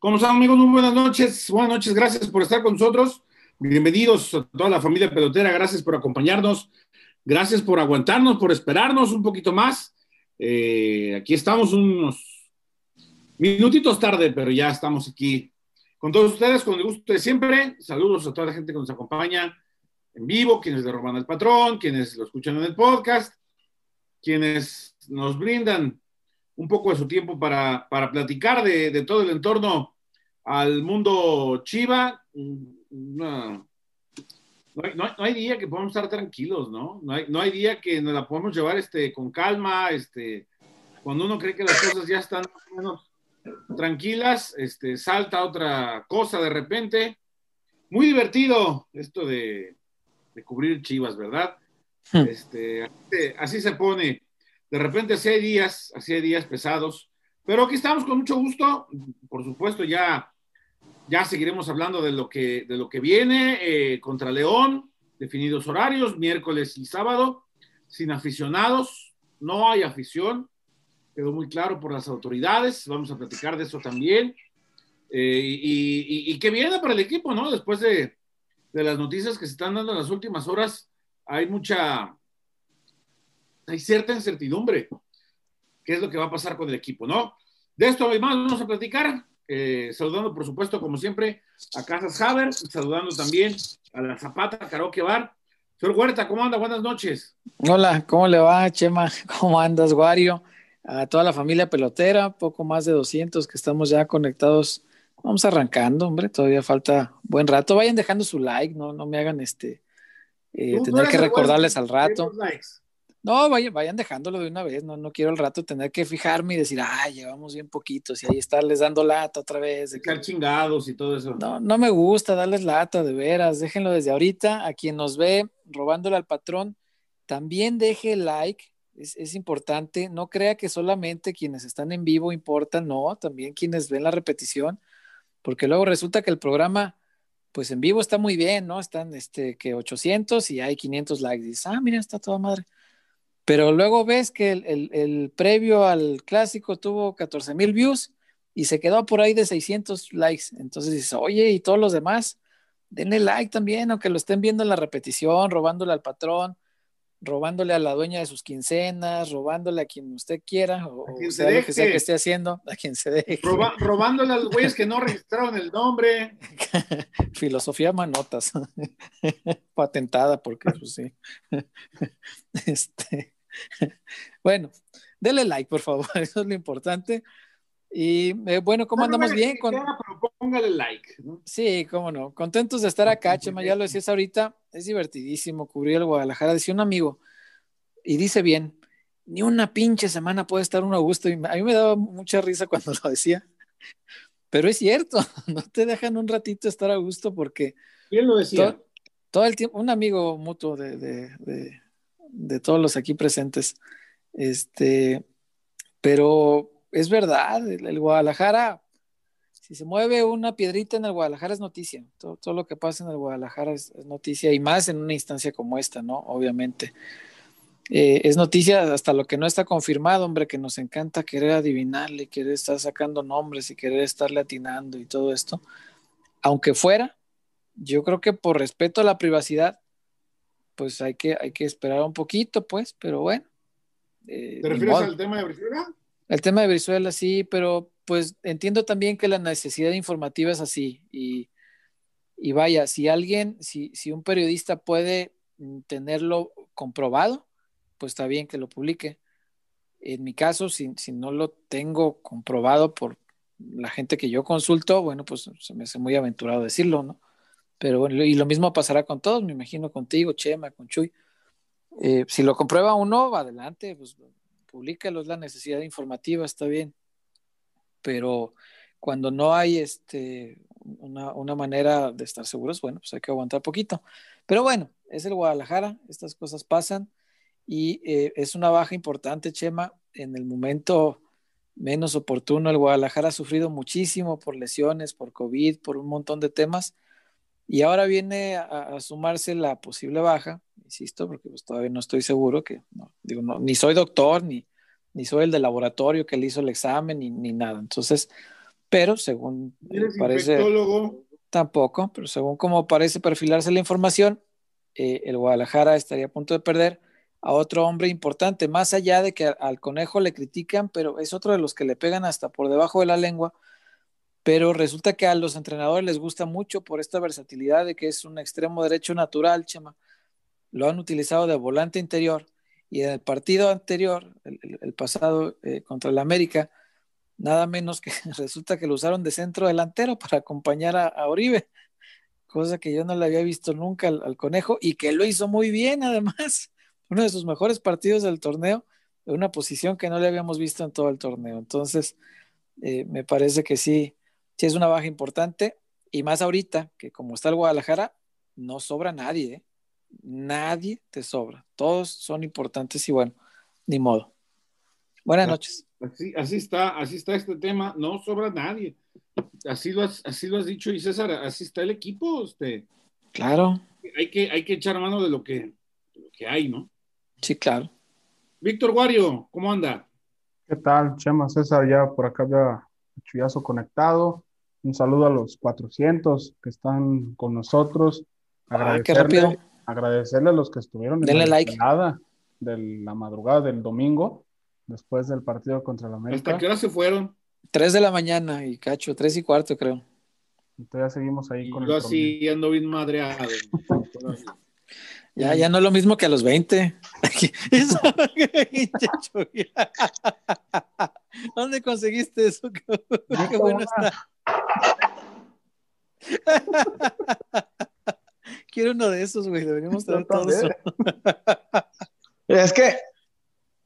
¿Cómo están amigos? Muy buenas noches. Buenas noches, gracias por estar con nosotros. Bienvenidos a toda la familia pelotera, gracias por acompañarnos, gracias por aguantarnos, por esperarnos un poquito más. Eh, aquí estamos unos minutitos tarde, pero ya estamos aquí con todos ustedes, con el gusto de siempre. Saludos a toda la gente que nos acompaña en vivo, quienes le roban al patrón, quienes lo escuchan en el podcast, quienes nos brindan un poco de su tiempo para, para platicar de, de, todo el entorno al mundo Chiva. No, no, hay, no, hay, día que podamos estar tranquilos, ¿no? No hay, no hay día que nos la podemos llevar este, con calma, este, cuando uno cree que las cosas ya están tranquilas, este, salta otra cosa de repente. Muy divertido esto de, de cubrir Chivas, ¿verdad? Este, así se pone de repente así hay días, así hay días pesados, pero aquí estamos con mucho gusto. Por supuesto, ya, ya seguiremos hablando de lo que, de lo que viene eh, contra León, definidos horarios, miércoles y sábado, sin aficionados, no hay afición, quedó muy claro por las autoridades, vamos a platicar de eso también. Eh, y, y, y, qué viene para el equipo, ¿no? Después de, de las noticias que se están dando en las últimas horas, hay mucha, hay cierta incertidumbre. ¿Qué es lo que va a pasar con el equipo, no? De esto y más vamos a platicar. Eh, saludando, por supuesto, como siempre, a Casas Haber, saludando también a la Zapata Karaoke Bar. Señor Huerta, ¿cómo anda? Buenas noches. Hola, ¿cómo le va, Chema? ¿Cómo andas, Wario? A toda la familia pelotera, poco más de 200 que estamos ya conectados. Vamos arrancando, hombre, todavía falta buen rato. Vayan dejando su like, no, no me hagan este eh, tener que recordarles al rato. No, vayan, vayan dejándolo de una vez, no, no quiero al rato tener que fijarme y decir, ay, llevamos bien poquitos y ahí estarles dando lata otra vez. De que... chingados y todo eso. No, no me gusta darles lata, de veras, déjenlo desde ahorita. A quien nos ve robándole al patrón, también deje like, es, es, importante. No crea que solamente quienes están en vivo importan, no, también quienes ven la repetición, porque luego resulta que el programa, pues en vivo está muy bien, ¿no? Están, este, que 800 y hay 500 likes. Dices, ah, mira, está toda madre pero luego ves que el, el, el previo al clásico tuvo 14 mil views y se quedó por ahí de 600 likes. Entonces dices, oye, y todos los demás, denle like también, aunque lo estén viendo en la repetición, robándole al patrón, robándole a la dueña de sus quincenas, robándole a quien usted quiera, o, o sea, lo que sea que esté haciendo, a quien se deje. Roba, robándole a los güeyes que no registraron el nombre. Filosofía manotas, patentada, porque pues sí. este. bueno, dele like, por favor, eso es lo importante. Y eh, bueno, ¿cómo no, andamos bien? Con... pero póngale like. ¿no? Sí, cómo no. Contentos de estar acá, Chema, ya lo decías ahorita, es divertidísimo cubrir el Guadalajara. Decía un amigo, y dice bien, ni una pinche semana puede estar un a gusto. Y a mí me daba mucha risa cuando lo decía. Pero es cierto, no te dejan un ratito estar a gusto porque... ¿Quién lo decía? Todo, todo el tiempo, un amigo mutuo de, de, de de todos los aquí presentes. Este, pero es verdad, el, Guadalajara, si se mueve una piedrita en el Guadalajara es noticia. Todo, lo que pasa en el Guadalajara es, es, noticia y más en una instancia como esta, ¿no? Obviamente. Eh, es noticia hasta lo que no está confirmado, hombre, que nos encanta querer adivinarle, querer estar sacando nombres y querer estarle atinando y todo esto. Aunque fuera, yo creo que por respeto a la privacidad, pues hay que, hay que esperar un poquito, pues, pero bueno. Eh, ¿Te refieres al tema de Brizuela? El tema de Brizuela, sí, pero pues entiendo también que la necesidad informativa es así. Y, y vaya, si alguien, si, si un periodista puede tenerlo comprobado, pues está bien que lo publique. En mi caso, si, si no lo tengo comprobado por la gente que yo consulto, bueno, pues se me hace muy aventurado decirlo, ¿no? Pero bueno, y lo mismo pasará con todos, me imagino contigo, Chema, con Chuy. Eh, si lo comprueba uno, adelante, pues publícalo, es la necesidad informativa, está bien. Pero cuando no hay este, una, una, manera de estar seguros, bueno, pues hay que aguantar poquito. Pero bueno, es el Guadalajara, estas cosas pasan y eh, es una baja importante, Chema, en el momento menos oportuno. El Guadalajara ha sufrido muchísimo por lesiones, por COVID, por un montón de temas y ahora viene a, a, sumarse la posible baja, insisto, porque pues todavía no estoy seguro, que no, digo, no, ni soy doctor, ni, ni soy el de laboratorio que le hizo el examen, ni, ni nada. Entonces, Pero según parece... Tampoco, pero según como parece perfilarse la información, eh, el Guadalajara estaría a punto de perder a otro hombre importante, más allá de que al conejo le critican, pero es otro de los que le pegan hasta por debajo de la lengua, pero resulta que a los entrenadores les gusta mucho por esta versatilidad de que es un extremo derecho natural, Chema. Lo han utilizado de volante interior y en el partido anterior, el, pasado eh, contra el América, nada menos que resulta que lo usaron de centro delantero para acompañar a, Oribe, cosa que yo no le había visto nunca al, conejo y que lo hizo muy bien además, uno de sus mejores partidos del torneo, en una posición que no le habíamos visto en todo el torneo. Entonces, eh, me parece que sí, sí es una baja importante y más ahorita que como está el Guadalajara, no sobra nadie, ¿eh? nadie te sobra, todos son importantes y bueno, ni modo. Buenas noches. Así, así está, así está este tema, no sobra nadie. Así lo has, así lo has dicho y César, así está el equipo. Este. Claro. Hay que, hay que echar mano de lo que, que hay, ¿no? Sí, claro. Víctor Guario, ¿cómo anda? ¿Qué tal, Chema César? Ya por acá había Chuyazo conectado. Un saludo a los 400 que están con nosotros. Ah, qué rápido. Agradecerle a los que estuvieron en la like. de la madrugada del domingo después del partido contra la América. ¿Hasta qué hora se fueron? Tres de la mañana y cacho, tres y cuarto creo. Entonces ya seguimos ahí con yo así ando bien madreado. ya, ya no es lo mismo que a los 20. ¿Dónde conseguiste eso? Qué bueno está. Quiero uno de esos, güey. Deberíamos tener todos. Es que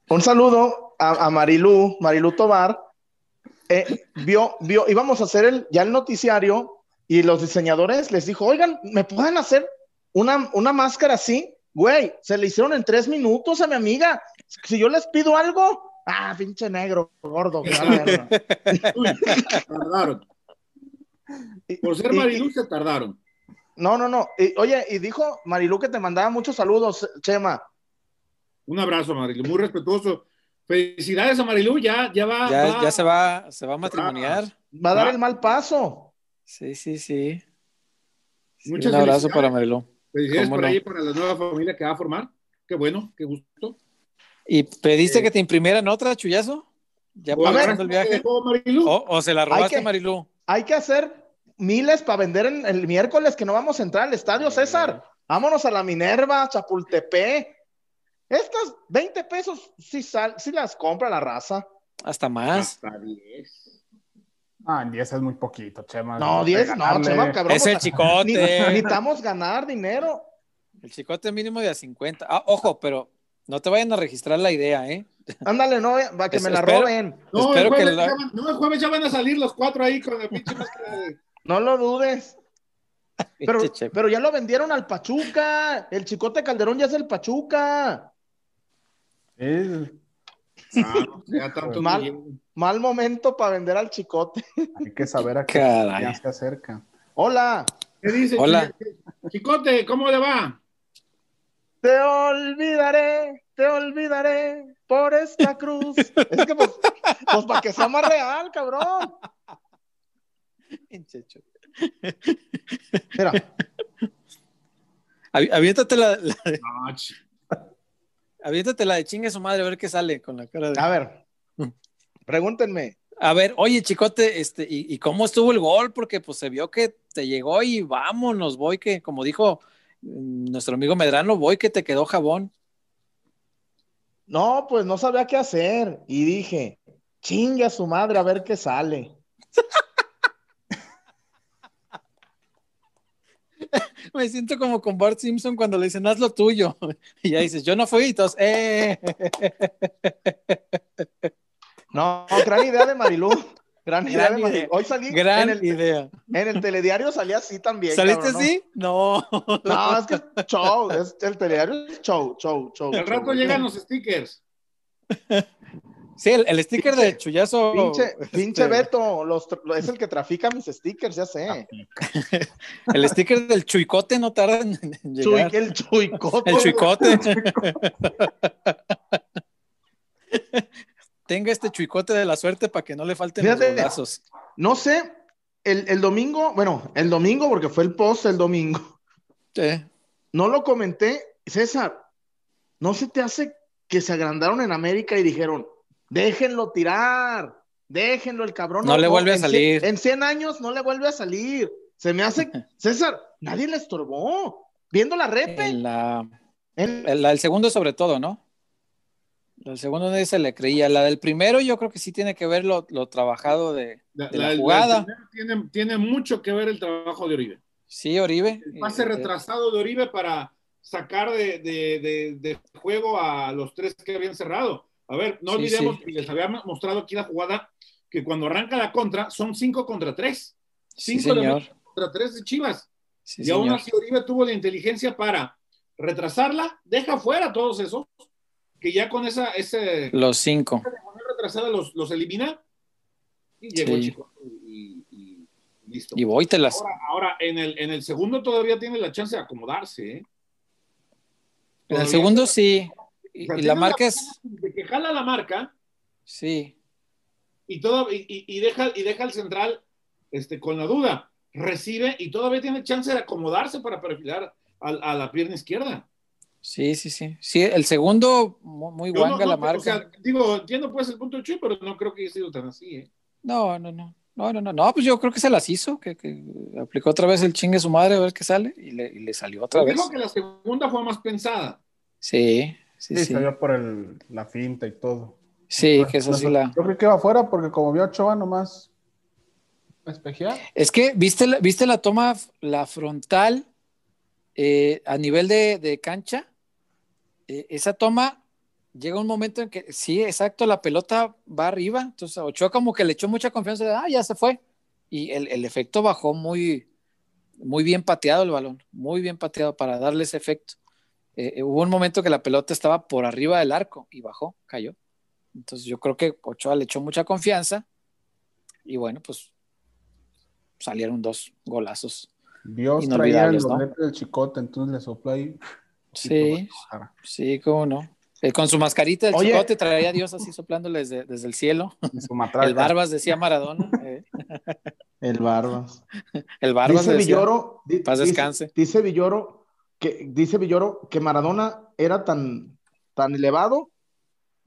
un saludo a, Marilú, Marilú Tobar. Eh, vio, vio, íbamos a hacer el, ya el noticiario y los diseñadores les dijo, oigan, ¿me pueden hacer una, una máscara así? Güey, se le hicieron en tres minutos a mi amiga. Si yo les pido algo, ah, pinche negro, gordo. tardaron. Por ser Marilú se tardaron. No, no, no. oye, y dijo Marilú que te mandaba muchos saludos, Chema. Un abrazo, Marilu, muy respetuoso. Felicidades a Marilu, ya, ya va. Ya, se va, se va a matrimoniar. Va a dar el mal paso. Sí, sí, sí. un abrazo para Marilu. Felicidades por ahí para la nueva familia que va a formar. Qué bueno, qué gusto. ¿Y pediste eh, que te imprimieran otra, Chuyazo? ¿Ya pagando el viaje? O, o, se la robaste, Marilu? Hay que hacer miles para vender el miércoles que no vamos a entrar al estadio, César. Vámonos a la Minerva, Chapultepec, estas 20 pesos sí, sal, las compra la raza. Hasta más. Hasta 10. Ah, 10 es muy poquito, Chema. No, 10 no, Chema, cabrón. Es el chicote. necesitamos ganar dinero. El chicote mínimo de a 50. Ah, ojo, pero no te vayan a registrar la idea, ¿eh? Ándale, no, para que me la roben. No, espero el jueves, que ya van, no, el jueves ya van a salir los cuatro ahí con la pinche máscara de... No lo dudes. Pero, pero ya lo vendieron al Pachuca. El chicote Calderón ya es el Pachuca. Ah, mal, momento para vender al chicote. Hay que saber a qué ya se acerca. Hola. ¿Qué dice? Hola. Chicote, ¿cómo le va? Te olvidaré, te olvidaré por esta cruz. es que pues, pues para que sea más real, cabrón. Mira. Aviéntate la, la... Aviéntate la de chingue su madre a ver qué sale con la cara de. A ver, mm. pregúntenme. A ver, oye, chicote, este, ¿y, cómo estuvo el gol? Porque pues se vio que te llegó y vámonos, voy que, como dijo mm, nuestro amigo Medrano, voy que te quedó jabón. No, pues no sabía qué hacer. Y dije, chingue a su madre a ver qué sale. me siento como con Bart Simpson cuando le dicen, haz lo tuyo. Y ya dices, yo no fui, y todos, eh. No, gran idea de Marilú. Gran, idea de Marilú. Hoy salí. Gran en el, idea. En el telediario salía así también. ¿Saliste así? No. No, es que es show. Es, el telediario es show, show, show. Al rato llegan los stickers. Sí, el, sticker de Chuyazo. Pinche, pinche este, Beto, es el que trafica mis stickers, ya sé. el sticker del chuicote no tarda en, llegar. el chuicote. El chuicote. Tenga este chuicote de la suerte para que no le falten los brazos. no sé, el, el domingo, bueno, el domingo, porque fue el post el domingo, Sí. no lo comenté, César, ¿no se te hace que se agrandaron en América y dijeron, déjenlo tirar, déjenlo el cabrón? No le vuelve a cien- salir. en 100 años no le vuelve a salir. Se me hace, César, nadie le estorbó. Viendo la repe, En la, en- el, el segundo sobre todo, ¿no? El segundo nadie se le creía. La del primero yo creo que sí tiene que ver lo, lo trabajado de, La, de la- la jugada. tiene, tiene mucho que ver el trabajo de Oribe. Sí, Oribe. El pase Eh, retrasado de Oribe para sacar de, de- de- de juego a los tres que habían cerrado. A ver, no olvidemos sí. que les había mostrado aquí la jugada que cuando arranca la contra son cinco contra tres. Sí, Cinco de señor. América contra tres de Chivas. Y aún señor. así Oribe tuvo la inteligencia para retrasarla, deja fuera a todos esos, que ya con esa, ese Los cinco. diagonal retrasada los, los elimina y llegó el chico y, y- y listo. Y Boitelas. Ahora, ahora en, el, en el segundo todavía tiene la chance de acomodarse. ¿eh? En el segundo sí. Y, la marca es. De que jala la marca Sí. y, todo, y, y- deja, y deja el central este, con la duda. Recibe y todavía tiene chance de acomodarse para perfilar a, a la pierna izquierda. Sí, sí, sí. Sí, el segundo, mu- muy Yo no- guanga no la marca. O sea, digo, entiendo pues el punto de Chuy, pero no creo que haya sido tan así. ¿eh? No, no, no. No, no, no. No, pues yo creo que se las hizo, que, que aplicó otra vez el chingue su madre a ver qué sale y le, y le salió otra vez. Digo que la segunda fue más pensada. Sí, sí, Sí, vio por el, la finta y todo. Sí, que eso sí la. Yo creo que iba afuera porque como vio a Ochoa nomás espejear. Es que, ¿viste la, viste la toma, la frontal eh, a nivel de, de cancha? Eh, esa toma llega un momento en que, sí, exacto, la pelota va arriba. Entonces, Ochoa como que le echó mucha confianza de, ah, ya se fue. Y el, el efecto bajó muy, muy bien pateado el balón, muy bien pateado para darle ese efecto. Eh, eh, hubo un momento que la pelota estaba por arriba del arco y bajó, cayó. Entonces yo creo que Ochoa le echó mucha confianza y bueno, pues salieron dos golazos. Dios traía el Inolvidables, ¿no? del chicote, entonces le sopló ahí. Sí, sí, cómo no. Eh, con su mascarita del Oye. chicote traía a Dios así soplándole desde, desde el cielo. Su matraca. El Barbas decía Maradona. eh. el Barbas. El Barbas dice decía, Villoro, Paz dice- descanse. Dice, Villoro que dice Villoro que Maradona era tan, tan elevado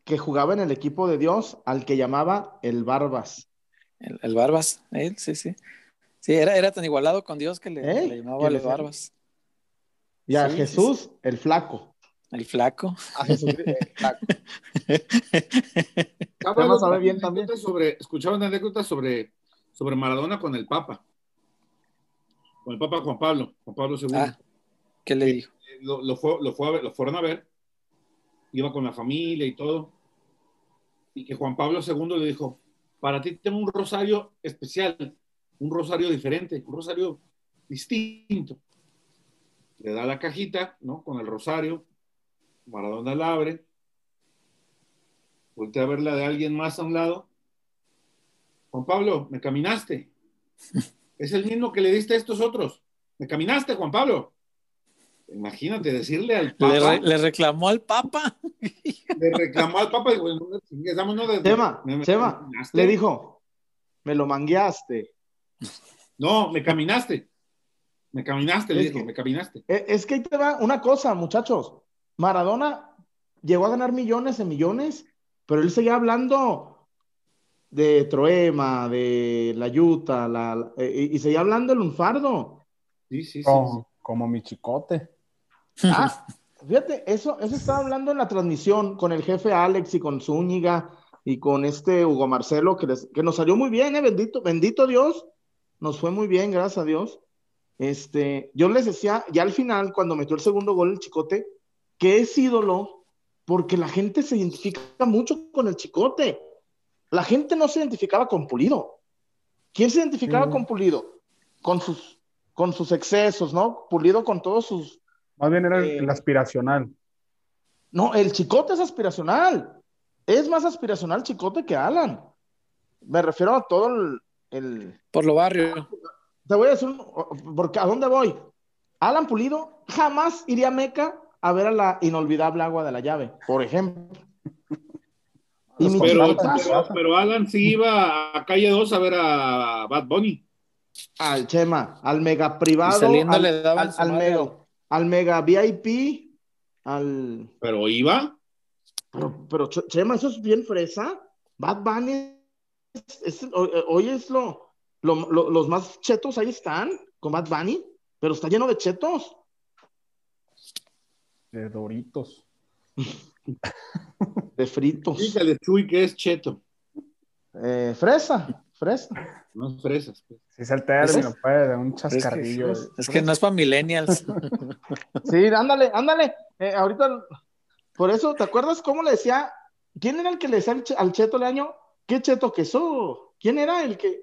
que jugaba en el equipo de Dios al que llamaba el Barbas. el, el Barbas, él, sí, sí. Sí, era, era tan igualado con Dios que le, ¿Eh? le llamaba decía- Barbas. Y a Sí, sí, Jesús, el flaco. El flaco. A Jesús, el flaco. Sabe una bien también. Sobre, escuchaba una anécdota sobre, sobre Maradona con el Papa. Con el Papa Juan Pablo, Juan Pablo II. Ah, ¿qué le dijo? lo, lo fue- lo fue a ver- lo fueron a ver, iba con la familia y todo, y que Juan Pablo II le dijo, para ti tengo un rosario especial, un rosario diferente, un rosario distinto. Le da la cajita, ¿no? Con el rosario, Maradona la abre, voltea a ver la de alguien más a un lado. Juan Pablo, me caminaste. Es el mismo que le diste a estos otros. Me caminaste, Juan Pablo. Imagínate decirle al Le, Papa, re- le reclamó al Papa. le reclamó al Papa, y dijo, "No me chingues, vámonos de- Chema, me- me Chema, caminaste". le dijo, me lo mangueaste. No, me caminaste. Me caminaste, le dijo, me caminaste. Eh, Es que ahí te va una cosa, muchachos. Maradona llegó a ganar millones de millones, pero él seguía hablando de Troema, de la Yuta, la, la- eh, y, y seguía hablando del Lunfardo. Sí, sí, sí. Como, como mi chicote. Ah, fíjate, eso, eso estaba hablando en la transmisión con el jefe Alex y con Zúñiga y con este Hugo Marcelo, que, les- que nos salió muy bien, eh, bendito, bendito Dios, nos fue muy bien, gracias a Dios. Este, yo les decía, ya al final, cuando metió el segundo gol el Chicote, que es ídolo porque la gente se identifica mucho con el Chicote. La gente no se identificaba con Pulido. ¿Quién se identificaba Sí. con Pulido? Con sus, con sus excesos, ¿no? Pulido con todos sus, Más bien era el, Eh, el aspiracional. no, el chicote es aspiracional. Es más aspiracional chicote que Alan. Me refiero a todo el, el- Por lo barrio. Te voy a decir, porque ¿a dónde voy? Alan Pulido jamás iría a Meca a ver a la inolvidable agua de la llave, por ejemplo. Y Pero, chivas, pero, pero Alan sí iba a calle 2 a ver a Bad Bunny. al Chema, al mega privado, Y saliendo al, le daban al- al mega, al- mega VIP, al... Pero iba. Pero, pero, Ch- Chema, eso es bien fresa. Bad Bunny, es- eh, hoy es lo, lo- lo- los más chetos ahí están, con Bad Bunny, pero está lleno de chetos. De Doritos. De fritos. Dígale, Chuy, que es cheto. Eh, fresa, fresa. No es fresas. pues. Si es el término, pues, de un chascarrillo. Es que, es que no es para millennials. Sí, ándale, ándale. Eh, ahorita, por eso, ¿te acuerdas cómo le decía? ¿Quién era el que le decía al, che- al cheto Leaño? ¿Qué cheto que sos? ¿Quién era el que?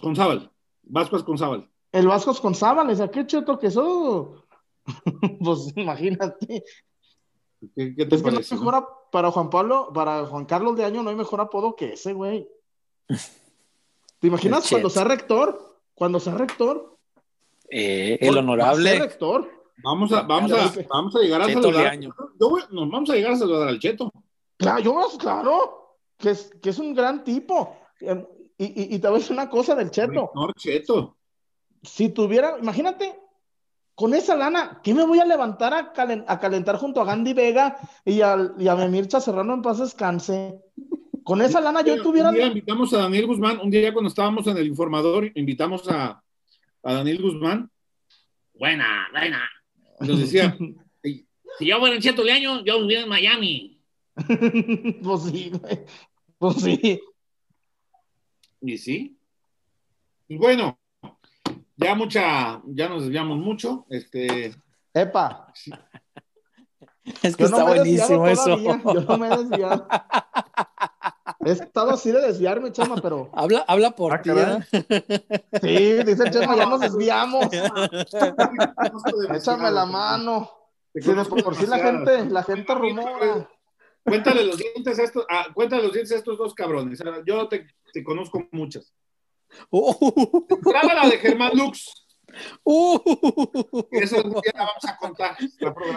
Con Zabal. Vasco con Zabal. El Vascos con Saba, le decía, ¿qué cheto que sos? pues imagínate. ¿Qué, qué te Es que no hay parece? mejor para Juan Pablo, para Juan Carlos de Año no hay mejor apodo que ese, güey. ¿Te imaginas cuando sea rector? Cuando sea rector. Eh, el honorable. rector. Vamos a, vamos, a, vamos a llegar a Cheto saludar. Leaño. Yo voy- nos vamos a llegar a saludar al Cheto. Claro, yo, claro, que es, que es un gran tipo. Em, Y, y, y te voy a decir una cosa del Cheto. No, Cheto. Si tuviera, imagínate, con esa lana, ¿qué me voy a levantar a, calen- a calentar junto a Gandhi Vega y, al, y a Memircha Serrano en paz descanse? Con esa lana yo tuviera... Un día invitamos a Daniel Guzmán, un día cuando estábamos en el informador, invitamos a, a Daniel Guzmán. Buena, buena. Nos decía, si yo fuera en Cheto Leaño, yo viviera en Miami. pues sí, güey. Pues sí. Y sí. Y bueno, ya mucha, ya nos desviamos mucho. Este, Epa, Es que yo está buenísimo eso. Yo no me he desviado. He estado así de desviarme, Chema, pero Habla, habla por Ah, ti. sí, dice el Chema, ya nos desviamos. Échame la mano. Si de por sí la gente, la gente rumora. Cuéntale los dientes a estos, ah, cuéntale los dientes a estos dos cabrones. Yo te, te conozco muchas. Uh, Graba la de Germán Lux. uh. Eso día la vamos a contar.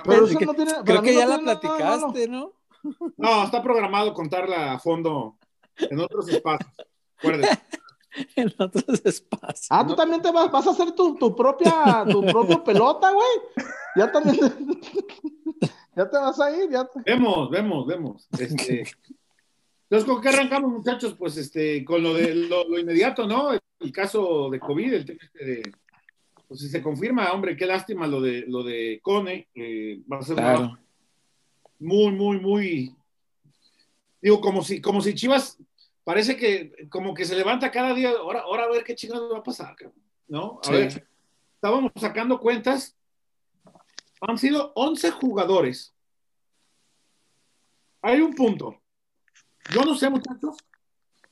Pero Es eso que- no tiene. Creo que no ya la platicaste, ¿no? No, está programado contarla a fondo en otros espacios. Acuérdense. En otros espacios. Ah, tú también te vas, vas a hacer tu, tu propia, tu propia pelota, güey. Ya también. te- ya te vas a ir, ya. te- Vemos, vemos, vemos. Este, entonces, ¿con qué arrancamos, muchachos? Pues este, con lo de lo, lo inmediato, ¿no? El caso de COVID, el tema este de. Pues si se confirma, hombre, qué lástima lo de lo de Cone. eh, va a ser una Claro. Muy, muy, muy. Digo, como si, como si Chivas parece que como que se levanta cada día. Ahora, ahora a ver qué chingados va a pasar, ¿no? A Sí. ver, estábamos sacando cuentas. Han sido 11 jugadores. Hay un punto. Yo no sé, muchachos,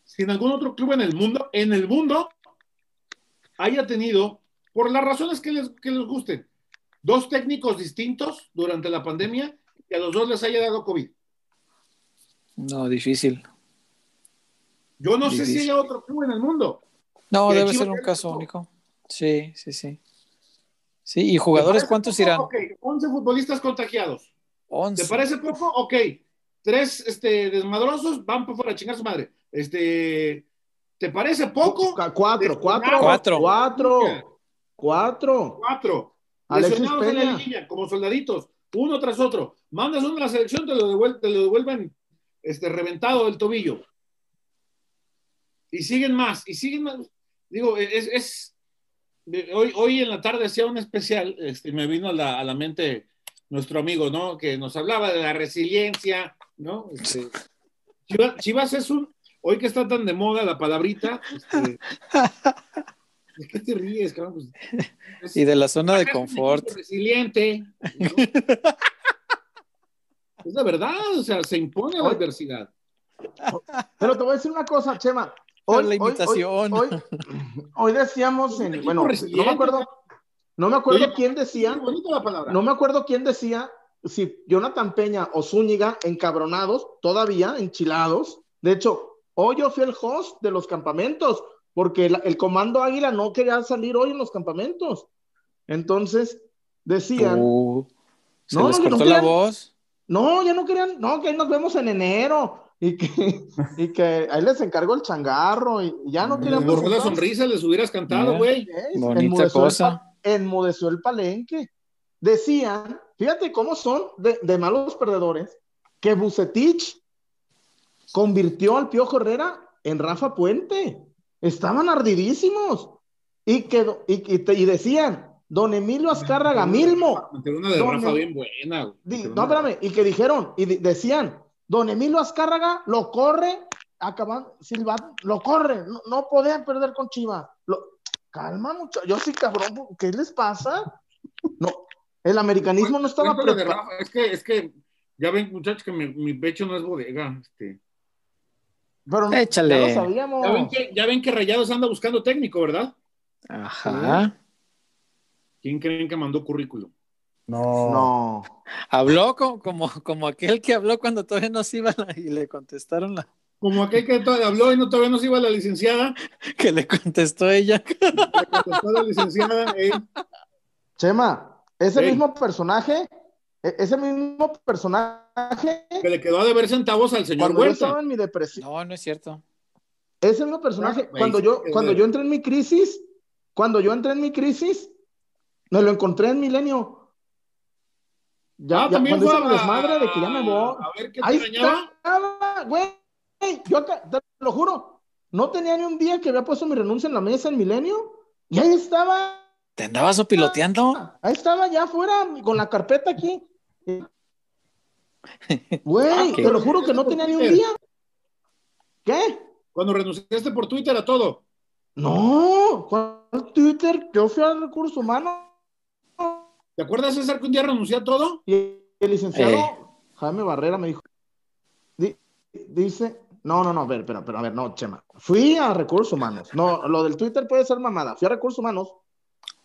si en algún otro club en el mundo, en el mundo, haya tenido, por las razones que les, que les gusten, dos técnicos distintos durante la pandemia y a los dos les haya dado COVID. No, difícil. Yo no sé si haya otro club en el mundo. No, Que debe Chivas ser un caso único. Sí, sí, sí. Sí, ¿y jugadores ¿Te cuántos poco? irán? Ok, 11 futbolistas contagiados. ¿Te 11. parece poco? Ok. Tres este, desmadrosos van por fuera a chingar su madre. Este, ¿Te parece poco? Cu- Cuatro, cuatro. Cuatro. Cuatro. Cuatro. Cuatro. Alexis Lesionados en la Peña. línea, como soldaditos, uno tras otro. Mandas uno a la selección, te lo, devuel- te lo devuelven este, reventado del tobillo. Y siguen más, y siguen más. Digo, es. es- de- hoy, hoy en la tarde hacía un especial, este, me vino a la, a la mente nuestro amigo, ¿no? Que nos hablaba de la resiliencia, ¿no? Este, Chivas, Chivas es un. Hoy que está tan de moda la palabrita. Este, ¿De qué te ríes, cabrón? Pues, es- Y de la zona de confort. Resiliente. ¿no? es la verdad, o sea, se impone la Oye. adversidad. Pero te voy a decir una cosa, Chema. Hoy, la hoy- imitación. Hoy, hoy- hoy decíamos, en, bueno, no me acuerdo, no me acuerdo Oye, quién decía, bonita la palabra. no me acuerdo quién decía si Jonathan Peña o Zúñiga encabronados, todavía enchilados. De hecho, hoy yo fui el host de los campamentos, porque el, el comando Águila no quería salir hoy en los campamentos. Entonces, decían, Uh, se No, les no, no cortó la voz. no, ya no querían, no, que ahí nos vemos en enero. y que, y que ahí les encargó el changarro y ya no querían borró la sonrisa, les hubieras cantado, güey. Ey, Bonita enmudeció cosa. enmudeció el palenque. Decían, fíjate cómo son de, de malos perdedores, que Bucetich convirtió al Piojo Herrera en Rafa Puente. Estaban ardidísimos. Y, que, y, y te- y decían, don Emilio Azcárraga Milmo. Una de No, Rafa no. bien buena, güey. Di- Metieron no, una- espérame, y que dijeron, y decían, don Emilio Azcárraga lo corre, acaban, Silva, lo corre, no, no podían perder con Chivas. Lo- calma, muchachos, yo sí, cabrón, ¿qué les pasa? No, el americanismo no estaba preparado. Es que, es que, ya ven, muchachos, que mi, mi pecho no es bodega. Este. Pero Échale. ya lo sabíamos. Ya ven, que, ya ven que Rayados anda buscando técnico, ¿verdad? Ajá. ¿Quién creen que mandó currículum? No. No. Habló co- como, como aquel que habló cuando todavía no se iba la- y le contestaron la Como aquel que habló y no todavía no se iba la licenciada, que le contestó ella. le contestó la licenciada, eh, Chema, ese Ey. mismo personaje, ese mismo personaje, que le quedó a deber centavos al señor cuando yo estaba en mi depresión, No, no es cierto. Ese mismo personaje, Ah, cuando yo, cuando yo entré en mi crisis, cuando yo entré en mi crisis, me lo encontré en Milenio. Ya, ah, ya también cuando fue hice mi desmadre de que ya me voy. A ver qué Ahí te dañaba. estaba, güey. Yo acá, te lo juro, no tenía ni un día que había puesto mi renuncia en la mesa en Milenio. Y ahí estaba, ¿Te andabas opiloteando? ahí estaba ya afuera con la carpeta aquí. Güey, te lo juro que no tenía ni un día. ¿Qué? Cuando renunciaste por Twitter a todo. No, ¿cuál Twitter? Yo fui al recurso humano. ¿Te acuerdas, César, que un día renunció a todo? Y el licenciado Eh. Jaime Barrera me dijo, di- dice, no, no, no, a ver, pero, pero, a ver, no, Chema, fui a recursos humanos, no, lo del Twitter puede ser mamada, fui a recursos humanos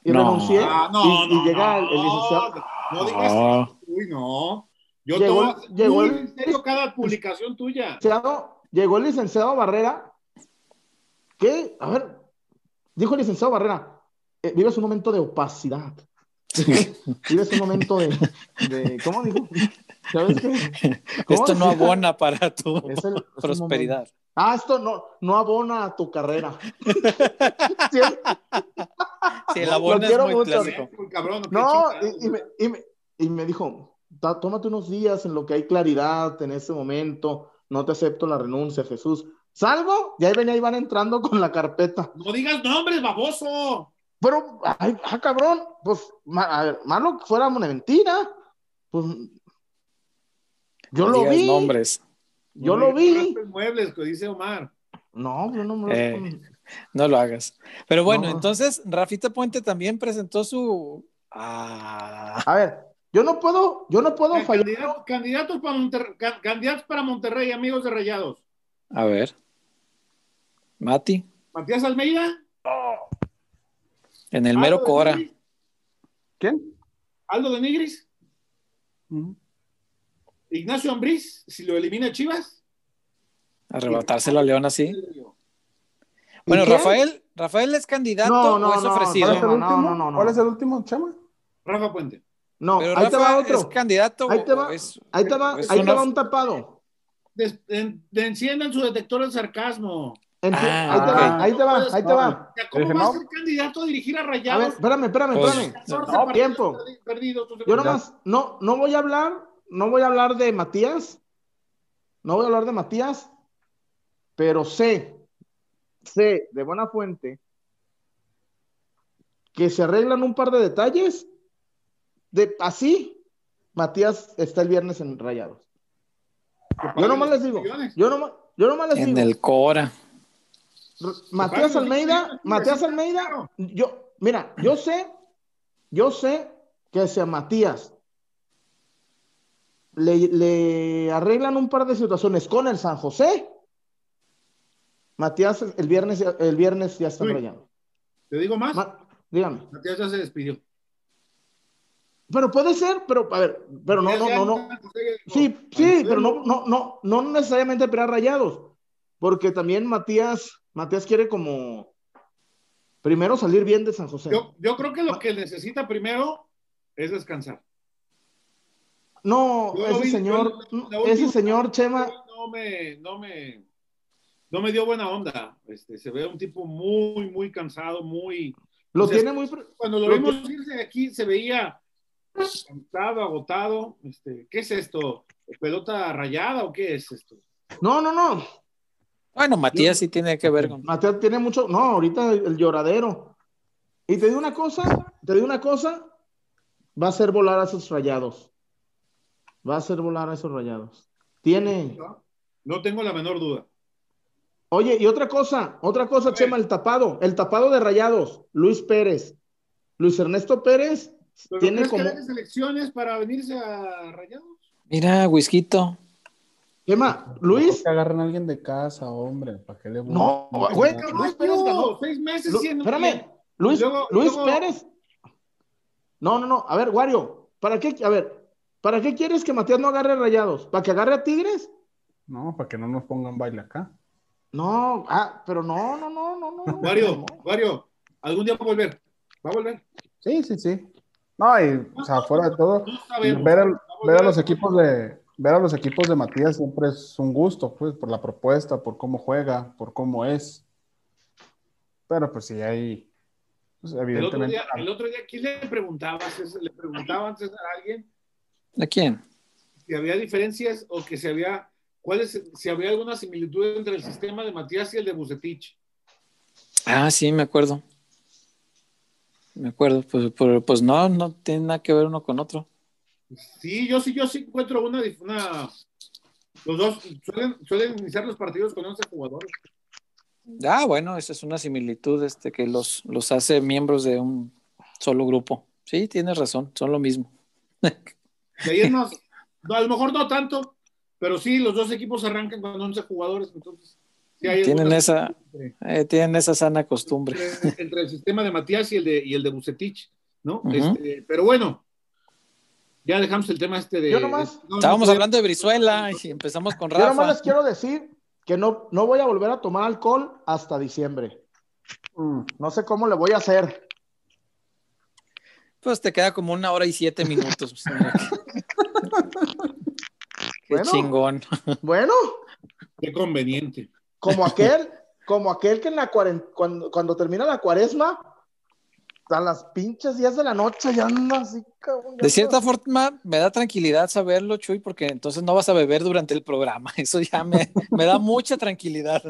y No. renuncié Ah, no, y, y no, llega no, el, el licenciado, No digas. Uy, no. Yo Llegó tomo llegó el- en serio cada publicación tuya. licenciado- llegó el licenciado Barrera, que, a ver, dijo el licenciado Barrera, eh, vives un momento de opacidad, vives un momento de, de ¿cómo dijo? ¿Sabes qué? ¿Cómo Esto no abona para tu Es el- es un prosperidad. Ah, esto no, no abona a tu carrera. Sí, Sí, el abono es muy mucho. clásico. Cabrón, qué No, y me, y me- y me dijo, "Ta- tómate unos días en lo que hay claridad en ese momento, no te acepto la renuncia, Jesús. Salgo, y ahí venía Iván entrando con la carpeta. No digas nombres, baboso. Pero, ay, ah, cabrón, pues, ma- a ver, malo que fuera una mentira. Pues, yo No lo digas vi, nombres. yo No lo vi. muebles, que dice Omar. No, yo no me Eh. No lo hagas. Pero bueno, No. entonces Rafita Puente también presentó su. Ah, A ver, yo no puedo, yo no puedo fallar. Candidatos, candidatos para Monterrey, candidatos para Monterrey, amigos de Rayados. a ver. Mati, Matías Almeida. en el Aldo mero Cora. ¿Quién? Aldo de Nigris. Ignacio Ambriz, si lo elimina Chivas. Arrebatárselo a León así. Bueno, quién? Rafael, Rafael es candidato No, no, o es no, ofrecido. ¿Cuál es el No, no, no, no. ¿Cuál es el último, Chema? Rafa Puente. No, Pero ahí te va Rafa otro. es candidato Ahí te va, es- ahí te va, es ahí te va un tapado. Des- en- de- enciendan su detector de sarcasmo. Enti- Ah, ahí te ok. va, ahí te va, ahí te va. ¿Cómo va a no. ser candidato a dirigir a A ver, Rayados? espérame, espérame, Pues, espérame. 14 no, tiempo. perdi- perdidos. tú te- Yo nomás, no, no voy a hablar, no voy a hablar de Matías, no voy a hablar de Matías, pero sé, sé de buena fuente que se arreglan un par de detalles, de así, Matías está el viernes en Rayados. Yo nomás les digo, yo nomás, yo nomás les en digo, el Cora. Matías Almeida, Matías Almeida, yo, mira, yo sé, yo sé que si a Matías le, le arreglan un par de situaciones con el San José, Matías el viernes, ya- el viernes ya está Uy. rayando. Te digo más. Ma- dígame. Matías ya se despidió. Pero puede ser, pero a ver, pero no, no, no, no. Sí, sí, pero no, no, no, no necesariamente para rayados, porque también Matías, Matías quiere como primero salir bien de San José. Yo, yo creo que lo que necesita primero es descansar. No, Yo ese vi- señor, yo- ese señor Chema, No me, no me, no me dio buena onda. Este, se ve un tipo muy, muy cansado, muy. Lo o sea, tiene muy. Cuando lo lo vimos irse de aquí, se veía cansado, agotado. Este, ¿Qué es esto? ¿Pelota rayada o qué es esto? No, no, no. Bueno, Matías sí tiene que ver con. Mateo tiene mucho. No, ahorita el, lloradero. Y te digo una cosa, te digo una cosa, va a hacer volar a esos rayados. Va a hacer volar a esos rayados. Tiene. ¿No? Tengo la menor duda. Oye, y otra cosa, otra cosa. Chema, el tapado, el tapado de rayados, Luis Pérez. Luis Ernesto Pérez ¿Pero tiene crees como. que hagan selecciones para venirse a Rayados? Mira, Whisquito. Chema, Luis. Que agarren a alguien de casa, hombre, ¿para qué le No, güey, Luis Pérez ganó. Seis meses Lu- siendo espérame, Luis, Luego- Luis luego- Pérez. No, no, no. A ver, Wario, ¿para qué? A ver, ¿para qué quieres que Matías no agarre rayados? ¿Para que agarre a Tigres? No, para que no nos pongan baile acá. No, ah, pero no, no, no, no, no. Wario, No. Wario, algún día va a volver. Va a volver. Sí, sí, sí. No, y, o sea, fuera de todo, ver, a ver a volver. los equipos de ver a los equipos de Matías siempre es un gusto, pues, por la propuesta, por cómo juega, por cómo es. Pero pues sí hay, pues, El otro, evidentemente. día, el otro día, ¿quién le preguntaba? César? ¿Le preguntaban a alguien ¿A quién? si había diferencias o que si había, cuáles, si había alguna similitud entre el sistema de Matías y el de Bucetich? Ah, sí, me acuerdo. Me acuerdo. Pues, pero, pues no, no tiene nada que ver uno con otro. Sí, yo sí, yo sí encuentro una, una los dos suelen, suelen iniciar los partidos con 11 jugadores. Ah, bueno, esa es una similitud este, que los, los hace miembros de un solo grupo. Sí, tienes razón, son lo mismo. De ahí más, a lo mejor no tanto, pero sí, los dos equipos arrancan con 11 jugadores, entonces sí hay Tienen esa, eh, tienen esa sana costumbre. entre, entre el sistema de Matías y el de, y el de Bucetich, ¿no? Este, pero bueno, ya dejamos el tema este de... Yo nomás- no, no Estábamos hablando de Brizuela y empezamos con Yo nomás Rafa. les quiero decir que no, no voy a volver a tomar alcohol hasta diciembre. Mm, No sé cómo le voy a hacer. Pues te queda como una hora y siete minutos. Qué Bueno. chingón. Bueno, Qué conveniente. Como aquel, como aquel que en la cuando, cuando termina la cuaresma, a las pinches 10 de la noche ya anda así, cabrón. De cierta forma, me da tranquilidad saberlo, Chuy, porque entonces no vas a beber durante el programa. Eso ya me, me da mucha tranquilidad.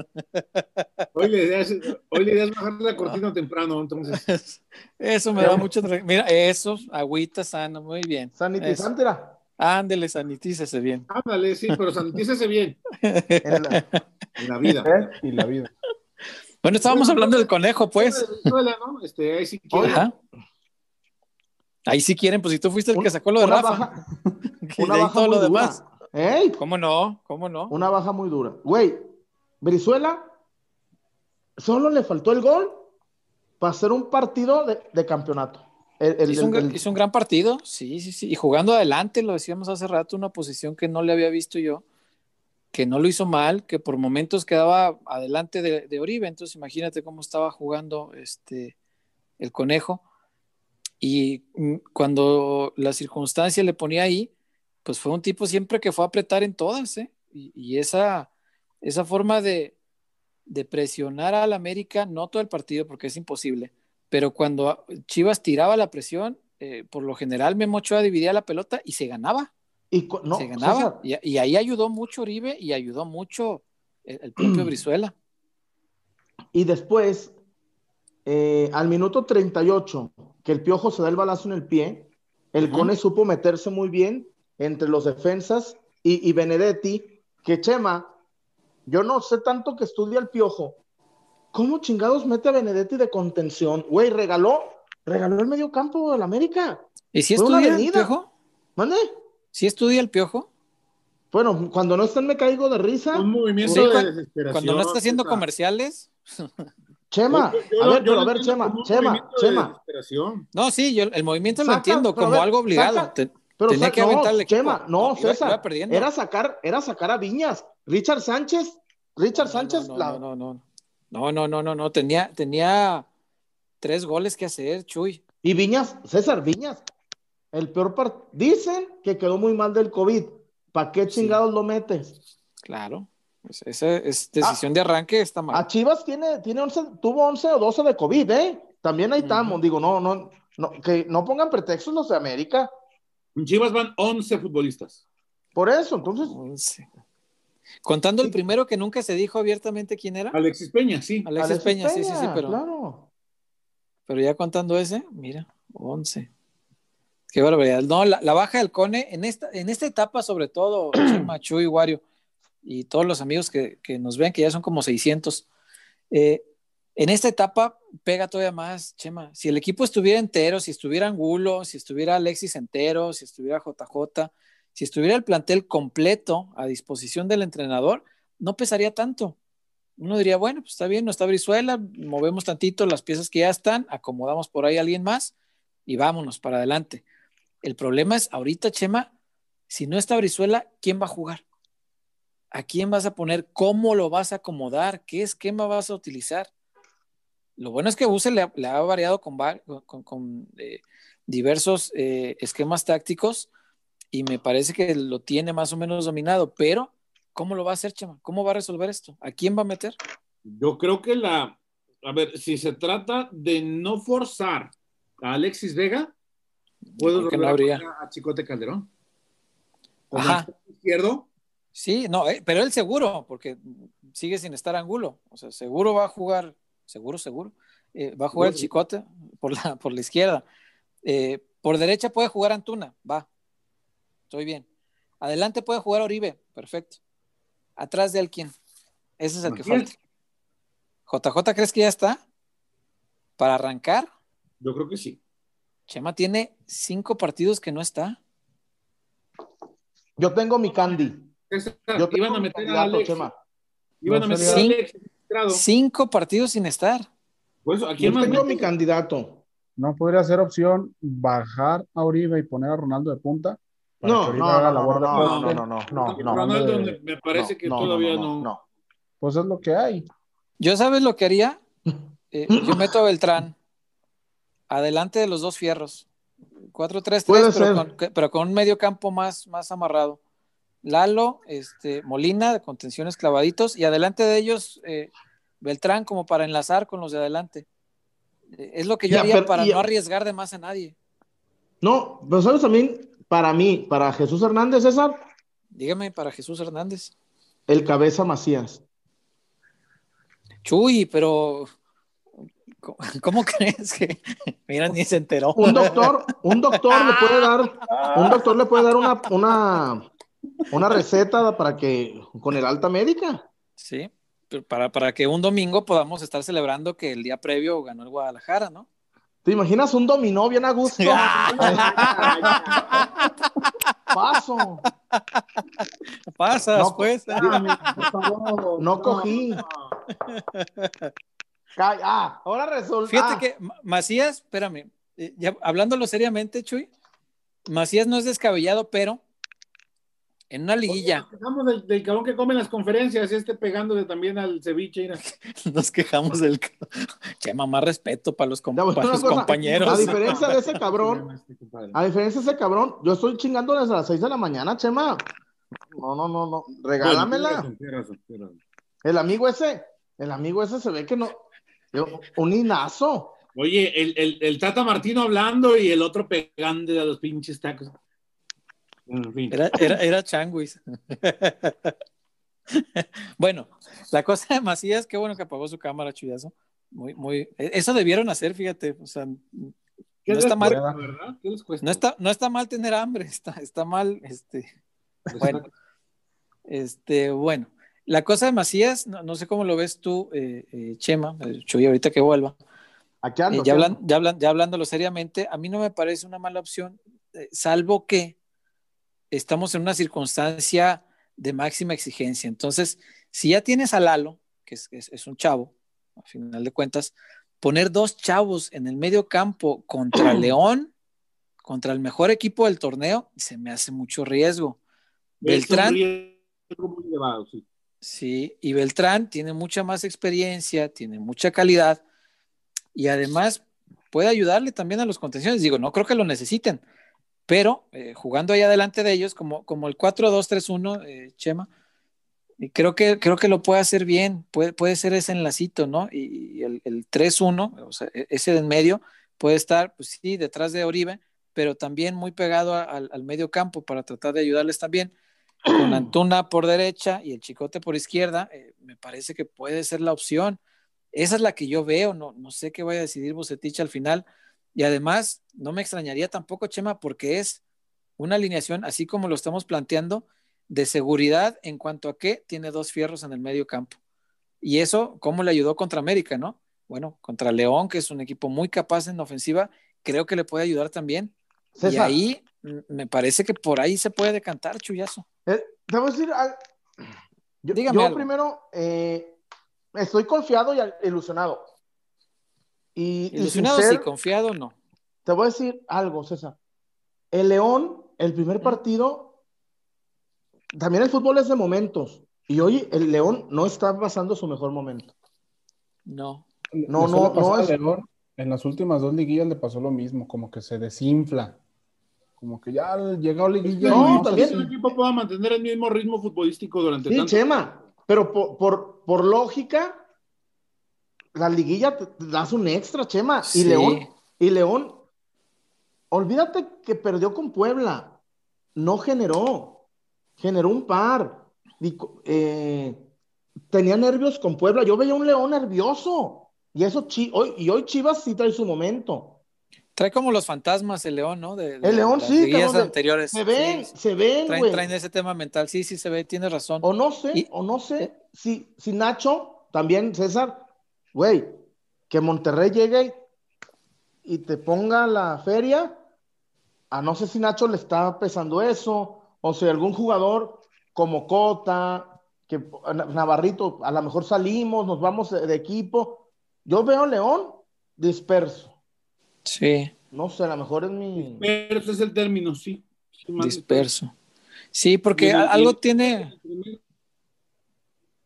Hoy la idea es, hoy la idea es bajar la cortina temprano, entonces. Eso me da mucha tranquilidad. Mira, eso, agüita sana, muy bien. Sanitizante era. Ándele, sanitícese bien. Ándale, sí, pero sanitícese bien En la- en la vida. él y la vida. Bueno, estábamos Bueno, hablando del conejo, pues. Venezuela, ¿no? Este, ahí sí quiere. Ajá. Ahí sí quieren, pues si tú fuiste el que sacó lo de una Rafa. baja, y una de ahí baja todo muy lo dura. ¿Cómo no? ¿Cómo no? Una baja muy dura. Güey, Brizuela solo le faltó el gol para hacer un partido de, de campeonato. El- el- hizo, un, el- gran- el- hizo un gran partido, sí, sí, sí. Y jugando adelante, lo decíamos hace rato, una posición que no le había visto yo, que no lo hizo mal, que por momentos quedaba adelante de, de Oribe. Entonces, imagínate cómo estaba jugando este el conejo. Y mm, cuando la circunstancia le ponía ahí, pues fue un tipo siempre que fue a apretar en todas, ¿eh? Y, y esa, esa forma de, de presionar al América, no todo el partido porque es imposible, pero cuando Chivas tiraba la presión, eh, por lo general Memo Ochoa dividía la pelota y se ganaba, y no, se ganaba. Y, y ahí ayudó mucho Oribe y ayudó mucho el, el propio Brizuela. y después, eh, al minuto 38, que el piojo se da el balazo en el pie, el. Cone supo meterse muy bien entre los defensas y, y Benedetti, que Chema, yo no sé tanto que estudia el piojo. ¿Cómo chingados mete a Benedetti de contención? Güey, regaló, regaló el medio campo del América. ¿Y si Fue estudia el piojo? ¿Mande? ¿Sí estudia el piojo? Bueno, cuando no están me caigo de risa. Un movimiento Sí, de desesperación. Cuando no está haciendo comerciales. Chema, yo- yo a ver, yo pero a ver, Chema, Chema, de Chema. desesperación. No, sí, yo el movimiento lo entiendo como ver, algo obligado. saca. Te- Pero Tenía que aventar el no, equipo. Chema, no, iba- César. iba perdiendo. Era sacar, era sacar a Viñas. Richard Sánchez, Richard No, Sánchez, no, la- no, no, no, no, no, no, no, tenía, tenía tres goles que hacer, Chuy. y Viñas, César Viñas. El peor partido. Dicen que quedó muy mal del COVID. ¿Para qué Sí. chingados lo metes? Claro. Pues esa es decisión de arranque, está mal. A Chivas tiene, tiene 11, tuvo 11 o 12 de COVID, ¿eh? También ahí estamos. Digo, no, no, no, que no pongan pretextos los de América. En Chivas van 11 futbolistas. Por eso, entonces. 11. Contando el primero que nunca se dijo abiertamente quién era. Alexis Peña, sí. Alexis, Alexis Peña, sí, sí, sí, pero, Claro. pero ya contando ese, mira, 11. Qué barbaridad. No, la, la baja del Cone, en esta, en esta etapa, sobre todo, Chema, Chuy, Wario, y todos los amigos que, que nos ven, que ya son como 600, eh, en esta etapa pega todavía más, Chema. Si el equipo estuviera entero, si estuviera Angulo, si estuviera Alexis entero, si estuviera JJ, si estuviera el plantel completo a disposición del entrenador, no pesaría tanto. Uno diría, bueno, pues está bien, no está Brizuela, movemos tantito las piezas que ya están, acomodamos por ahí a alguien más y vámonos para adelante. El problema es ahorita, Chema, si no está Brizuela, ¿quién va a jugar? ¿A quién vas a poner? ¿Cómo lo vas a acomodar? ¿Qué esquema vas a utilizar? Lo bueno es que Buse le, ha- variado con, va- con- con, eh, diversos eh, esquemas tácticos y me parece que lo tiene más o menos dominado, pero ¿cómo lo va a hacer, Chema? ¿Cómo va a resolver esto? ¿A quién va a meter? Yo creo que la. A ver, si se trata de no forzar a Alexis Vega, puedo no a habría. poner a Chicote Calderón. Como Ajá. izquierdo, Sí, no, eh, pero él seguro, porque sigue sin estar Angulo. O sea, seguro va a jugar, seguro, seguro. eh, va a jugar el. Chicote por la, por la izquierda. Eh, por derecha puede jugar Antuna, va. Estoy bien. Adelante puede jugar Oribe, perfecto. Atrás de él, ¿quién? Ese es el que falta. JJ, ¿crees que ya está? Para arrancar, yo creo que sí. Chema tiene cinco partidos que no está. Yo tengo mi candy. César, Yo tengo iban a mi meter a. Chema. Iban a meter a. Cinco partidos sin estar. Por eso, ¿a Yo más tengo mi candidato. No podría ser opción bajar a Uribe y poner a Ronaldo de punta. No, no, no, haga no, no, de no, no, no, no, no, Ronaldo no, me- parece no, que no, todavía no, no. no. Pues es lo que hay. Yo sabes lo que haría. Eh, yo meto a Beltrán adelante de los dos fierros. 4-3-3, Puede pero con, pero con un medio campo más, más amarrado. Lalo, este, Molina, con tensiones clavaditos, y adelante de ellos, eh, Beltrán, como para enlazar con los de adelante. Eh, es lo que yo Ya, haría pero- para y- no arriesgar de más a nadie. No, pero sabes también, para mí, para Jesús Hernández, César, Dígame para Jesús Hernández. el cabeza Macías. Chuy, pero ¿cómo, cómo crees que? Mira, ni se enteró. Un doctor, un doctor le puede dar, un doctor le puede dar una, una, una receta para que, con el alta médica. Sí, para, para que un domingo podamos estar celebrando que el día previo ganó el Guadalajara, ¿no? ¿Te imaginas un dominó bien a gusto? Paso. Pasas, No, pues. Dígame, por favor. No cogí. Ah, ahora resulta. Fíjate ah, que Ma- Macías, espérame, eh, ya hablándolo seriamente, Chuy, Macías no es descabellado, pero en una liguilla Nos quejamos del, del cabrón que come en las conferencias, este pegándole también al ceviche. nos quejamos del. Chema, más respeto para los, com- Ya, bueno, para una los cosa, compañeros. A diferencia de ese cabrón, Este a diferencia de ese cabrón, yo estoy chingando desde las 6 de la mañana, Chema. No, no, no, no. Regálamela. El amigo ese, el amigo ese se ve que no. Un hinazo. Oye, el, el, el Tata Martino hablando y el otro pegando a los pinches tacos. Era, era, era changuis. bueno, la cosa de Macías, qué bueno que apagó su cámara, chuyazo. Muy, muy. Eso debieron hacer, fíjate. O sea, ¿Qué no está mal. cuesta, verdad? ¿Qué les cuesta? no está, no está mal tener hambre, está, está mal, este, bueno, este, bueno. La cosa de Macías, no, no sé cómo lo ves tú, eh, eh, Chema, eh, Chuy, ahorita que vuelva. Aquí Eh, ando. ya, hablan, ya, hablan, ya hablándolo seriamente, a mí no me parece una mala opción, eh, salvo que estamos en una circunstancia de máxima exigencia. Entonces, si ya tienes a Lalo, que es, es- es un chavo, a final de cuentas, poner dos chavos en el medio campo contra León, contra el mejor equipo del torneo, se me hace mucho riesgo. Es Beltrán, riesgo muy elevado, sí. Sí, y Beltrán tiene mucha más experiencia, tiene mucha calidad y además puede ayudarle también a los contenciones. Digo, no creo que lo necesiten, pero eh, jugando ahí adelante de ellos, como, como el 4-2-3-1, eh, Chema, Y creo que, creo que lo puede hacer bien, puede, puede ser ese enlacito, ¿no? Y, el, el 3-1, o e, ese de en medio, puede estar, pues sí, detrás de Oribe, pero también muy pegado al, al medio campo para tratar de ayudarles también. Con Antuna por derecha y el Chicote por izquierda, eh, me parece que puede ser la opción. Esa es la que yo veo, no, no sé qué vaya a decidir Bucetich al final. Y además, no me extrañaría tampoco, Chema, porque es una alineación, así como lo estamos planteando, de seguridad en cuanto a que tiene dos fierros en el medio campo. Y eso, ¿cómo le ayudó contra América, no? Bueno, contra León, que es un equipo muy capaz en ofensiva, creo que le puede ayudar también. Y ahí me parece que por ahí se puede decantar, Chuyazo. Eh, a decir, yo, yo primero eh, estoy confiado y ilusionado. Y, ilusionado sí, confiado no. Te voy a decir algo, César. El León, el primer partido, también el fútbol es de momentos. Y hoy el León no está pasando su mejor momento. No. No, no, no. Es... en las últimas dos liguillas le pasó lo mismo, como que se desinfla. Como que ya llegó liguilla. No, también el equipo pueda mantener el mismo ritmo futbolístico durante sí, Chema, pero por, por, lógica, la liguilla te, das un extra, Chema. Y León, y León, olvídate que perdió con Puebla. No generó. Generó un par. Eh, tenía nervios con Puebla. Yo veía un León nervioso. Y eso hoy, y hoy Chivas sí trae su momento. Trae como los fantasmas el León, ¿no? De, el León sí. anteriores. Se ven, se ven, traen, traen, ese tema mental. Sí, sí se ve, tiene razón. O no sé, o no sé si, si Nacho, también César, güey, que Monterrey llegue y te ponga la feria, a no sé si Nacho le está pesando eso, o si algún jugador como Cota, que Navarrito, a lo mejor salimos, nos vamos de, equipo. Yo veo León disperso. Sí. No sé, a lo mejor es mi. Disperso es el término, sí. disperso. Sí, porque algo tiene.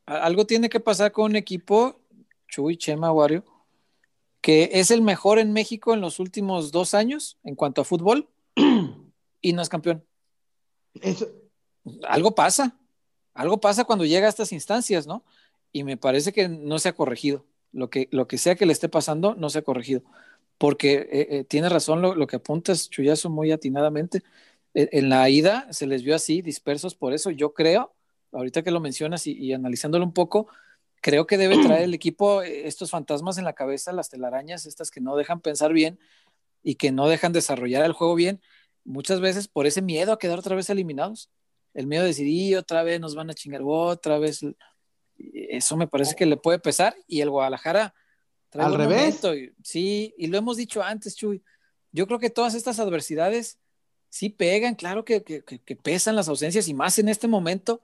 Algo tiene que pasar con un equipo, Chuy, Chema, Wario, que es el mejor en México en los últimos dos años en cuanto a fútbol y no es campeón. Algo pasa, algo pasa cuando llega a estas instancias, ¿no? Y me parece que no se ha corregido. Lo que, lo que sea que le esté pasando, no se ha corregido. Porque eh, eh, tiene razón lo, que apuntas, Chuyazo, muy atinadamente. E, en, la ida se les vio así, dispersos por eso. Yo creo, ahorita que lo mencionas y, y analizándolo un poco, creo que debe traer el equipo eh, estos fantasmas en la cabeza, las telarañas, estas que no dejan pensar bien y que no dejan desarrollar el juego bien, muchas veces por ese miedo a quedar otra vez eliminados. El miedo de decir, y otra vez nos van a chingar, otra vez. Eso me parece que le puede pesar y el Guadalajara trae al revés. sí, y lo hemos dicho antes, Chuy. Yo creo que todas estas adversidades sí pegan, claro que, que, pesan las ausencias y más en este momento,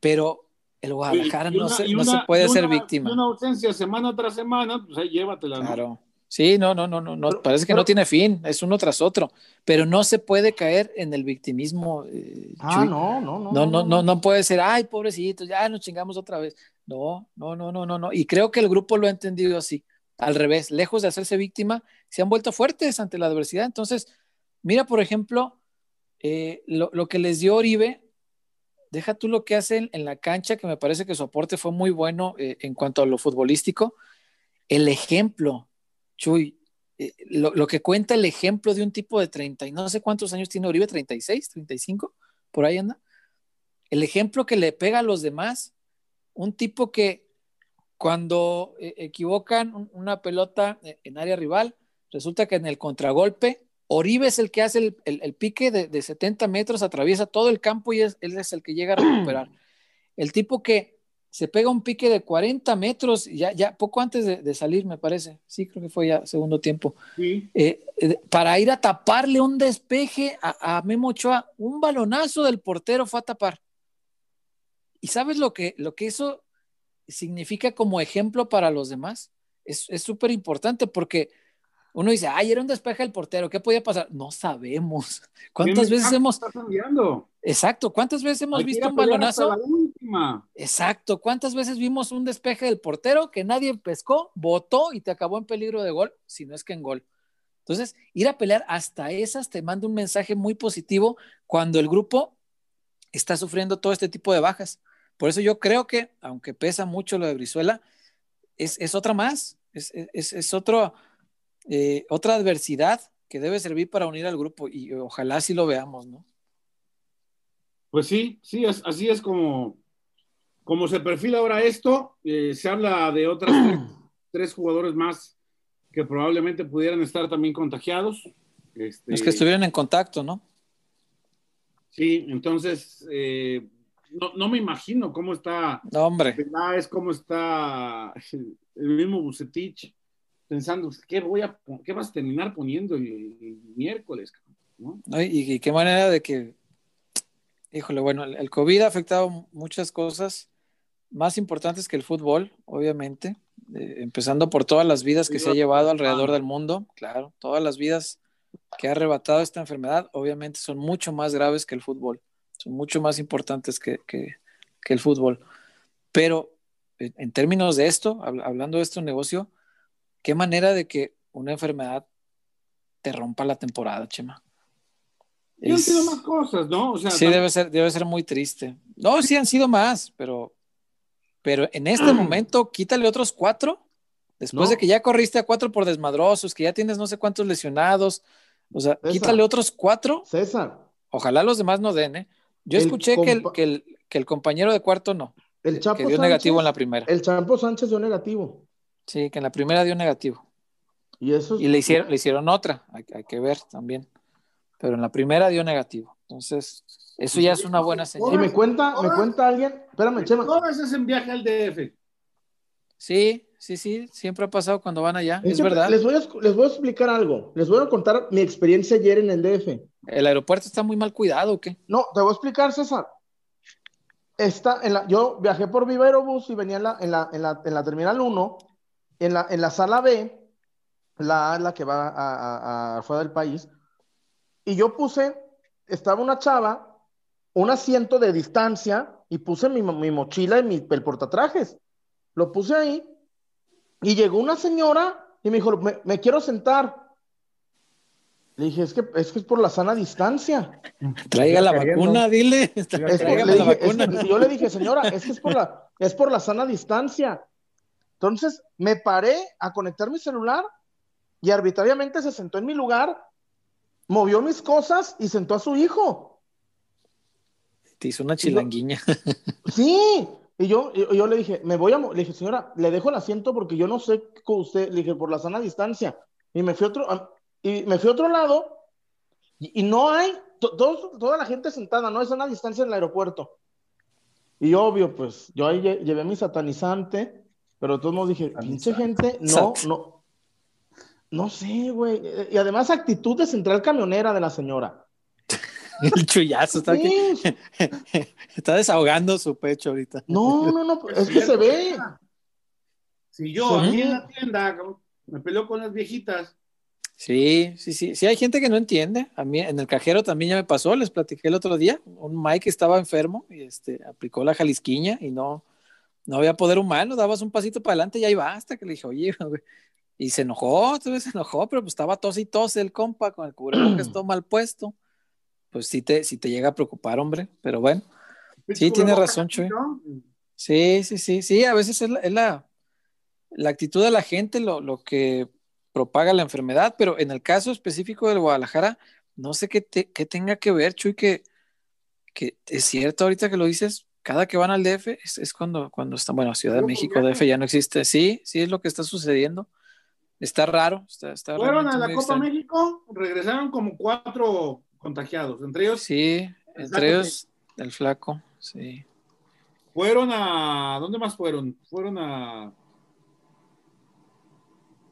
pero el Guadalajara no, se, no se puede ser víctima. Una ausencia semana tras semana, pues ahí llévatela. Claro. Sí, no, no, no, no, no parece que no tiene fin, es uno tras otro, pero no se puede caer en el victimismo. Eh, ah, no, no, no, no, no, no, no puede ser, ay, pobrecitos, ya nos chingamos otra vez. No, no, no, no, no, no. Y creo que el grupo lo ha entendido así, al revés, lejos de hacerse víctima, se han vuelto fuertes ante la adversidad. Entonces, mira, por ejemplo, eh, lo, lo, que les dio Oribe, deja tú lo que hacen en la cancha, que me parece que su aporte fue muy bueno eh, en cuanto a lo futbolístico. El ejemplo, Chuy, eh, lo, que cuenta el ejemplo de un tipo de 30 y no sé cuántos años tiene Oribe, 36, 35, por ahí anda. El ejemplo que le pega a los demás, un tipo que cuando eh, equivocan una pelota en área rival, resulta que en el contragolpe, Oribe es el que hace el, pique de, 70 metros, atraviesa todo el campo y él es el que llega a recuperar. El tipo que se pega un pique de 40 metros, ya, ya poco antes de, salir, me parece. Sí, creo que fue ya segundo tiempo. Eh, eh, para ir a taparle un despeje a, a, Memo Ochoa, un balonazo del portero fue a tapar. ¿Y sabes lo que, lo que eso significa como ejemplo para los demás? Es súper importante porque uno dice, ay, era un despeje del portero, ¿qué podía pasar? No sabemos. ¿Cuántas veces hemos... Exacto, ¿cuántas veces hemos visto un balonazo? Exacto, ¿cuántas veces vimos un despeje del portero que nadie pescó, botó y te acabó en peligro de gol, si no es que en gol? Entonces, ir a pelear hasta esas te manda un mensaje muy positivo cuando el grupo está sufriendo todo este tipo de bajas, Por eso yo creo que, aunque pesa mucho lo de Brizuela, es, otra más, es, es, otro, eh, otra adversidad que debe servir para unir al grupo y ojalá así lo veamos, ¿no? Pues sí, sí, así es como, como se perfila ahora esto. Eh, se habla de otras tres, jugadores más que probablemente pudieran estar también contagiados. Este, Los que estuvieron en contacto, ¿no? Sí, entonces eh, no, me imagino cómo está. No, hombre. Es cómo está el mismo Bucetich pensando, ¿qué, voy a, qué vas a terminar poniendo el, miércoles? Y, qué manera de que, híjole, bueno, el, COVID ha afectado muchas cosas más importantes que el fútbol, obviamente, empezando por todas las vidas que se ha llevado alrededor del mundo, claro, todas las vidas que ha arrebatado esta enfermedad, obviamente son mucho más graves que el fútbol, son mucho más importantes que, el fútbol. Pero en términos de esto, hablando de este negocio, qué manera de que una enfermedad te rompa la temporada, Chema. Y han sido más cosas, ¿no? sí, debe ser, debe ser muy triste. No, sí han sido más, pero, pero en este momento quítale otros cuatro. Después de que ya corriste a cuatro por desmadrosos, que ya tienes no sé cuántos lesionados. O sea, quítale otros cuatro. César. Ojalá los demás no den, ¿eh? Yo escuché que, el, que, el, que el compañero de cuarto no. El Chapo que dio negativo en la primera. El Chapo Sánchez dio negativo. Sí, que en la primera dio negativo. Y eso Y le hicieron, le hicieron otra, hay, que ver también. Pero en la primera dio negativo. Entonces, eso ya es una buena señal. Y me cuenta, me cuenta alguien, espérame, Chema. ¿Cómo veces en viaje al DF? Sí, sí, sí, siempre ha pasado cuando van allá, es, verdad. Les voy, a, les voy a explicar algo, les voy a contar mi experiencia ayer en el DF. ¿El aeropuerto está muy mal cuidado o qué? No, te voy a explicar, César. Está en la, yo viajé por Viva Aerobús y venía en la, en la, en la, en la Terminal 1 en la, en la sala B, la, la que va a, a, fuera del país, y yo puse, estaba una chava, un asiento de distancia, y puse mi, mi mochila y mi, el portatrajes. Lo puse ahí, y llegó una señora y me dijo, me, quiero sentar. Le dije, es que, es que es por la sana distancia. Traiga la vacuna, dile. yo le dije, señora, es que es por la, es por la sana distancia. Entonces me paré a conectar mi celular y arbitrariamente se sentó en mi lugar, movió mis cosas y sentó a su hijo. Te hizo una chilanguiña. sí, y yo, yo, le dije, me voy a, le dije, señora, le dejo el asiento porque yo no sé con usted, le dije, por la sana distancia. Y me fui a otro, y me fui a otro lado y, no hay, toda la gente sentada, no hay sana distancia en el aeropuerto. Y obvio, pues yo ahí llevé mi satanizante pero todos modos dije, pinche gente, no, no, no sé, güey. Y además actitud de central camionera de la señora. El chullazo está aquí. Está desahogando su pecho ahorita. No, no, no, es que se ve. Si yo aquí en la tienda me peleo con las viejitas. Sí, sí, sí. Sí, hay gente que no entiende. A mí en el cajero también ya me pasó, les platiqué el otro día. Un Mike estaba enfermo y este aplicó la jalisquiña y no, no había poder humano, dabas un pasito para adelante y ahí va, hasta que le dije, oye, y se enojó, se enojó, pero pues estaba tos y tos el compa con el cubrebocas todo mal puesto. Pues sí te, sí te llega a preocupar, hombre, pero bueno. Sí, tiene razón, Chuy. Sí, sí, sí, sí, a veces es la, la, actitud de la gente lo, lo, que propaga la enfermedad, pero en el caso específico del Guadalajara, no sé qué, qué tenga que ver, Chuy, que, que es cierto ahorita que lo dices, cada que van al DF es, cuando, cuando están, bueno, Ciudad de México, DF ya no existe. Sí, sí es lo que está sucediendo. Está raro. Está, Fueron a la Copa México, regresaron como cuatro contagiados, entre ellos. Sí, entre ellos el flaco, sí. Fueron a, ¿dónde más fueron? Fueron a,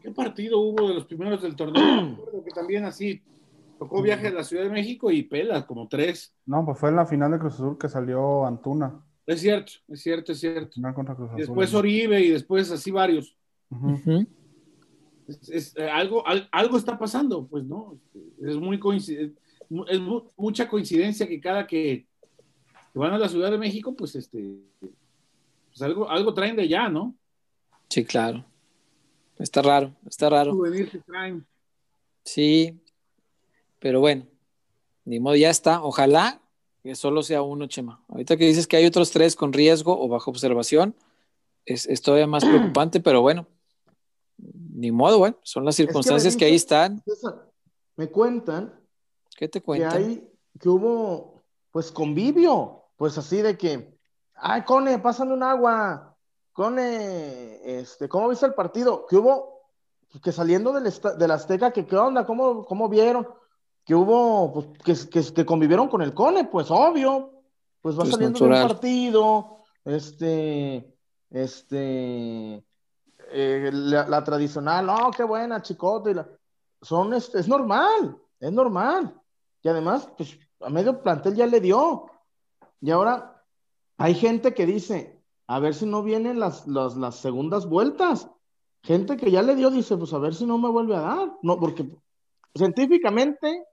¿qué partido hubo de los primeros del torneo? que también así Tocó viaje a la Ciudad de México y pela, como tres. No, pues fue en la final de Cruz Azul que salió Antuna. Es cierto, es cierto, es cierto. después Oribe y después así varios. es, eh, algo, algo está pasando, pues, ¿no? Es muy coincidente, es mucha coincidencia que cada que, van a la Ciudad de México, pues este, pues algo, algo traen de allá, ¿no? Sí, claro. Está raro, está raro. Sí, pero bueno, ni modo, ya está. Ojalá que solo sea uno, Chema. Ahorita que dices que hay otros tres con riesgo o bajo observación, es, es todavía más preocupante, pero bueno, ni modo, bueno, son las circunstancias que, ahí están. me cuentan ¿Qué te cuentan? que hay, que hubo, pues, convivio, pues así de que, ay, Cone, pásame un agua, Cone, este, ¿cómo viste el partido? Que hubo, que saliendo del de la Azteca, que qué onda, ¿Cómo, cómo vieron? Que hubo, pues, que, que, que convivieron con el Cone, pues obvio, pues va pues saliendo del partido, este, este, eh, la, tradicional, no, qué buena, chicote, son, es, es, normal, es normal. Y además, pues a medio plantel ya le dio. Y ahora hay gente que dice, a ver si no vienen las, las, las segundas vueltas. Gente que ya le dio, dice, pues a ver si no me vuelve a dar. No, porque científicamente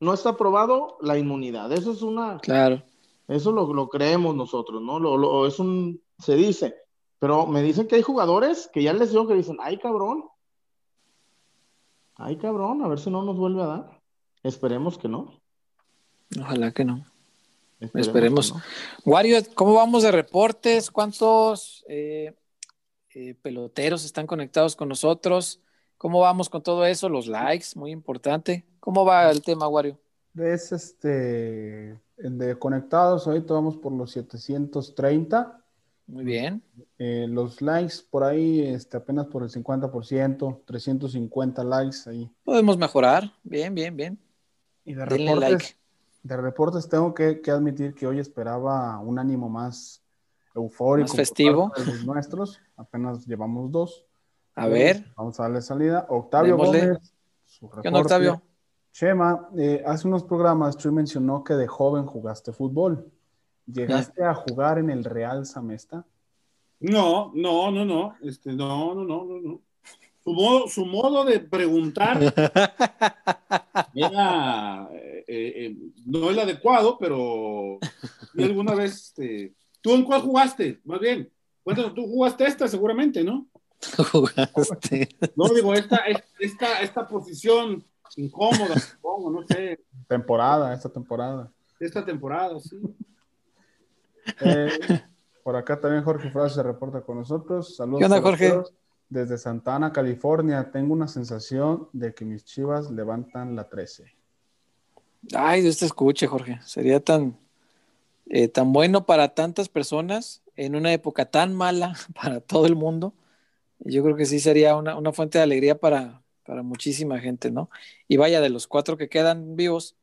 no está probado la inmunidad. Eso es una. Claro. Eso lo, lo creemos nosotros, ¿no? Lo, lo, es un. Se dice. Pero me dicen que hay jugadores que ya les dio que dicen, ay cabrón, ay cabrón, a ver si no nos vuelve a dar. Esperemos que no. Ojalá que no. Esperemos. Wario, ¿cómo vamos de reportes? ¿Cuántos eh, eh, peloteros están conectados con nosotros? ¿Cómo vamos con todo eso? Los likes, muy importante. ¿Cómo va el tema, Wario? Es este, de conectados, ahorita vamos por los 730. Muy bien. Eh, los likes por ahí, este, apenas por el 50%, 350 likes ahí. Podemos mejorar. Bien, bien, bien. Y de reportes, de reportes tengo que, admitir que hoy esperaba un ánimo más eufórico. Más festivo. De los nuestros. Apenas llevamos dos. A ver. Vamos a darle salida. Octavio Gómez. Su ¿Qué onda, Octavio? Chema, eh, hace unos programas Chuy mencionó que de joven jugaste fútbol. ¿Llegaste a jugar en el Real Samesta? No, no, no, no. Este, no, no, no, no, no. Su modo, su modo de preguntar era eh, eh, no el adecuado, pero alguna vez este, ¿tú en cuál jugaste? Más bien, bueno, tú jugaste esta seguramente, ¿no? Jugaste. No, digo, esta, esta, esta posición incómoda, supongo, no sé. Temporada, esta temporada. Esta temporada, sí. Eh, por acá también Jorge Flores se reporta con nosotros. Saludos. ¿Qué onda, Jorge? Desde Santa Ana, California, tengo una sensación de que mis chivas levantan la 13. Ay, Dios te escuche, Jorge. Sería tan, eh, tan bueno para tantas personas en una época tan mala para todo el mundo. Yo creo que sí sería una, una fuente de alegría para, para muchísima gente, ¿no? Y vaya, de los cuatro que quedan vivos,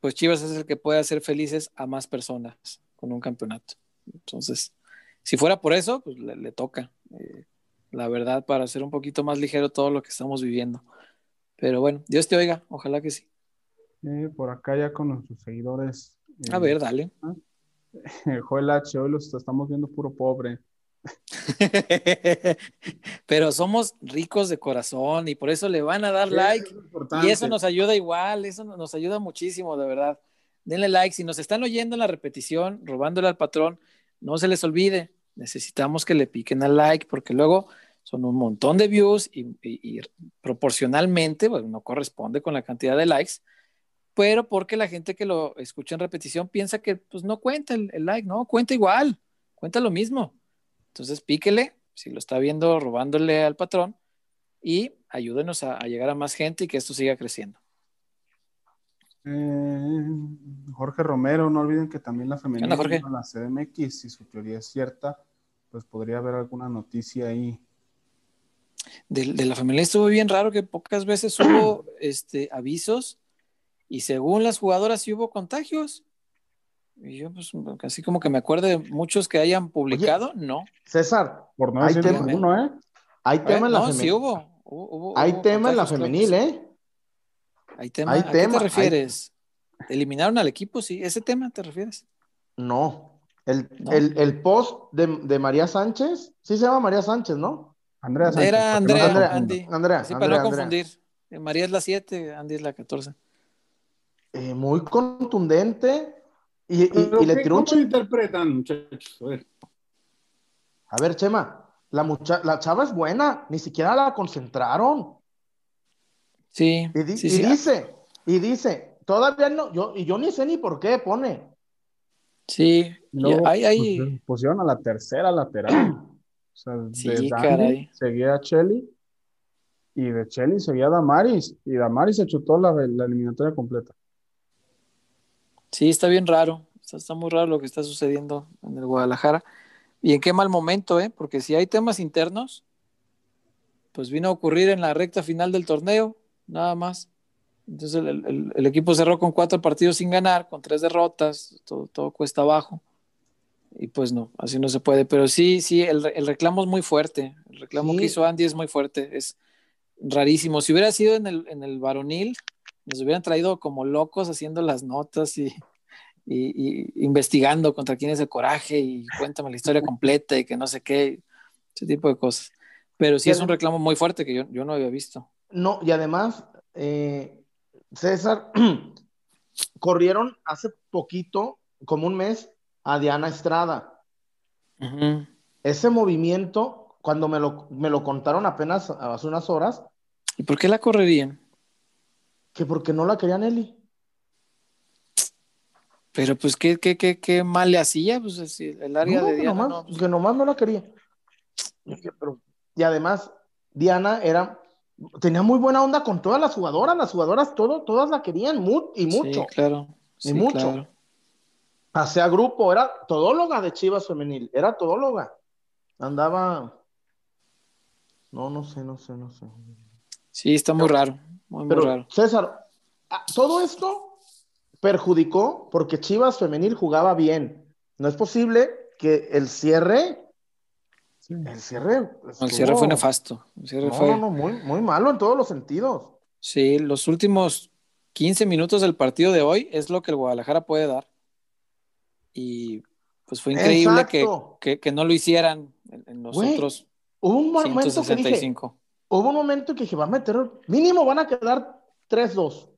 pues Chivas es el que puede hacer felices a más personas con un campeonato. Entonces, si fuera por eso, pues le, toca, eh, la verdad, para hacer un poquito más ligero todo lo que estamos viviendo. Pero bueno, Dios te oiga, ojalá que sí. por acá ya con nuestros seguidores. A eh, ver, dale. Joel H, hoy los estamos viendo puro pobre. Pero somos ricos de corazón y por eso le van a dar like. y eso nos ayuda igual, eso nos ayuda muchísimo, de verdad denle like. Si nos están oyendo en la repetición, robándole al patrón, no se les olvide, necesitamos que le piquen al like porque luego son un montón de views y, proporcionalmente pues, no corresponde con la cantidad de likes, pero porque la gente que lo escucha en repetición piensa que pues no cuenta el, like, no, cuenta igual, cuenta lo mismo. Entonces píquele, si lo está viendo robándole al patrón y ayúdenos a llegar a más gente y que esto siga creciendo. Eh, Jorge Romero, no olviden que también la femenina la CDMX, si su teoría es cierta, pues podría haber alguna noticia ahí. De, la femenina estuvo bien raro que pocas veces hubo este, avisos y según las jugadoras sí hubo contagios. Y yo, pues, así como que me acuerdo de muchos que hayan publicado, no. César, por no hay tema, ¿eh? Hay tema en la femenil. Sí hubo. hay tema en la femenil, ¿eh? Hay tema. ¿A qué te refieres? ¿Eliminaron al equipo? Sí, ¿ese tema te refieres? No. El, post de, María Sánchez, sí se llama María Sánchez, ¿no? Andrea Sánchez. Era Andrea, Andrea, Andy. Andrea, sí, para no confundir. Eh, María es la 7, Andy es la 14. Eh, muy contundente. Y, y, le tiró ¿Cómo interpretan, muchachos? A ver. A ver, Chema, la, mucha la chava es buena, ni siquiera la concentraron. Sí. Y, dice, y dice, todavía no, yo, y yo ni sé ni por qué pone. Sí, Luego, hay, hay... pues, pusieron a la tercera lateral. O sea, Sí, de Dani caray. seguía a Chelly y de Chelly seguía a Damaris y Damaris se chutó la, la eliminatoria completa. Sí, está bien raro. Está, está muy raro lo que está sucediendo en el Guadalajara. Y en qué mal momento, ¿eh? Porque si hay temas internos, pues vino a ocurrir en la recta final del torneo, nada más. Entonces el, el- el equipo cerró con cuatro partidos sin ganar, con tres derrotas, todo, todo cuesta abajo. Y pues no, así no se puede. Pero sí, sí, el, el reclamo es muy fuerte. El reclamo Sí. que hizo Andy es muy fuerte. Es rarísimo. Si hubiera sido en el, en el varonil, nos hubieran traído como locos haciendo las notas y, y- y investigando contra quién es el coraje y cuéntame la historia completa y que no sé qué, ese tipo de cosas. Pero sí es un reclamo muy fuerte que yo, yo no había visto. No, y además, eh, César, corrieron hace poquito, como un mes, a Diana Estrada. Ese movimiento, cuando me lo, me lo contaron apenas hace unas horas, ¿Y por qué la correrían? Que porque no la querían Eli. Pero pues qué, qué, qué, qué mal le hacía, pues así, el área No, de que Diana, nomás, no, pues, que nomás no la quería. Y dije, pero- y además, Diana era, tenía muy buena onda con todas las jugadoras, las jugadoras todo, todas la querían mu- y mucho. Sí, claro. Y mucho. claro. Hacía grupo, era todóloga de Chivas Femenil, era todóloga. Andaba, no, no sé, no sé, no sé. Sí, está muy raro, muy, muy Pero raro. César, ah, todo esto perjudicó porque Chivas Femenil jugaba bien. No es posible que el cierre, Sí. el cierre, El cierre fue nefasto. El cierre No, fue... no, no, muy, muy malo en todos los sentidos. Sí, los últimos 15 minutos del partido de hoy es lo que el Guadalajara puede dar. Y pues fue increíble que, que, que no lo hicieran en, en los otros Hubo un momento que dije, 165. Hubo un momento que dije, va a meter, mínimo van a quedar 3-2.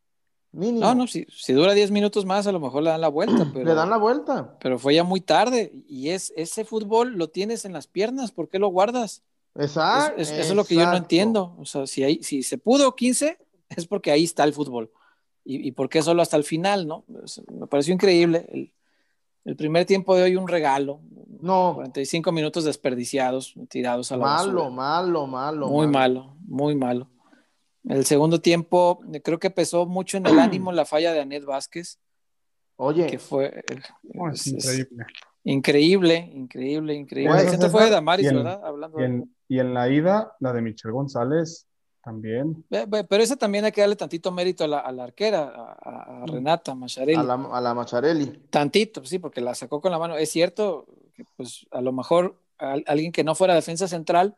Mínimo. No, no, si, si dura 10 minutos más, a lo mejor le dan la vuelta, pero, Le dan la vuelta. pero fue ya muy tarde. Y es ese fútbol lo tienes en las piernas, ¿por qué lo guardas? Exacto. Es- es- eso es lo que yo no entiendo. O sea, si, hay, si se pudo 15, es porque ahí está el fútbol. ¿Y, y por qué solo hasta el final? no? Me pareció increíble. El, el primer tiempo de hoy, un regalo. No, 45 minutos desperdiciados, tirados a la malo, basura. malo, malo. Muy malo, muy malo. El segundo tiempo, creo que pesó mucho en el ánimo la falla de Anet Vázquez, Oye, que fue eh, No, es es- es increíble. increíble, increíble, increíble. Bueno, fue de Damaris, y en- ¿verdad? Hablando Y de- en, y en la ida, la de Michelle González también. Pero ese también hay que darle tantito mérito a la, a la arquera, a, a- a Renata Macharelli. a la, a la Macharelli. Tantito, sí, porque la sacó con la mano. Es cierto que, pues, a lo mejor al- alguien que no fuera defensa central,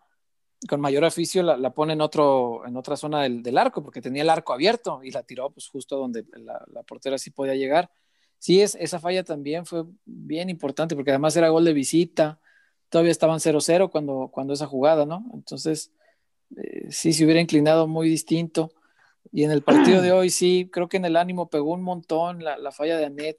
con mayor oficio, la, la pone en, otro, en otra zona del, del arco, porque tenía el arco abierto y la tiró pues, justo donde la, la portera sí podía llegar. Sí, es, esa falla también fue bien importante, porque además era gol de visita, todavía estaban 0-0 cuando, cuando esa jugada, ¿no? Entonces, eh, sí se hubiera inclinado muy distinto. Y en el partido de hoy sí, creo que en el ánimo pegó un montón la, la falla de Anet,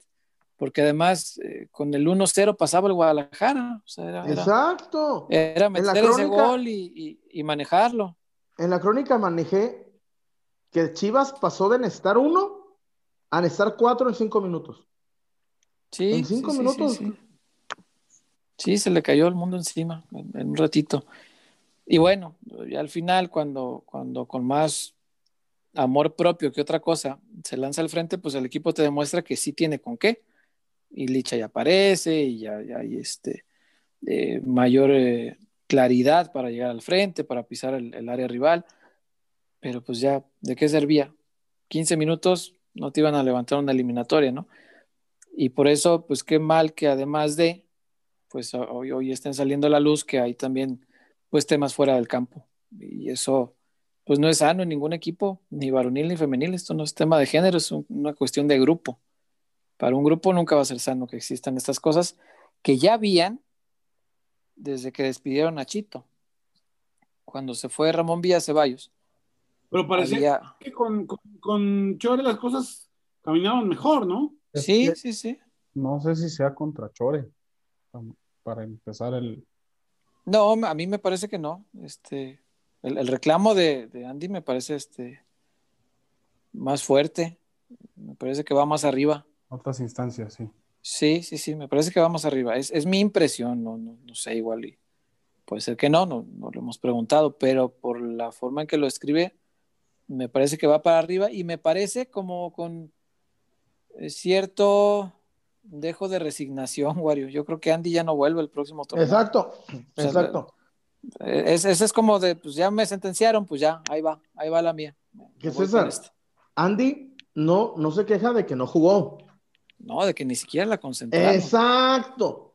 porque además eh, con el 1-0 pasaba el Guadalajara. O sea, era, Exacto. era meter ese gol y, y- y manejarlo. En la crónica manejé que Chivas pasó de necesitar uno a necesitar cuatro en cinco minutos. Sí, En cinco sí, minutos. Sí, sí. Sí, se le cayó el mundo encima en, en un ratito. Y bueno, al final, cuando, cuando con más amor propio que otra cosa se lanza al frente, pues el equipo te demuestra que sí tiene con qué. Y Licha ya aparece y ya, hay este, eh, mayor eh, claridad para llegar al frente, para pisar el, el área rival. Pero pues ya, ¿de qué servía? 15 minutos no te iban a levantar una eliminatoria, ¿no? Y por eso, pues qué mal que además de, pues hoy, hoy estén saliendo a la luz que hay también, pues temas fuera del campo. Y eso, pues no es sano en ningún equipo, ni varonil ni femenil. Esto no es tema de género, es un- una cuestión de grupo. Para un grupo nunca va a ser sano que existan estas cosas que ya habían desde que despidieron a Chito. Cuando se fue Ramón Villa Ceballos. Pero parecía había- que con, con, con Chore las cosas caminaban mejor, ¿no? Sí, sí, sí. No sé si sea contra Chore. Para empezar el. No, a mí me parece que no. Este, el, el reclamo de, de Andy me parece este más fuerte. Me parece que va más arriba. Otras instancias, sí. Sí, sí, sí, me parece que vamos arriba. Es, es mi impresión, no, no, no, sé, igual y puede ser que no, no, no lo hemos preguntado, pero por la forma en que lo escribe, me parece que va para arriba y me parece como con eh, cierto dejo de resignación, Wario. Yo creo que Andy ya no vuelve el próximo torneo. Exacto, exacto. Ese es, es, como de, pues ya me sentenciaron, pues ya, ahí va, ahí va la mía. ¿Qué César? Este. Andy no, no se queja de que no jugó. No, de que ni siquiera la concentraron. Exacto.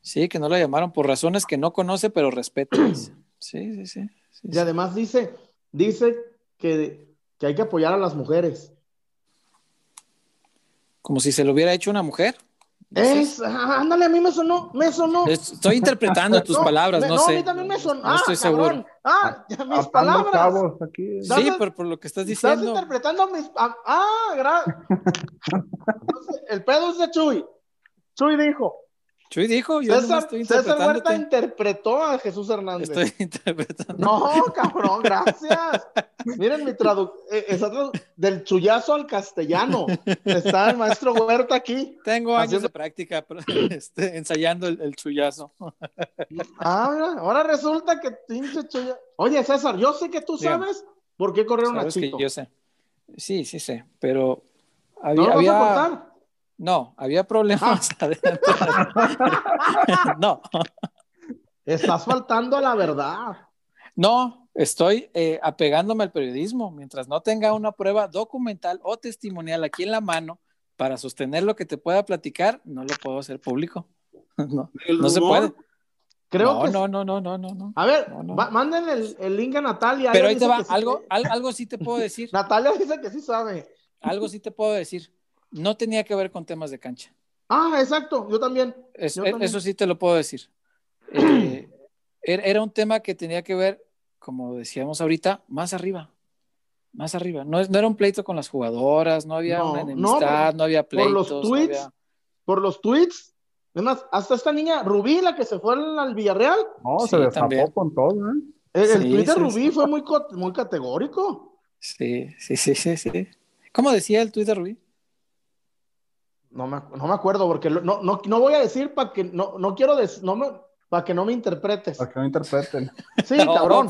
Sí, que no la llamaron por razones que no conoce, pero respeta. sí, sí, sí, sí, Y además dice, dice que, que hay que apoyar a las mujeres. Como si se lo hubiera hecho una mujer. Es, ah, ándale, a mí me sonó, me sonó. Estoy interpretando tus no, palabras, me, no, no, sé. a mí también me sonó. No estoy ah, seguro. Ah, ya, mis palabras. Aquí. Sí, pero por lo que estás diciendo. Estás interpretando mis. Ah, ah gra... el pedo es de Chuy. Chuy dijo. Chuy dijo, yo César, estoy César Huerta interpretó a Jesús Hernández. Estoy interpretando. No, cabrón, gracias. Miren mi traducción, eh, del chullazo al castellano. Está el maestro Huerta aquí. Tengo años haciendo... de práctica este, ensayando el, el, chullazo. Ah, ahora resulta que pinche chullazo. Oye, César, yo sé que tú sabes Bien. por qué corrieron a Chito. Que yo sé. Sí, sí sé, pero había, ¿No lo había... vas a contar? No, había problemas adentro. no. Estás faltando a la verdad. No, estoy eh, apegándome al periodismo. Mientras no tenga una prueba documental o testimonial aquí en la mano para sostener lo que te pueda platicar, no lo puedo hacer público. No, no se puede. Creo no, que no, no, no, no, no, no. A ver, no, va, manden el, el, link a Natalia. Pero ahí te va, algo, sí algo sí te puedo decir. Natalia dice que sí sabe. Algo sí te puedo decir no tenía que ver con temas de cancha. Ah, exacto, yo también. Es, yo también. Eso sí te lo puedo decir. Eh, era un tema que tenía que ver, como decíamos ahorita, más arriba. Más arriba. No, no era un pleito con las jugadoras, no había no, una enemistad, no, no, había pleitos. Por los tweets, había... por los tweets. Además, hasta esta niña Rubí, la que se fue al, al Villarreal. No, sí, se destapó con todo, ¿eh? El, el sí, tweet de sí, Rubí fue muy, muy categórico. Sí, sí, sí, sí, sí. ¿Cómo decía el tweet de Rubí? No me, no me acuerdo, porque no, no, no voy a decir para que no, no quiero des, no me, para que no me interpretes. Para que no interpreten. Sí, no, cabrón.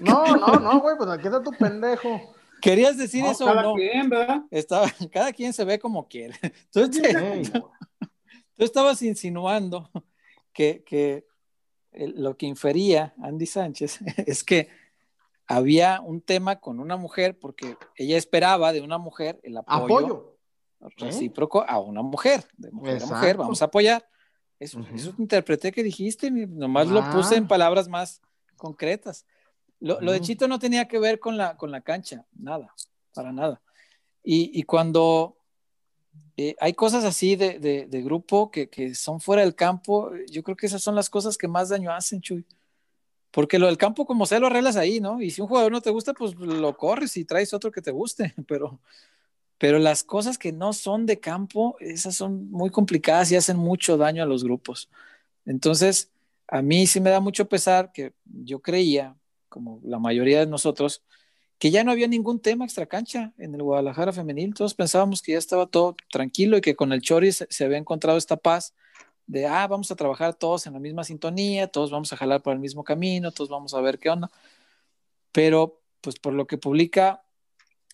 No, no, no, güey, pues aquí está tu pendejo. ¿Querías decir no, eso cada o no? Quien, ¿verdad? Estaba, cada quien se ve como quiere. Tú, te, hey. tú, tú estabas insinuando que, que, lo que infería Andy Sánchez es que había un tema con una mujer porque ella esperaba de una mujer el apoyo. apoyo recíproco ¿Eh? a una mujer, de mujer Exacto. a mujer, vamos a apoyar. Eso, uh -huh. eso interpreté que dijiste, nomás ah. lo puse en palabras más concretas. Lo, uh -huh. lo, de Chito no tenía que ver con la, con la cancha, nada, para nada. Y, y cuando eh, hay cosas así de, de, de grupo que, que, son fuera del campo, yo creo que esas son las cosas que más daño hacen, Chuy. Porque lo del campo, como sea, lo arreglas ahí, ¿no? Y si un jugador no te gusta, pues lo corres y traes otro que te guste, pero pero las cosas que no son de campo, esas son muy complicadas y hacen mucho daño a los grupos. Entonces, a mí sí me da mucho pesar que yo creía, como la mayoría de nosotros, que ya no había ningún tema extracancha en el Guadalajara femenil. Todos pensábamos que ya estaba todo tranquilo y que con el Chori se, se había encontrado esta paz de, ah, vamos a trabajar todos en la misma sintonía, todos vamos a jalar por el mismo camino, todos vamos a ver qué onda. Pero, pues por lo que publica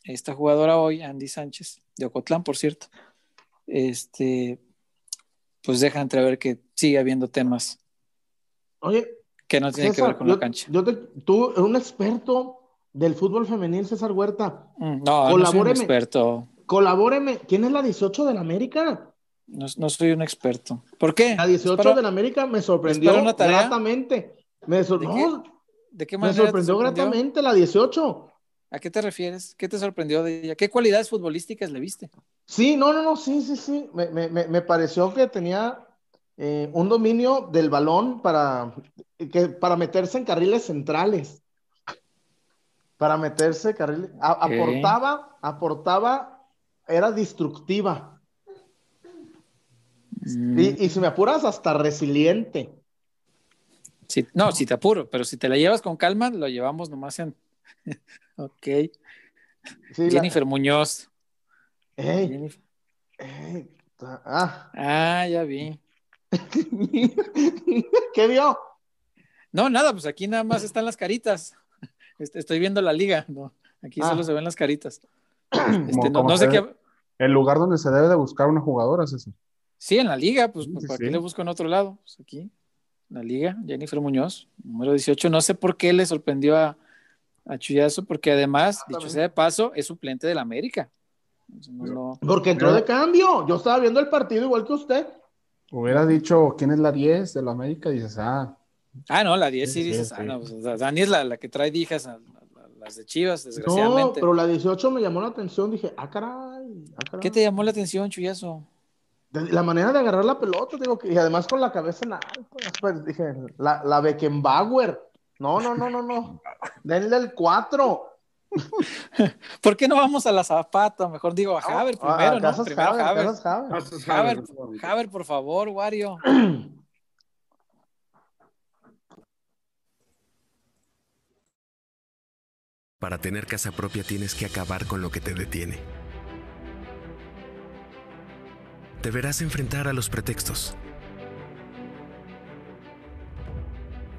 esta jugadora hoy, Andy Sánchez, de Ocotlán, por cierto, este, pues deja entrever que sigue habiendo temas. Oye, que no tienen César, que ver con yo, la cancha. Yo te, tú, un experto del fútbol femenil, César Huerta. Mm, no, no soy un experto. Colabóreme. ¿Quién es la 18 de la América? No, no soy un experto. ¿Por qué? La 18 ¿Espero, de la América me sorprendió gratamente. Me, sor... ¿De, no, qué, ¿De qué me sorprendió gratamente la 18. ¿A qué te refieres? ¿Qué te sorprendió de ella? ¿Qué cualidades futbolísticas le viste? Sí, no, no, no, sí, sí, sí. Me, me, me pareció que tenía eh, un dominio del balón para, que, para meterse en carriles centrales. Para meterse en carriles. Aportaba, aportaba, era destructiva. Mm, Y, y si me apuras, hasta resiliente. sí, no, si te apuro, pero si te la llevas con calma, lo llevamos nomás en. Ok. Sí, la- Jennifer Muñoz. Ey, Jennifer- ey, Ah, Ah, ya vi. ¿qué vio? No, nada, pues aquí nada más están las caritas. Este, Estoy viendo la liga, ¿no? Aquí Ah. solo se ven las caritas. Este, no, no sé qué. El lugar donde se debe de buscar una jugadora, César. Sí, en la liga, pues, Sí, sí, ¿para sí. qué le busco en otro lado? Pues aquí, en la liga, Jennifer Muñoz, número 18. No sé por qué le sorprendió a, a Chuyazo, porque además, dicho sea de paso, es suplente del América. No, no- Porque entró de cambio. Yo estaba viendo el partido igual que usted. Hubiera dicho quién es la 10 de la América y dices, ah, Ah, no, la 10 sí, Sí, dices, sí. ah, no, pues, Dani es la, la que trae dijas a, a- a las de Chivas, No, desgraciadamente. pero la 18 me llamó la atención. Dije, ah, caray. ah, caray. ¿Qué te llamó la atención, Chuyazo? La manera de agarrar la pelota, digo, que- y además con la cabeza en alto. Después dije, la, la Beckenbauer. No, no, no, no, no. Denle el 4. ¿Por qué no vamos a la Zapata? Mejor digo a Haber primero, ¿no? Casas Primero Haber, Haber. Casas Haber. Pasas, Haber, Javier. Haber, por favor, Wario. Para tener casa propia tienes que acabar con lo que te detiene. Deberás enfrentar a los pretextos.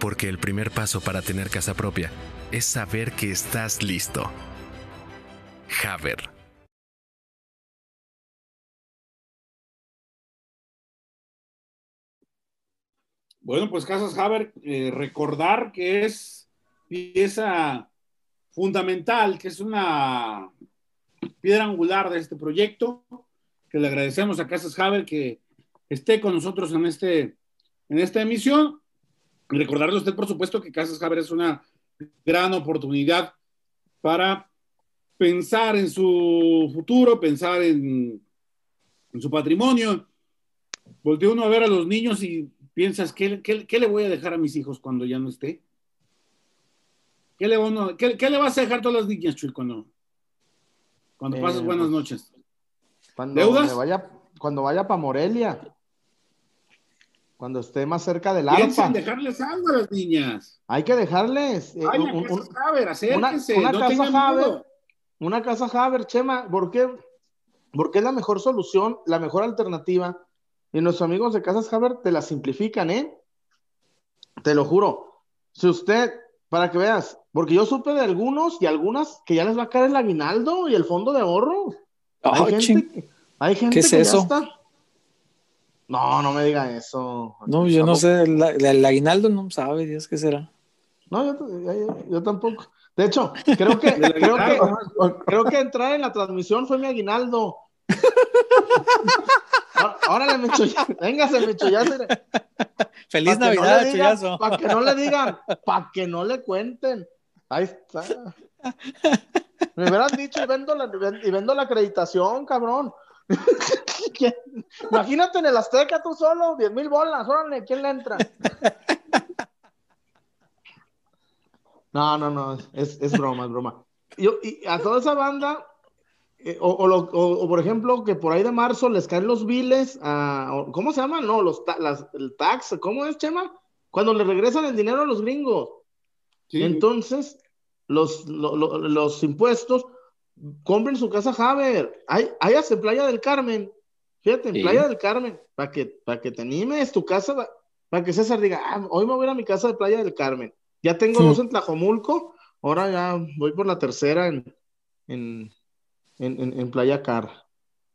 Porque el primer paso para tener casa propia es saber que estás listo. Haber. Bueno, pues Casas Haber, eh, recordar que es pieza fundamental, que es una piedra angular de este proyecto, que le agradecemos a Casas Haber que esté con nosotros en, este, en esta emisión. Recordarle a usted, por supuesto, que Casas Haber es una gran oportunidad para pensar en su futuro, pensar en, en su patrimonio. Voltea uno a ver a los niños y piensas, ¿qué, qué, qué le voy a dejar a mis hijos cuando ya no esté? ¿Qué le, uno- qué- qué le vas a dejar a todas las niñas, Chuy, cuando, cuando Eh, pases buenas pues, noches? Cuando ¿Deudas? me vaya, cuando vaya para Morelia. Cuando esté más cerca del Piensa en ARPA. dejarles algo a las niñas. Hay que dejarles. eh, Vaya, un- Haber, acérquense, una no casa Haber. miedo. Una casa Haber, Chema, ¿por qué? Porque es la mejor solución, la mejor alternativa. Y nuestros amigos de Casas Haber te la simplifican, ¿eh? Te lo juro. Si usted, para que veas, porque yo supe de algunos y algunas que ya les va a caer el aguinaldo y el fondo de ahorro. Hay Oh, gente, ching. que- hay gente ¿Qué es que ya eso? está. No, no me diga eso. No, yo no sé, el aguinaldo no sabe, Dios, ¿qué será? No, yo, yo- yo tampoco. De hecho, creo que, creo que, aguinaldo, creo que entrar en la transmisión fue mi aguinaldo. Ó- Órale, Mecho, ya, véngase, ya se- Feliz no Navidad, le digan- Chuyazo. Para que no le digan, para que no le cuenten. Ahí está. Me hubieran dicho y vendo la, y vendo la acreditación, cabrón. Imagínate en el Azteca tú solo, 10 mil bolas, órale, ¿quién le entra? No, no, no, es, es broma, es broma. Yo, y a toda esa banda, eh, o, o lo- o- o, por ejemplo, que por ahí de marzo les caen los biles, a, ¿cómo se llaman? No, los ta- las- el tax, ¿cómo es, Chema? Cuando le regresan el dinero a los gringos. Sí. Entonces, los, lo- lo- los impuestos, compren su casa Haber. Hay, hay hasta en Playa del Carmen. Fíjate, en Sí. Playa del Carmen, para que, para que te animes tu casa, para que César diga, "Ah, hoy me voy a ir a mi casa de Playa del Carmen. Ya tengo Sí. dos en Tlajomulco, ahora ya voy por la tercera en, en, en, en- en Playa Car.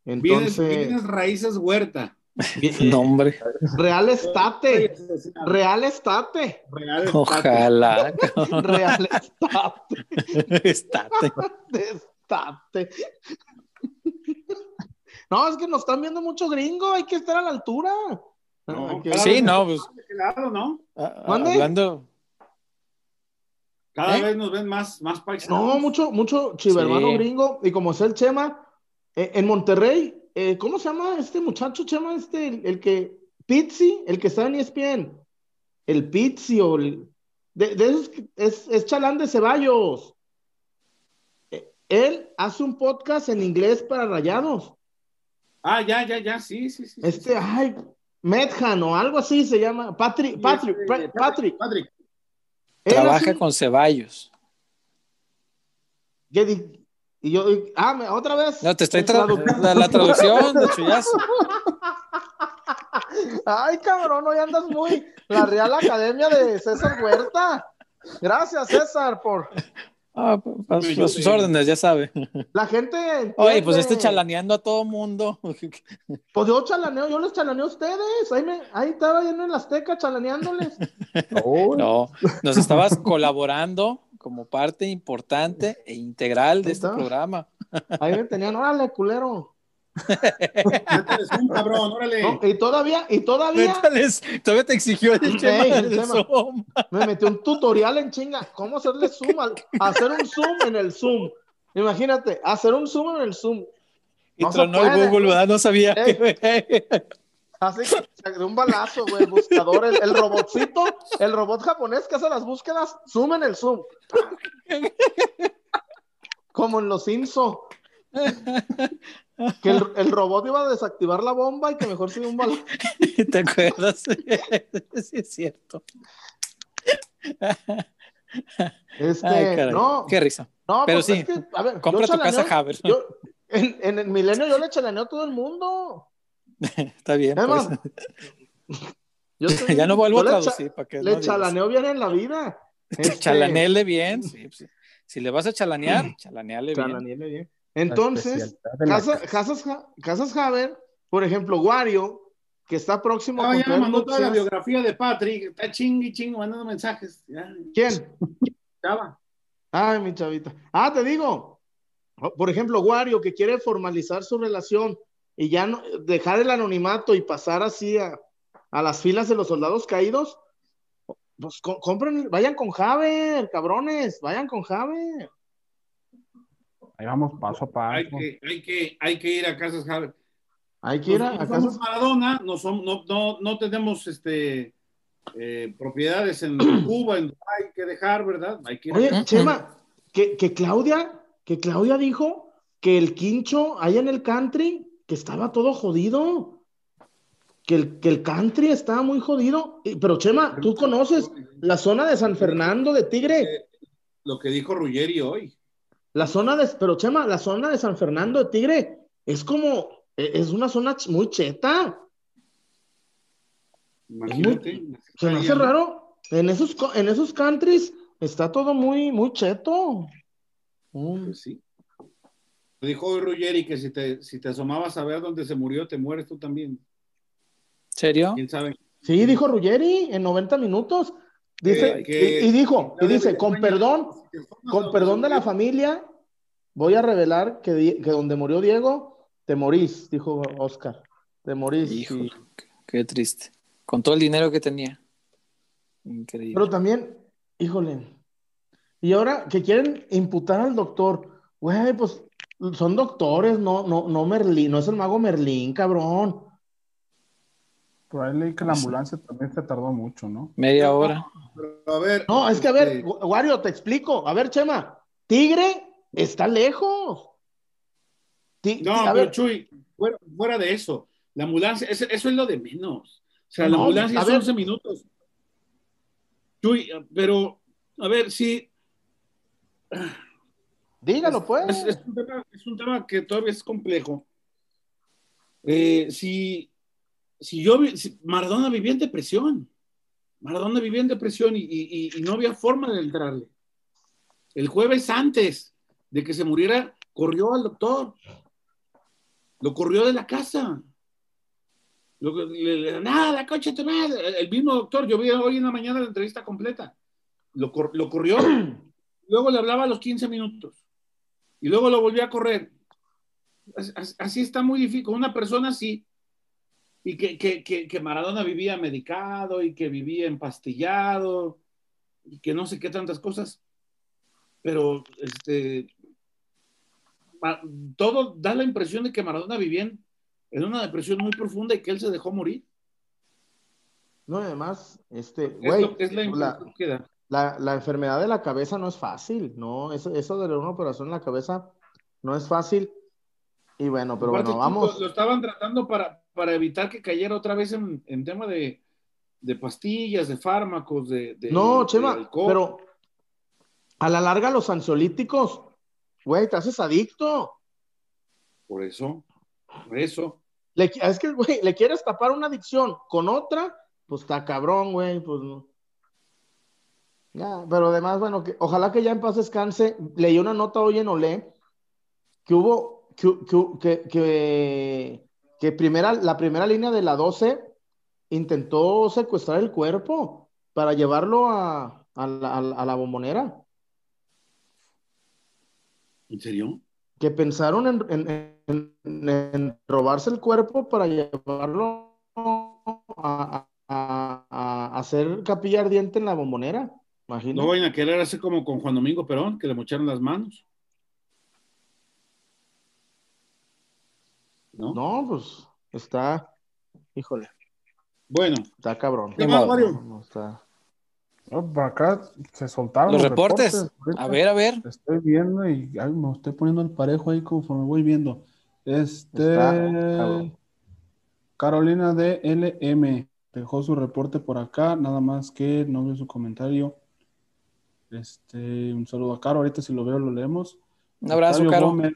Vienes, Entonces, vienes raíces huerta. No, hombre. Real Estate, Real Estate, Real estate. Ojalá. Real Estate. Estate. No, es que nos están viendo mucho gringo, hay que estar a la altura. No, Sí, vez no, nos- pues. Claro, ¿no? Hablando. Cada ¿Eh? vez nos ven más, más paisanos. No, mucho, mucho chivermano Sí. gringo. Y como es el Chema, eh, en Monterrey, eh, ¿cómo se llama este muchacho, Chema? Este, el, el que Pizzi, el que está en ESPN, el Pizzi o el, de, de esos que- es, es Chalán de Ceballos. Él hace un podcast en inglés para rayados. Ah, ya, ya, ya, sí, sí, sí. Este, ay, Medhan o algo así se llama. Patrick, Patrick, Este, Pa- Patrick. Patrick. Él Trabaja hace- con Ceballos. ¿Qué di- Y yo, y- ah, me- otra vez. No, te estoy El tra- traductor. la, la traducción de chullazo. Ay, cabrón, hoy andas muy. La Real Academia de César Huerta. Gracias, César, por. Ah, a, sus- a sus órdenes, ya sabe. La gente. entiende. Oye, pues este chalaneando a todo mundo. Pues yo chalaneo, yo les chalaneo a ustedes. Ahí, me, ahí estaba lleno en la Azteca chalaneándoles. No, nos estabas colaborando como parte importante e integral de este Está. programa. Ahí me tenían, órale, culero. Métele Zoom, cabrón, órale. No, y todavía, y todavía Métales, todavía te exigió el Chema Ey, el del Chema. Zoom. me metió un tutorial en chinga. ¿Cómo hacerle zoom? al- hacer un zoom en el zoom. Imagínate, hacer un zoom en el zoom. Y No tronó el. Google, ¿verdad? No sabía. Ey. que- Así que de un balazo, güey, el buscador, el, el robotcito, el robot japonés que hace las búsquedas, zoom en el zoom. Como en los Simpsons. Que el, el robot iba a desactivar la bomba y que mejor se dio un balazo. ¿Te acuerdas? sí, es cierto. Este, Ay, no, Qué risa. no, pero pues sí, es que, a ver, Compra tu casa Haber. yo- en, en el milenio yo le chalaneo a todo el mundo. Está bien. Pues. yo soy- ya no vuelvo a le cha- traducir para que Le no chalaneo bien en la vida. Este, Chalaneele bien. sí, pues, si le vas a chalanear, chalaneale bien. chalaneele bien. Entonces. Casas, Casas Haber, por ejemplo, Wario, que está próximo Ah, a ya me contraer mandó toda la biografía de Patrick. Está chingui, chingo, mandando mensajes. Ya, ¿Quién? chava. Ay, mi chavita. Ah, te digo. Por ejemplo, Wario, que quiere formalizar su relación y ya no, dejar el anonimato y pasar así a, a las filas de los soldados caídos. Pues co- compren, vayan con Javer, cabrones, vayan con Javer. Ahí vamos paso a paso. Hay que, hay, que, hay que ir a Casas Javier. Hay que ir a, a Casas Maradona, no, somos, no, no, no tenemos este, eh, propiedades en Cuba, en Dubái, que dejar, ¿verdad? Hay que ir Oye, Chema, que, que Claudia, que Claudia dijo que el quincho allá en el country, que estaba todo jodido. Que el, que el country estaba muy jodido. Pero Chema, tú conoces la zona de San Fernando de Tigre. Lo que dijo Ruggeri hoy. La zona de, pero Chema, la zona de San Fernando de Tigre es como, e- es una zona muy cheta. Imagínate. Se me hace raro. En esos, co- en esos countries está todo muy, muy cheto. Mm. Pues sí. Dijo hoy Ruggeri que si te, si te asomabas a ver dónde se murió, te mueres tú también. ¿Serio? ¿Quién sabe? Sí, dijo Ruggeri en 90 minutos. Dice, Que- que- y, y dijo, y dice, con España, perdón, con perdón de la familia, voy a revelar que, que donde murió Diego, te morís, dijo Oscar. Te morís. Hijo, Y- qué, qué triste. Con todo el dinero que tenía. Increíble. Pero también, híjole. Y ahora que quieren imputar al doctor, güey, pues son doctores, no, no, no Merlín, no es el mago Merlín, cabrón. Por ahí leí que la ambulancia también se tardó mucho, ¿no? Media hora. Pero, a ver. No, es que a ver, este, Wario, te explico. A ver, Chema, Tigre está lejos. No, a pero ver, Chuy, fuera, fuera de eso, la ambulancia, eso, eso es lo de menos. O sea, la No, ambulancia es ver. 11 minutos. Chuy, pero, a ver, sí, dígalo pues. es, es un tema, es un tema que todavía es complejo. Eh, si, si yo, si Maradona vivía en depresión, Maradona vivía en depresión y, y- y no había forma de entrarle. El jueves antes de que se muriera, corrió al doctor. Lo corrió de la casa. Lo, le, le- nada, la coche tu madre. El, mismo doctor, yo vi hoy en la mañana la entrevista completa. Lo, cor- lo corrió. Luego le hablaba a los 15 minutos. Y luego lo volvió a correr. As- as- Así está muy difícil. Con una persona así. Y que, que, que, que Maradona vivía medicado y que vivía empastillado y que no sé qué tantas cosas. Pero este, todo da la impresión de que Maradona vivía en, en una depresión muy profunda y que él se dejó morir. No, además, este, Es, güey, es la la, la, la enfermedad de la cabeza no es fácil, ¿no? Eso, eso de una operación en la cabeza no es fácil. Y bueno, pero bueno, vamos. Lo estaban tratando para, para evitar que cayera otra vez en, en tema de, de pastillas, de fármacos, de, de- No, de Chema, alcohol. pero a la larga los ansiolíticos, güey, te haces adicto. Por eso, por eso. Le, es que, güey, le quieres tapar una adicción con otra, pues está cabrón, güey, pues no. Ya, pero además, bueno, que, ojalá que ya en paz descanse. Leí una nota hoy en Olé que hubo, que, que, que, que, primera, la primera línea de la 12 intentó secuestrar el cuerpo para llevarlo a, a la, a bombonera. ¿En serio? que pensaron en, en- en- en robarse el cuerpo para llevarlo a, a- hacer capilla ardiente en la bombonera. No Imagínate. vayan a querer hacer como con Juan Domingo Perón, que le mocharon las manos. ¿No? No, pues está, híjole, Bueno, está cabrón. ¿Qué más. Mario? No, no está. No, por acá se soltaron Los reportes. A ver, a ver. Estoy viendo y ay, me estoy poniendo el parejo ahí conforme voy viendo. Este. Está. Carolina de LM dejó su reporte por acá, nada más que no veo su comentario. Este, un saludo a Caro, ahorita si lo veo lo leemos. Un abrazo, Octavio Caro. Gómez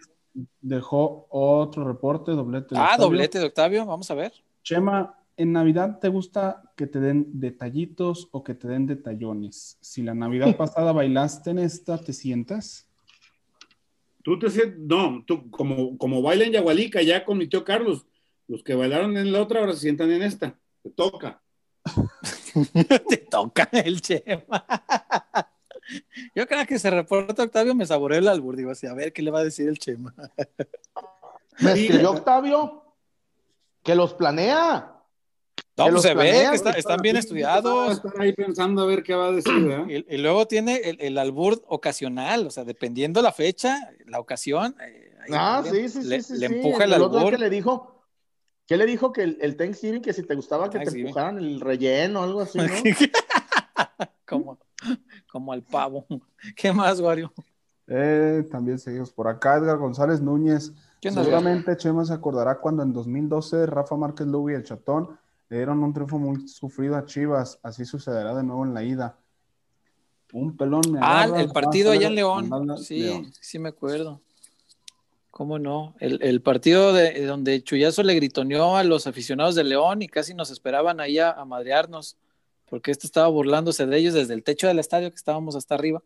dejó otro reporte, doblete. de Ah, Octavio. doblete de Octavio, vamos a ver. Chema, ¿en Navidad te gusta que te den detallitos o que te den detallones? Si la Navidad pasada bailaste en esta, ¿te sientas? tú te sientes, no, tú como, como baila en Yagualica ya con mi tío Carlos, los que bailaron en la otra ahora se sientan en esta, te toca. Te toca el Chema. Yo creo que se reporta Octavio, me saboreó el albur. Digo así, a ver qué le va a decir el Chema. Me escribió Octavio que los planea. No, Que pues los se ve planea, que está- que están bien estudiados. estar ahí pensando a ver qué va a decir, ¿verdad? Y, y luego tiene el, el albur ocasional, o sea, dependiendo la fecha, la ocasión. eh, Ah, sí, sí, le, sí, sí. le sí. empuja el otro albur. que le dijo, ¿qué le dijo que el, el Thanksgiving, que si te gustaba que te empujaran el relleno o algo así, ¿no? como, como al pavo. ¿Qué más, Wario? Eh, también seguimos por acá, Edgar González Núñez. ¿Qué onda, Seguramente Chema se acordará cuando en 2012 Rafa Márquez Lugo y el Chatón le dieron un triunfo muy sufrido a Chivas. Así sucederá de nuevo en la ida. Un pelón me Ah, el partido allá en León. Sí, León. sí me acuerdo. ¿Cómo no? El, el partido de, donde Chuyazo le gritoneó a los aficionados de León y casi nos esperaban ahí a, a madrearnos, porque este estaba burlándose de ellos desde el techo del estadio, que estábamos hasta arriba.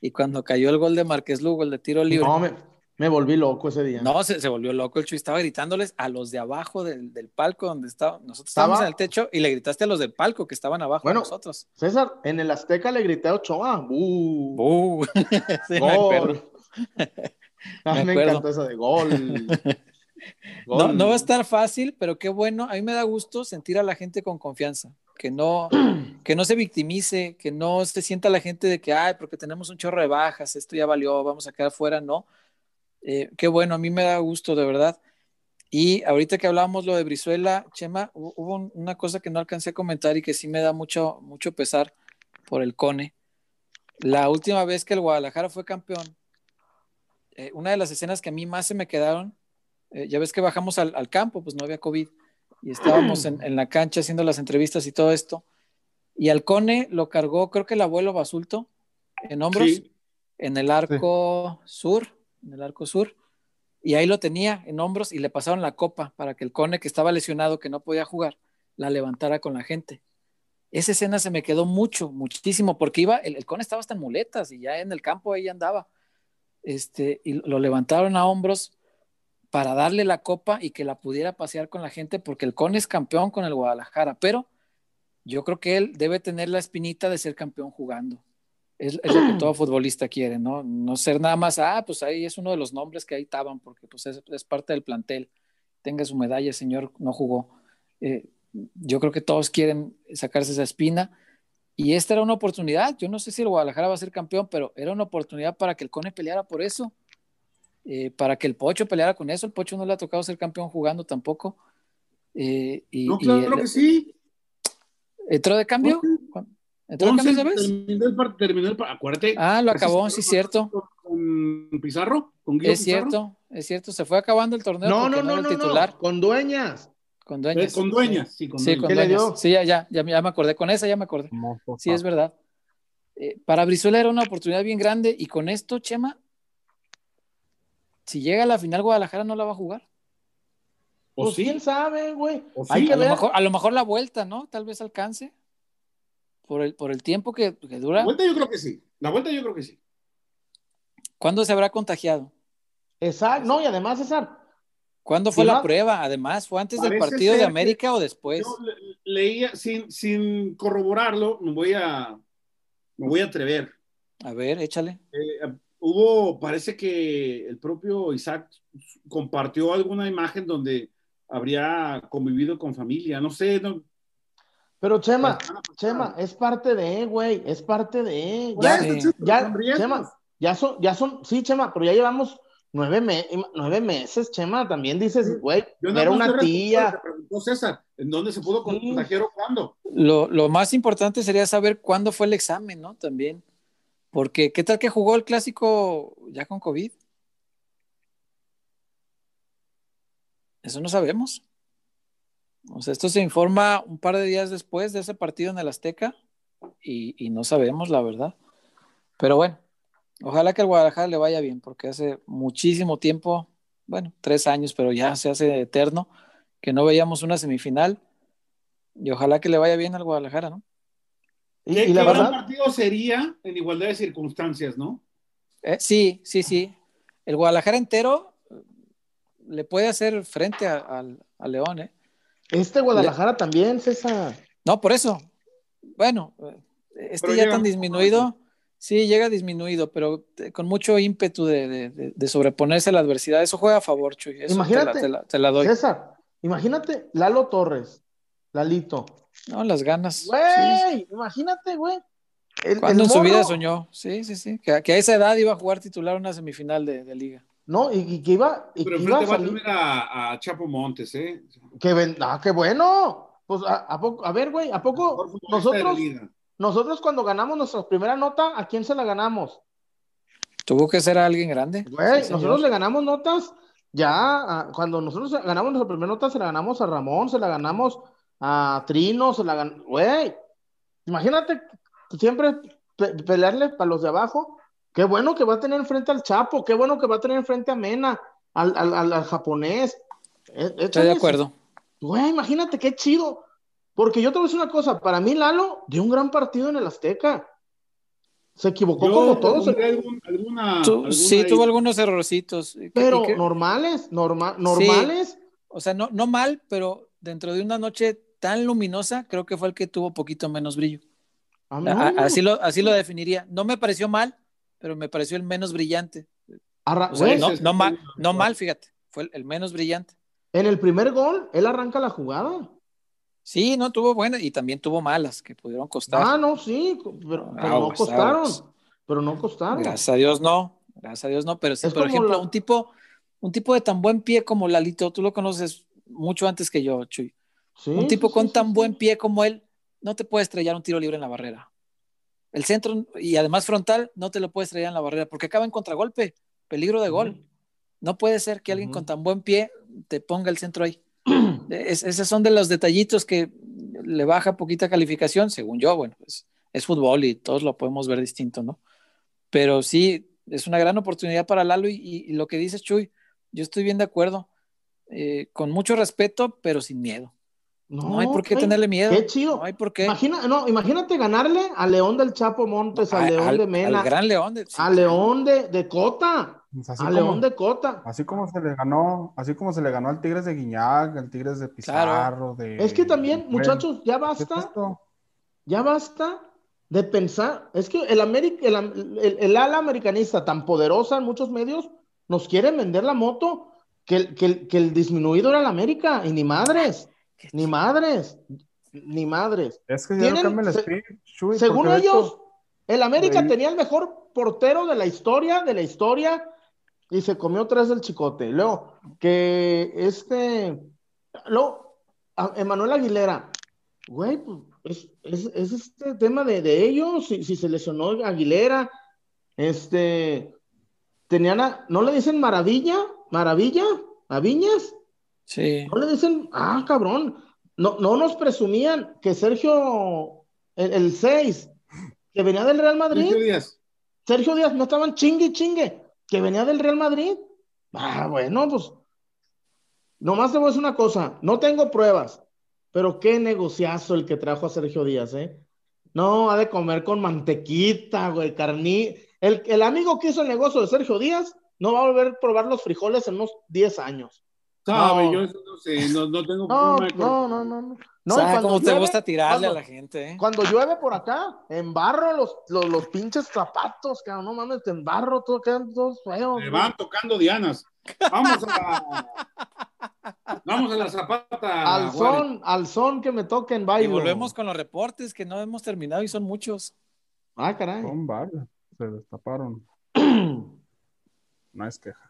Y cuando cayó el gol de Márquez Lugo, el de tiro libre, No, no, me, me volví loco ese día. se, se volvió loco el Chuy, estaba gritándoles a los de abajo del, del palco donde estaba. Nosotros Estaba- estábamos en el techo y le gritaste a los del palco que estaban abajo Bueno, de nosotros. César, en el Azteca le grité a Ochoa. ¡Bu! Uh, sí, me. Ah, Me me, encantó eso de gol. No, no va a estar fácil, pero qué bueno. A mí me da gusto sentir a la gente con confianza, que no, que no se victimice, que no se sienta la gente de que, ay, porque tenemos un chorro de bajas, esto ya valió, vamos a quedar afuera. No. Eh, qué bueno, a mí me da gusto, de verdad. Y ahorita que hablábamos lo de Brizuela, Chema, hu- hubo un- una cosa que no alcancé a comentar y que sí me da mucho, mucho pesar por el Cone. La última vez que el Guadalajara fue campeón, eh, una de las escenas que a mí más se me quedaron, eh, ya ves que bajamos al, al campo, pues no había COVID, y estábamos en, en la cancha haciendo las entrevistas y todo esto, y al Cone lo cargó, creo que el abuelo Basulto, en hombros, Sí. en el arco sur, en el arco sur, y ahí lo tenía en hombros y le pasaron la copa para que el Cone, que estaba lesionado, que no podía jugar, la levantara con la gente. Esa escena se me quedó mucho, muchísimo, porque iba, el, el Cone estaba hasta en muletas y ya en el campo ahí andaba. Este, y lo levantaron a hombros para darle la copa y que la pudiera pasear con la gente, porque el Cone es campeón con el Guadalajara, pero yo creo que él debe tener la espinita de ser campeón jugando. Es, es lo que todo futbolista quiere, ¿no? No ser nada más, ah, pues ahí es uno de los nombres que ahí estaban, porque pues es, es parte del plantel. Tenga su medalla, señor, no jugó. Eh, yo creo que todos quieren sacarse esa espina. Y esta era una oportunidad. Yo no sé si el Guadalajara va a ser campeón, pero era una oportunidad para que el Cone peleara por eso. Eh, para que el Pocho peleara con eso. El Pocho no le ha tocado ser campeón jugando tampoco. Eh, y, No, y claro el- que sí. ¿Entró de cambio? ¿Entró de cambio esa vez? Terminó el, par- terminó el par- acuérdate. Ah, lo acabó, sí, cierto. Con Pizarro, con Guido Es Pizarro. cierto, es cierto. Se fue acabando el torneo No, no, no, no, titular. no, con dueñas. Con Eh, dueñas. con dueñas, sí, con Sí, dueñas. con ¿Qué le dueñas. dio? Sí, ya, ya, ya, ya me acordé. Con esa ya me acordé. Sí, es verdad. Eh, para Brizuela era una oportunidad bien grande y con esto, Chema, si llega a la final Guadalajara no la va a jugar. ¿O Pues sí? quién sabe, güey. ¿O sí? Que A lo, mejor, a lo mejor la vuelta, ¿no? Tal vez alcance. Por el, por el tiempo que, que dura. La vuelta yo creo que sí. La vuelta yo creo que sí. ¿Cuándo se habrá contagiado? Exacto. No, y además, César, ¿Cuándo fue la prueba? Además, ¿fue antes del partido de América o después? Yo le- leía, sin, sin corroborarlo, me voy a, me voy a atrever. A ver, échale. Eh, hubo, parece que el propio Isaac compartió alguna imagen donde habría convivido con familia, no sé, no, pero Chema. Chema, es parte de, güey, es parte de. Ya, sí. ya. Chema, ya son, ya son, sí, Chema, pero ya llevamos nueve, me- nueve meses, Chema. También dices, güey, era una tía. preguntó César, ¿en dónde se pudo Sí. contagiar o cuándo? Lo, lo más importante sería saber cuándo fue el examen, ¿no? También. Porque, ¿qué tal que jugó el clásico ya con COVID? Eso no sabemos. O sea, esto se informa un par de días después de ese partido en el Azteca y, no sabemos la verdad. Pero bueno, ojalá que al Guadalajara le vaya bien, porque hace muchísimo tiempo, bueno, tres años, pero ya se hace eterno, que no veíamos una semifinal. Y ojalá que le vaya bien al Guadalajara, ¿no? Y, ¿Qué, y la qué gran verdad, partido sería en igualdad de circunstancias, no? Eh, sí, sí, sí. El Guadalajara entero eh, le puede hacer frente a, León, ¿eh? este Guadalajara también, César. No, por eso. Bueno, eh, este Pero ya llega tan disminuido, sí, llega disminuido, pero con mucho ímpetu de, de- de- de sobreponerse a la adversidad. Eso juega a favor, Chuy. Eso te la- Imagínate. te la, te la doy. César, imagínate, Lalo Torres, Lalito. No, las ganas. Sí, Güey, imagínate, güey. El- Cuando el en su vida soñó. Sí, sí, sí. Que, a- que a esa edad iba a jugar titular una semifinal de, de liga. No, y, y que iba, y Pero que iba a enfrente va a salir. tener a, a Chapo Montes, ¿eh? Que ven, ah, qué bueno. Pues a, a poco, a ver, güey, ¿a poco nosotros, nosotros cuando ganamos nuestra primera nota, ¿a quién se la ganamos? Tuvo que ser a alguien grande. Güey, Sí, nosotros le ganamos notas ya, a- cuando nosotros ganamos nuestra primera nota, se la ganamos a Ramón, se la ganamos a Trino, se la ganamos, güey. Imagínate siempre pe- pelearle para los de abajo. Qué bueno que va a tener enfrente al Chapo, qué bueno que va a tener enfrente a Mena, al, al, al- al japonés. E- Estoy de acuerdo. Güey, imagínate qué chido. Porque yo te voy a decir una cosa, para mí Lalo dio un gran partido en el Azteca. Se equivocó Yo como todos, pondré algún- alguna, Tu- alguna sí, ahí. tuvo algunos errorcitos. Pero normales, norma- normales. o sea, no, no mal, pero dentro de una noche tan luminosa, creo que fue el que tuvo poquito menos brillo. A mí A- no a- me así, lo, así lo definiría. No me pareció mal, pero me pareció el menos brillante. Arra- O sea, güey, no, mal, no mal, fíjate. Fue el, el menos brillante. En el primer gol, él arranca la jugada. Sí, no tuvo buenas y también tuvo malas que pudieron costar. Ah, no, sí, pero, pero no costaron. aguas. Pero no costaron. Gracias a Dios no, gracias a Dios no, pero sí, Es por ejemplo, la- un tipo, un tipo de tan buen pie como Lalito, tú lo conoces mucho antes que yo, Chuy. Sí, un tipo sí, con sí, tan buen pie como él, no te puede estrellar un tiro libre en la barrera. El centro y además frontal no te lo puede estrellar en la barrera porque acaba en contragolpe, peligro de gol. No puede ser que alguien con tan buen pie te ponga el centro ahí. Es- esos son de los detallitos que le baja poquita calificación, según yo. Bueno, pues, es fútbol y todos lo podemos ver distinto, ¿no? Pero sí, es una gran oportunidad para Lalo y, y- y lo que dices, Chuy, yo estoy bien de acuerdo. Eh, con mucho respeto, pero sin miedo. No, hay por qué tenerle miedo. Qué chido. No hay por qué. Imagina, no, imagínate ganarle a León del Chapo Montes, a A- León al- de Mena, al gran León. de- sí, a León de, de Cota, Pues así, a como, León de Cota. así como se le ganó, así como se le ganó al Tigres de Guiñac, al Tigres de Pizarro, de Es que también, muchachos, ya ¿qué es basta, ya basta de pensar. Es que el, Ameri- el, el- el ala americanista tan poderosa en muchos medios nos quiere vender la moto que, que, que el disminuido era el América y ni madres, ni madres, ni madres. Es que ya no el Chuy, Según de ellos, el América tenía el mejor portero de la historia, de la historia, y se comió tres del chicote. Luego, que este, luego, a- Emanuel Aguilera, güey, pues, es, este tema de, ellos, si, si, se lesionó Aguilera, este, tenían a, ¿no le dicen maravilla? ¿Maravilla? ¿A Viñas? Sí. No le dicen, ah, cabrón, no, no nos presumían que Sergio, el 6, que venía del Real Madrid. Sergio Díaz. Sergio Díaz, no estaban chingue chingue, que venía del Real Madrid. Ah, bueno, pues, nomás te voy a decir una cosa, no tengo pruebas, pero qué negociazo el que trajo a Sergio Díaz, ¿eh? No, ha de comer con mantequita, güey, carní. El, el amigo que hizo el negocio de Sergio Díaz no va a volver a probar los frijoles en unos 10 años. No, yo no sé, no, no tengo no, no, no, no, no. ¿Sabes cómo te gusta tirarle a la gente? Eh? Cuando llueve por acá, embarro los, los, los pinches zapatos, cabrón, no mames, te embarro, todo, quedan todos feos. Me van tocando dianas. Vamos a Vamos a la zapata. Al son, al son que me toquen baile. Y volvemos con los reportes que no hemos terminado y son muchos. Ah, caray. Son varios. Se destaparon. no es queja.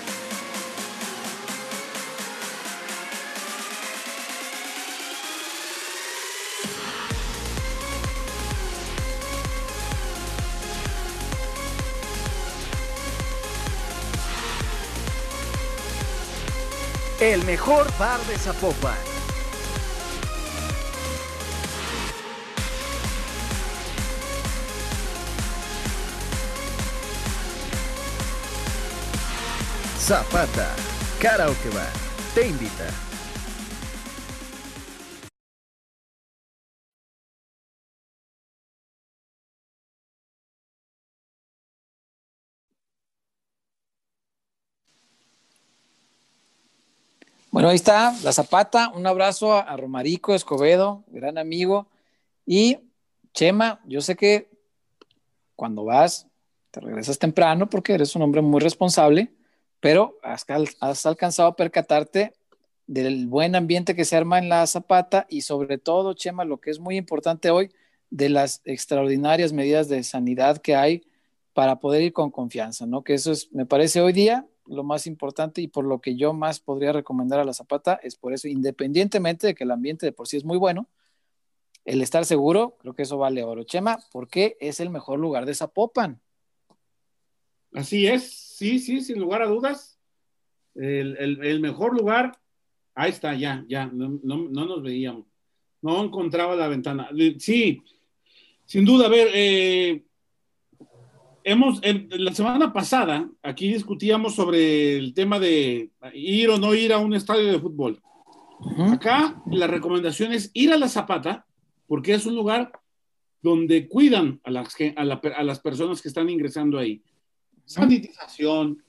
El mejor bar de Zapopan. Zapata, Karaoke Bar, te invita. Bueno, ahí está la Zapata. Un abrazo a, Romarico Escobedo, gran amigo. Y Chema, yo sé que cuando vas, te regresas temprano porque eres un hombre muy responsable, pero has, has alcanzado a percatarte del buen ambiente que se arma en la Zapata y sobre todo, Chema, lo que es muy importante hoy, de las extraordinarias medidas de sanidad que hay para poder ir con confianza, ¿no? Que eso es, me parece hoy día lo más importante y por lo que yo más podría recomendar a la Zapata es por eso, independientemente de que el ambiente de por sí es muy bueno, el estar seguro, creo que eso vale oro. Chema, porque es el mejor lugar de Zapopan. Así es, sí, sí, sin lugar a dudas. El, mejor lugar, ahí está, ya, ya, no, nos veíamos. No encontraba la ventana. Sí, sin duda, a ver, eh, hemos, la semana pasada, aquí discutíamos sobre el tema de ir o no ir a un estadio de fútbol. Acá la recomendación es ir a la Zapata, porque es un lugar donde cuidan a las, a, las personas que están ingresando ahí. Sanitización,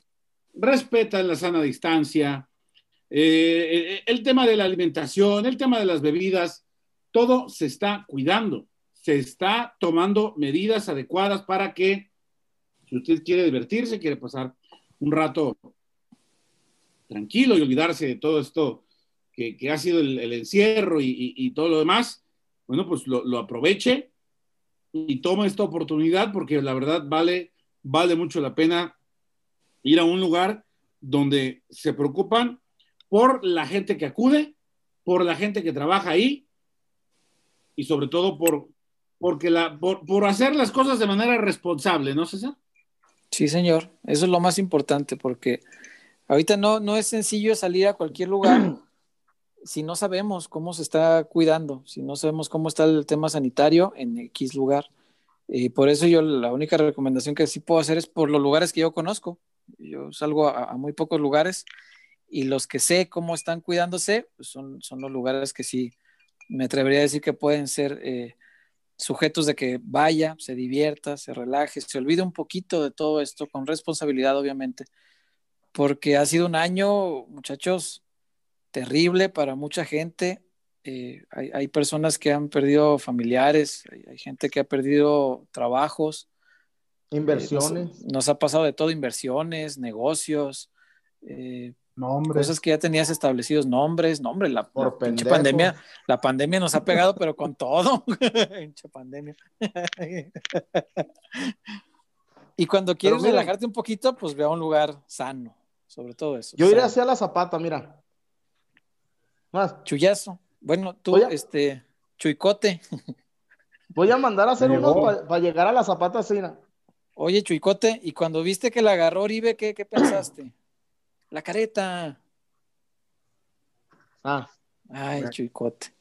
respetan la sana distancia, eh, eh, el tema de la alimentación, el tema de las bebidas, todo se está cuidando, se está tomando medidas adecuadas para que si usted quiere divertirse, quiere pasar un rato tranquilo y olvidarse de todo esto que, ha sido el, encierro y, todo lo demás, bueno, pues lo, aproveche y tome esta oportunidad porque la verdad vale, vale mucho la pena ir a un lugar donde se preocupan por la gente que acude, por la gente que trabaja ahí y sobre todo por, porque la, por, por hacer las cosas de manera responsable, ¿no, César? Sí, señor, eso es lo más importante porque ahorita no, no es sencillo salir a cualquier lugar si no sabemos cómo se está cuidando, si no sabemos cómo está el tema sanitario en X lugar. Y por eso yo la única recomendación que sí puedo hacer es por los lugares que yo conozco. Yo salgo a, muy pocos lugares y los que sé cómo están cuidándose pues son, son los lugares que sí me atrevería a decir que pueden ser eh, sujetos de que vaya, se divierta, se relaje, se olvide un poquito de todo esto con responsabilidad, obviamente, porque ha sido un año, muchachos, terrible para mucha gente. eh, hay, hay, personas que han perdido familiares, hay, hay gente que ha perdido trabajos. Inversiones. Eh, nos, nos, ha pasado de todo, inversiones, negocios, eh, nombres. cosas que ya tenías establecidos, nombres, nombre, la, la pandemia, la pandemia nos ha pegado, pero con todo. Pinche pandemia. y cuando quieres relajarte un poquito, pues ve a un lugar sano, sobre todo eso. Yo iré sano. hacia la zapata, mira. Más. Chullazo. Bueno, tú, Oye. este, Chuicote. Voy a mandar a hacer unos para llegar a la zapata Sina. Oye, Chuicote, y cuando viste que la agarró Oribe, ¿qué, qué pensaste? La careta. Ah, Ay, Chuicote.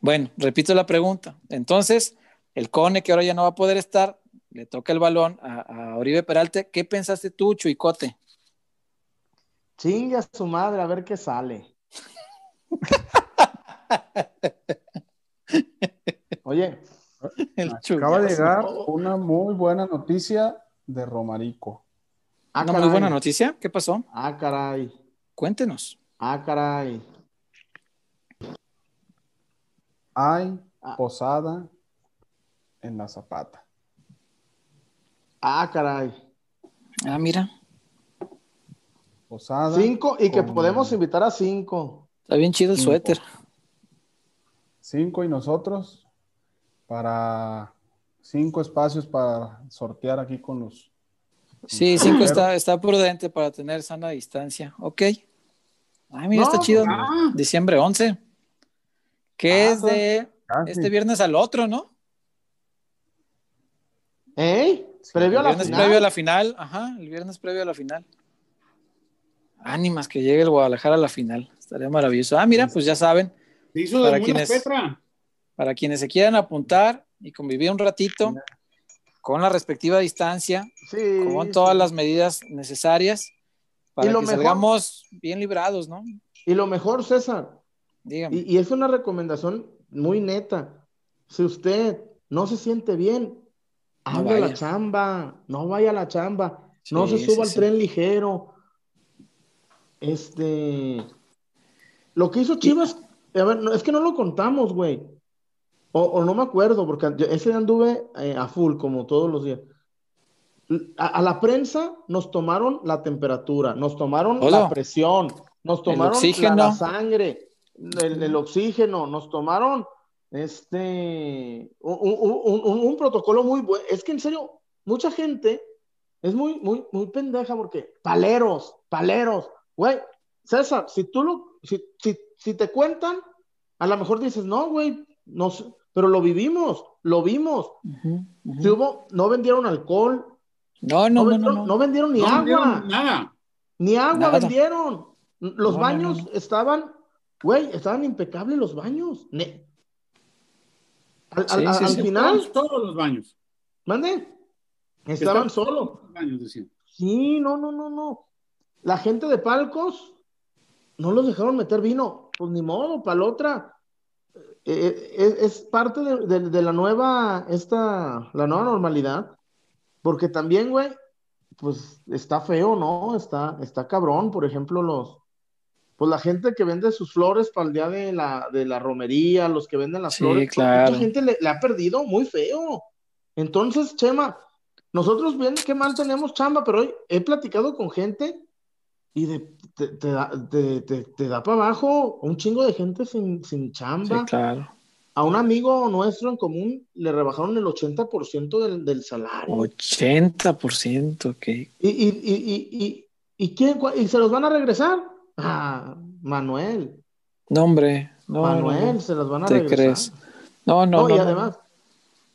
Bueno, repito la pregunta. Entonces, el Cone, que ahora ya no va a poder estar, le toca el balón a, a Oribe Peralta. ¿Qué pensaste tú, Chuicote? chingue a su madre a ver qué sale. Oye, El Acaba de llegar una muy buena noticia de Romarico. Ah, Una caray. muy buena noticia. ¿Qué pasó? Ah, caray. Cuéntenos. Ah, caray. Hay Ah. posada en la Zapata. Ah, caray. Ah, mira. Posada. Cinco y que con podemos invitar a cinco. Está bien chido el Cinco. suéter. Cinco y nosotros para cinco espacios para sortear aquí con los. Sí, cinco está, está prudente para tener sana distancia. Ok. Ay, mira, está chido. ah. Diciembre 11. Que Ah, es de Casi. este viernes al otro, ¿no? ¿Eh? Previo a El la viernes final. previo a la final. Ajá, el viernes previo a la final. Ánimas que llegue el Guadalajara a la final. Estaría maravilloso. Ah, mira, pues ya saben, Se hizo Para de quienes- Petra. para quienes se quieran apuntar y convivir un ratito con la respectiva distancia, Sí. con todas sí. las medidas necesarias para Y lo que mejor- salgamos bien librados, ¿no? Y lo mejor, César, Dígame. y, y es una recomendación muy neta. Si usted no se siente bien, No hable a la chamba, no vaya a la chamba, no se suba al tren ligero. Este, lo que hizo Chivas, a ver, no, es que no lo contamos, güey. O, o no me acuerdo, porque yo- ese anduve eh, a full, como todos los días. A, a la prensa nos tomaron la temperatura, nos tomaron Todo. la presión, nos tomaron la- la, sangre, el, el oxígeno, nos tomaron este un, un- un- un- protocolo muy bueno. Es que en serio, mucha gente es muy, muy, muy pendeja porque paleros, paleros, güey, César, si tú lo, si, si, si te cuentan, a lo mejor dices, no, güey, no sé", pero lo vivimos, lo vimos. Si hubo, no vendieron alcohol, No, no, no, no, vendieron, no. no vendieron ni No agua, vendieron nada. ni agua Nada. vendieron. Los No, no, baños no. estaban, güey, estaban impecables los baños. Ne- Al, Sí, al- sí, al sí. final, Todos, todos los baños. mande, estaban solos. todos los baños, decían. Sí, no, no, no, no. La gente de palcos no los dejaron meter vino. Pues ni modo, para la otra. Eh, eh, es, parte de, de- de la nueva, esta, la nueva normalidad. Porque también, güey, pues está feo, ¿no? Está, está cabrón. Por ejemplo, los, pues la gente que vende sus flores para el día de la, de la romería, los que venden las Sí, flores, pues, claro. mucha gente le, le ha perdido muy feo. Entonces, Chema, nosotros bien qué mal tenemos chamba, pero hoy he platicado con gente y de, te, te da, te- te- da para abajo un chingo de gente sin, sin Sí, chamba. claro. A un amigo nuestro en común le rebajaron el 80% del, del salario. 80%, ok. ¿Y, y, y, y, y, y quién, y se los van a regresar? Ah, Manuel. No, hombre. No, Manuel, no, se los van a ¿Te regresar. crees? No, no, No, y no. además,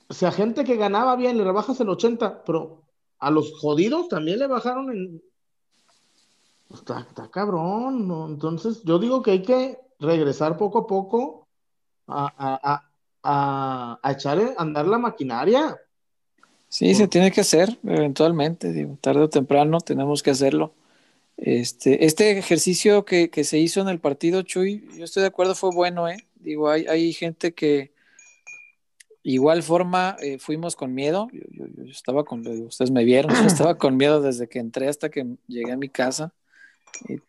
si a gente que ganaba bien le rebajas el 80, pero a los jodidos también le bajaron en... Pues, Está, está cabrón, ¿no? Entonces, yo digo que hay que regresar poco a poco a, a, a, a, echar a andar la maquinaria. Sí, se tiene que hacer eventualmente, digo, tarde o temprano tenemos que hacerlo. Este, este ejercicio que, que se hizo en el partido, Chuy, yo estoy de acuerdo, fue bueno, ¿eh? Digo, hay, hay gente que igual forma eh, fuimos con miedo. Yo, yo- yo estaba con, ustedes me vieron, yo estaba con miedo desde que entré hasta que llegué a mi casa. Y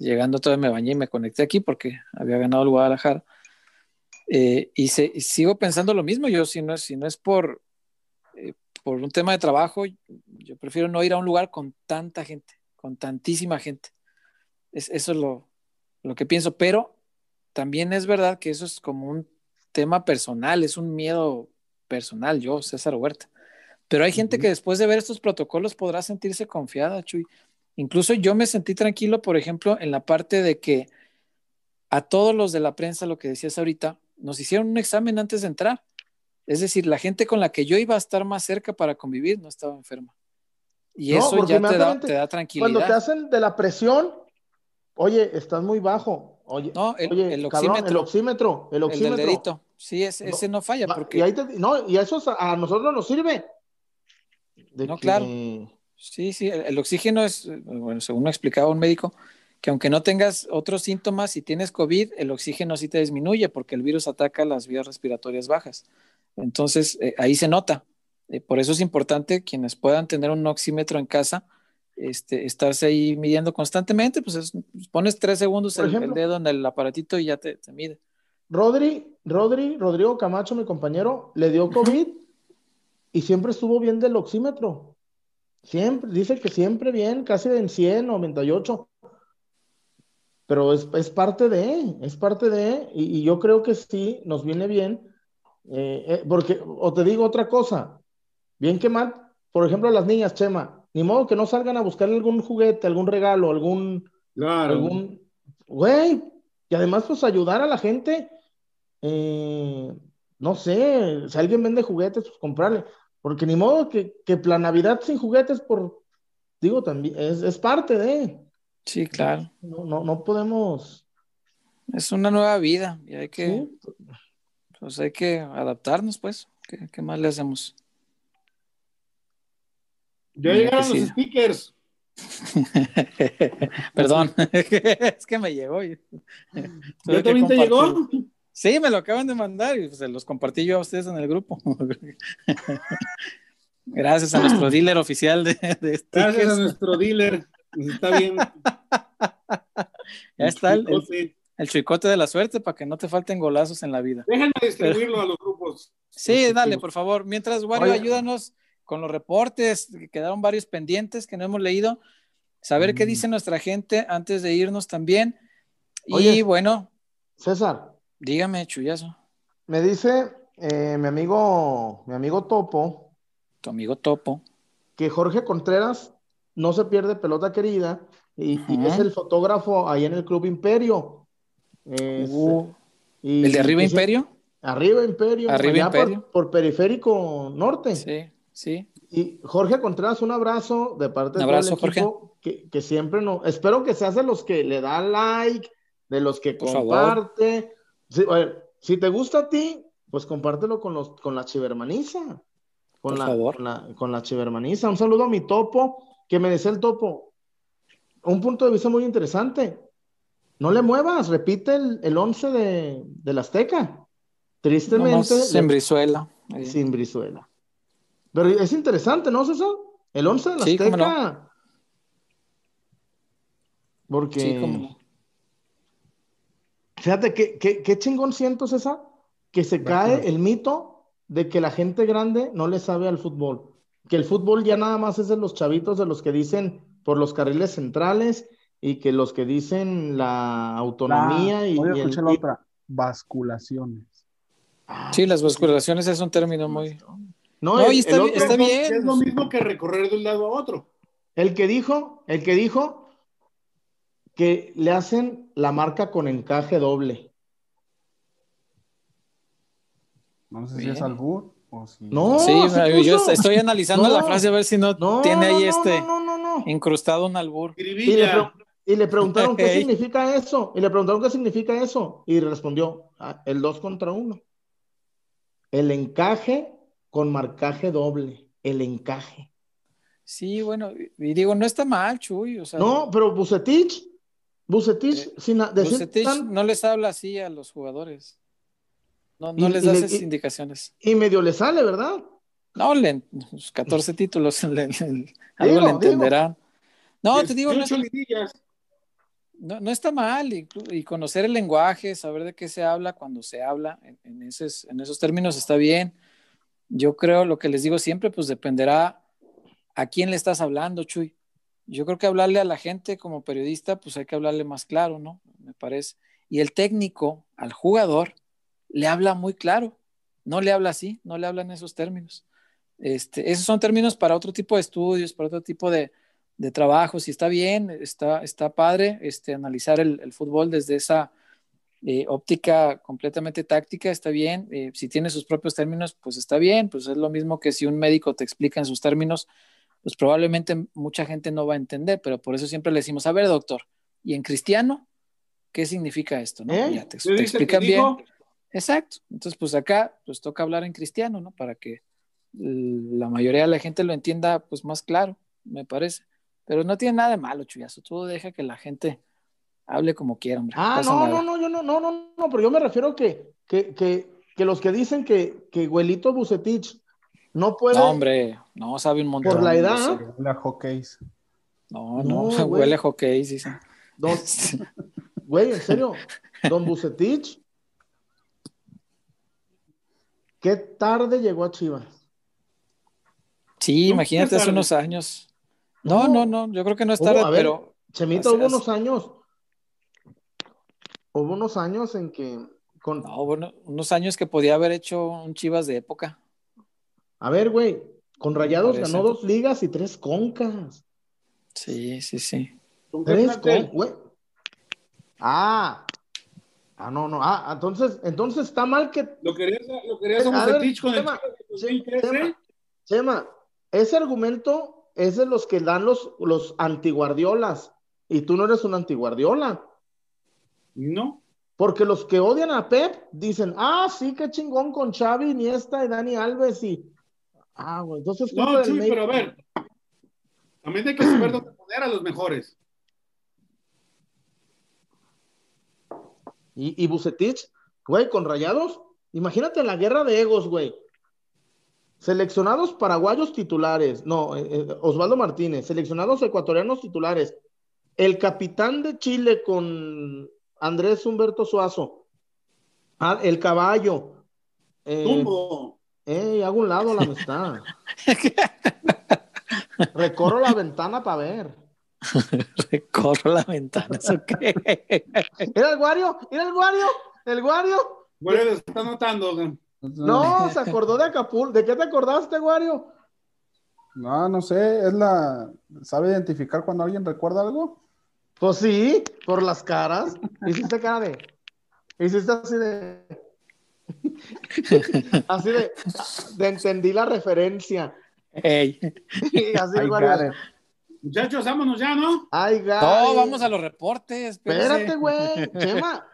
llegando todavía me bañé y me conecté aquí porque había ganado el Guadalajara. Eh, y, se, y sigo pensando lo mismo, yo si no es, si no es por, eh, por un tema de trabajo, yo prefiero no ir a un lugar con tanta gente, con tantísima gente. Es, eso es lo, lo que pienso, pero también es verdad que eso es como un tema personal, es un miedo personal, yo, César Huerta. Pero hay gente que después de ver estos protocolos podrá sentirse confiada, Chuy. Incluso yo me sentí tranquilo, por ejemplo, en la parte de que a todos los de la prensa, lo que decías ahorita, nos hicieron un examen antes de entrar. Es decir, la gente con la que yo iba a estar más cerca para convivir no estaba enferma. Y eso ya te da, te da, tranquilidad. Cuando te hacen de la presión, oye, estás muy bajo. Oye, no, el, oye, el cabrón, oxímetro. el oxímetro, el oxímetro. El del dedito. Sí, ese no, ese no falla. Porque... Y, ahí te, no, y eso a nosotros nos sirve. De no, que... claro. Sí, sí, el, el, oxígeno es, bueno, según me explicaba un médico, que aunque no tengas otros síntomas, si tienes COVID, el oxígeno sí te disminuye porque el virus ataca las vías respiratorias bajas. Entonces, eh, ahí se nota. Eh, por eso es importante quienes puedan tener un oxímetro en casa, este, estarse ahí midiendo constantemente, pues es, pones tres segundos el, ejemplo, el, dedo en el aparatito y ya te, te, mide. Rodri, Rodri, Rodrigo Camacho, mi compañero, le dio COVID y siempre estuvo bien del oxímetro. Siempre, dice que siempre bien, casi en 100, 98 pero es, es, parte de, es parte de, y, y, yo creo que sí, nos viene bien, eh, eh, porque, o te digo otra cosa, bien que mal, por ejemplo, las niñas, Chema, ni modo que no salgan a buscar algún juguete, algún regalo, algún, claro. algún, güey, y además pues ayudar a la gente, eh, no sé, si alguien vende juguetes, pues comprarle, porque ni modo que, que la Navidad sin juguetes, por, digo, también, es, es parte de... Sí, claro. No, no, no podemos. Es una nueva vida y hay que, ¿Sí? pues hay que adaptarnos, pues. ¿Qué, qué más le hacemos? Ya llegaron los stickers. Perdón, es que me llegó. ¿Ya también te llegó? Sí, me lo acaban de mandar y se los compartí yo a ustedes en el grupo. Gracias a nuestro dealer oficial de, de stickers. Gracias a nuestro dealer. Está bien. Ya está el, el, el, chicote de la suerte para que no te falten golazos en la vida. Déjenme distribuirlo a los grupos. Sí, dale, por favor. Mientras, Wario, Oye. ayúdanos con los reportes. Quedaron varios pendientes que no hemos leído. Saber mm. qué dice nuestra gente antes de irnos también. Oye, y bueno. César. Dígame, chullazo. Me dice eh, mi amigo, mi amigo Topo. Tu amigo Topo. Que Jorge Contreras no se pierde pelota querida y, uh -huh. y, es el fotógrafo ahí en el Club Imperio. Es, uh, y, ¿El de Arriba Imperio? Arriba Imperio. Arriba Imperio. Por, por, Periférico Norte. Sí, sí. Y Jorge Contreras, un abrazo de parte un abrazo, del equipo que, que, siempre no. Espero que seas de los que le da like, de los que por comparte. Si, te gusta a ti, pues compártelo con, los, con la chivermaniza. Con la, con la, con la chivermaniza. Un saludo a mi topo que me decía el topo, un punto de vista muy interesante. No le muevas, repite el, el 11 de, de la Azteca. Tristemente. sin Brizuela. Sin Brizuela. Pero es interesante, ¿no, César? El 11 de la sí, Azteca. Porque. Sí. Fíjate, ¿qué, qué, qué chingón siento, César, que se cae el mito de que la gente grande no le sabe al fútbol que el fútbol ya nada más es de los chavitos, de los que dicen por los carriles centrales y que los que dicen la autonomía la, y, voy a y el... la otra, basculaciones. Sí, las basculaciones es un término muy... No, no el, y está, el otro, está bien. Es lo mismo que recorrer de un lado a otro. El que dijo, el que dijo que le hacen la marca con encaje doble. No sé bien. si es albur. Si... No, sí, sí yo estoy analizando no, la frase a ver si no, no tiene ahí este incrustado un albur. Y le, y le, preguntaron qué significa eso. Y le preguntaron qué significa eso. Y respondió, ah, el dos contra uno. El encaje con marcaje doble. El encaje. Sí, bueno, y digo, no está mal, Chuy. O sea, no, pero Bucetich, Bucetich, eh, sin decir Bucetich tan... no les habla así a los jugadores. No, no y, les das esas indicaciones. Y medio le sale, ¿verdad? No, le, 14 títulos, le, le, algo le entenderán. Digo. No, te digo, no es, no, no está mal y, y, conocer el lenguaje, saber de qué se habla cuando se habla en, en, esos, en esos términos está bien. Yo creo lo que les digo siempre, pues dependerá a quién le estás hablando, Chuy. Yo creo que hablarle a la gente como periodista, pues hay que hablarle más claro, ¿no? Me parece. Y el técnico al jugador le habla muy claro, no le habla así, no le habla en esos términos. Este, esos son términos para otro tipo de estudios, para otro tipo de, de trabajos, y está bien, está, está padre este, analizar el, el fútbol desde esa eh, óptica completamente táctica, está bien, eh, si tiene sus propios términos, pues está bien, pues es lo mismo que si un médico te explica en sus términos, pues probablemente mucha gente no va a entender, pero por eso siempre le decimos, a ver, doctor, ¿y en cristiano? ¿Qué significa esto? ¿no? ¿Eh? Ya te, te explican bien. Exacto. Entonces, pues acá, pues toca hablar en cristiano, ¿no? Para que la mayoría de la gente lo entienda, pues más claro, me parece. Pero no tiene nada de malo, chuyazo. Tú deja que la gente hable como quiera, hombre. Ah, no, no, no, yo no, no, no, no, pero yo me refiero que, que, que, que los que dicen que, que Güelito Bucetich no puede. No, hombre, no sabe un montón. Por la edad. Huele a hockeys. No, no, no huele a hockeys, dicen. Don, güey, en serio, Don Bucetich, ¿qué tarde llegó a Chivas? Sí, No, imagínate ¿qué hace unos años. No, no, no, yo creo que no es tarde, ver, pero Chemita, hace- hubo hace- unos años. Hubo unos años en que. Con, no, bueno, unos años que podía haber hecho un Chivas de época. A ver, güey, con Rayados ganó dos ligas y tres concas. Sí, sí, sí. ¿Con qué Tres plantel? con, güey. Ah. Ah, no, no. Ah, entonces, entonces está mal que. Lo querías, lo querías ver, Bucetich con el Chema, 2013. Chema, Chema, ese argumento es de los que dan los, los antiguardiolas. Y tú no eres un antiguardiola. No. Porque los que odian a Pep dicen, ah, sí, qué chingón con Xavi, Iniesta y Dani Alves y... Ah, entonces... No, México. pero a ver. También hay que saber dónde poner a los mejores. Y, y Bucetich, güey, con Rayados, imagínate la guerra de egos, güey. Seleccionados paraguayos titulares, no, eh, eh, Osvaldo Martínez, seleccionados ecuatorianos titulares, el capitán de Chile con Andrés Humberto Suazo, ah, el caballo, eh, Tumbo. Eh, hago un lado la amistad. Recorro la ventana para ver. Recorro la ventana, ¿eso qué? Mira el guario, mira el guario, el guario. Bueno, lo está notando. No, se acordó de Acapulco. ¿De qué te acordaste, Wario? No, no sé, es la. ¿Sabe identificar cuando alguien recuerda algo? Pues sí, por las caras. Hiciste cara de. Hiciste así de. Así de. de entendí la referencia. Así. Muchachos, vámonos ya, ¿no? Ay, gato. No, vamos a los reportes. espérese. Espérate, güey. Chema.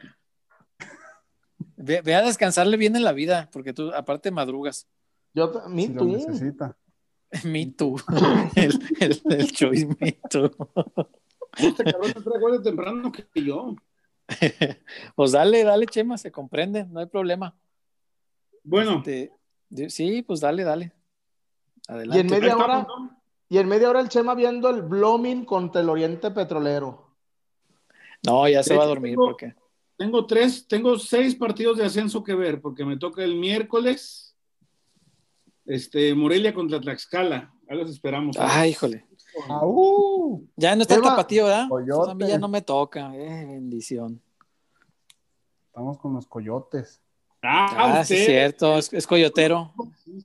Ve, ve a descansarle bien en la vida, porque tú, aparte, madrugas. Yo, me Si lo too. necesita. Me too. El, el, el choice me too. Este cabrón se trae de temprano que yo. Pues dale, dale, Chema, se comprende, no hay problema. Bueno, Este, de- sí, pues dale, dale. Y Adelante. en media hora. estamos, ¿no? Y en media hora el Chema viendo el Blooming contra el Oriente Petrolero. No, ya se De va a dormir tengo- porque. Tengo tres, tengo seis partidos de ascenso que ver, porque me toca el miércoles. Este, Morelia contra Tlaxcala. Ahí los esperamos. Ay, híjole. ¡Au! Ya no está el tapatío, ¿verdad? coyote. A mí ya no me toca. Eh, bendición. Estamos con los coyotes. Ah, Ah, sí, usted. es cierto, es, es coyotero.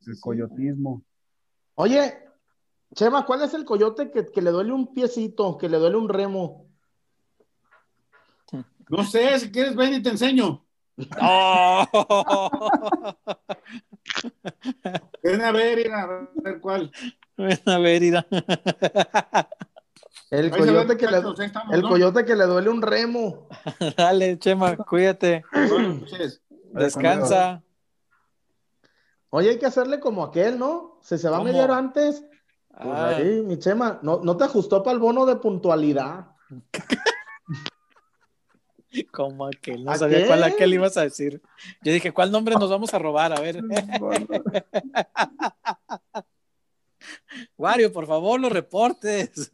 El coyotismo. Oye, Chema, ¿cuál es el coyote que, que le duele un piecito, que le duele un remo? No sé, si quieres ven y te enseño. ¡Oh! Ven a ver, ir a ver cuál. Ven a ver. El coyote, que le, muchachos, ahí estamos, el ¿no? coyote que le duele un remo. Dale, Chema, cuídate. Buenas noches. Descansa. Oye, hay que hacerle como aquel, ¿no? Si se va ¿Cómo? media hora antes, pues Ah, ahí, mi Chema, no, no te ajustó para el bono de puntualidad. como aquel. No ¿A sabía qué? cuál aquel ibas a decir. Yo dije, ¿cuál nombre nos vamos a robar? A ver. Wario, por favor, los reportes.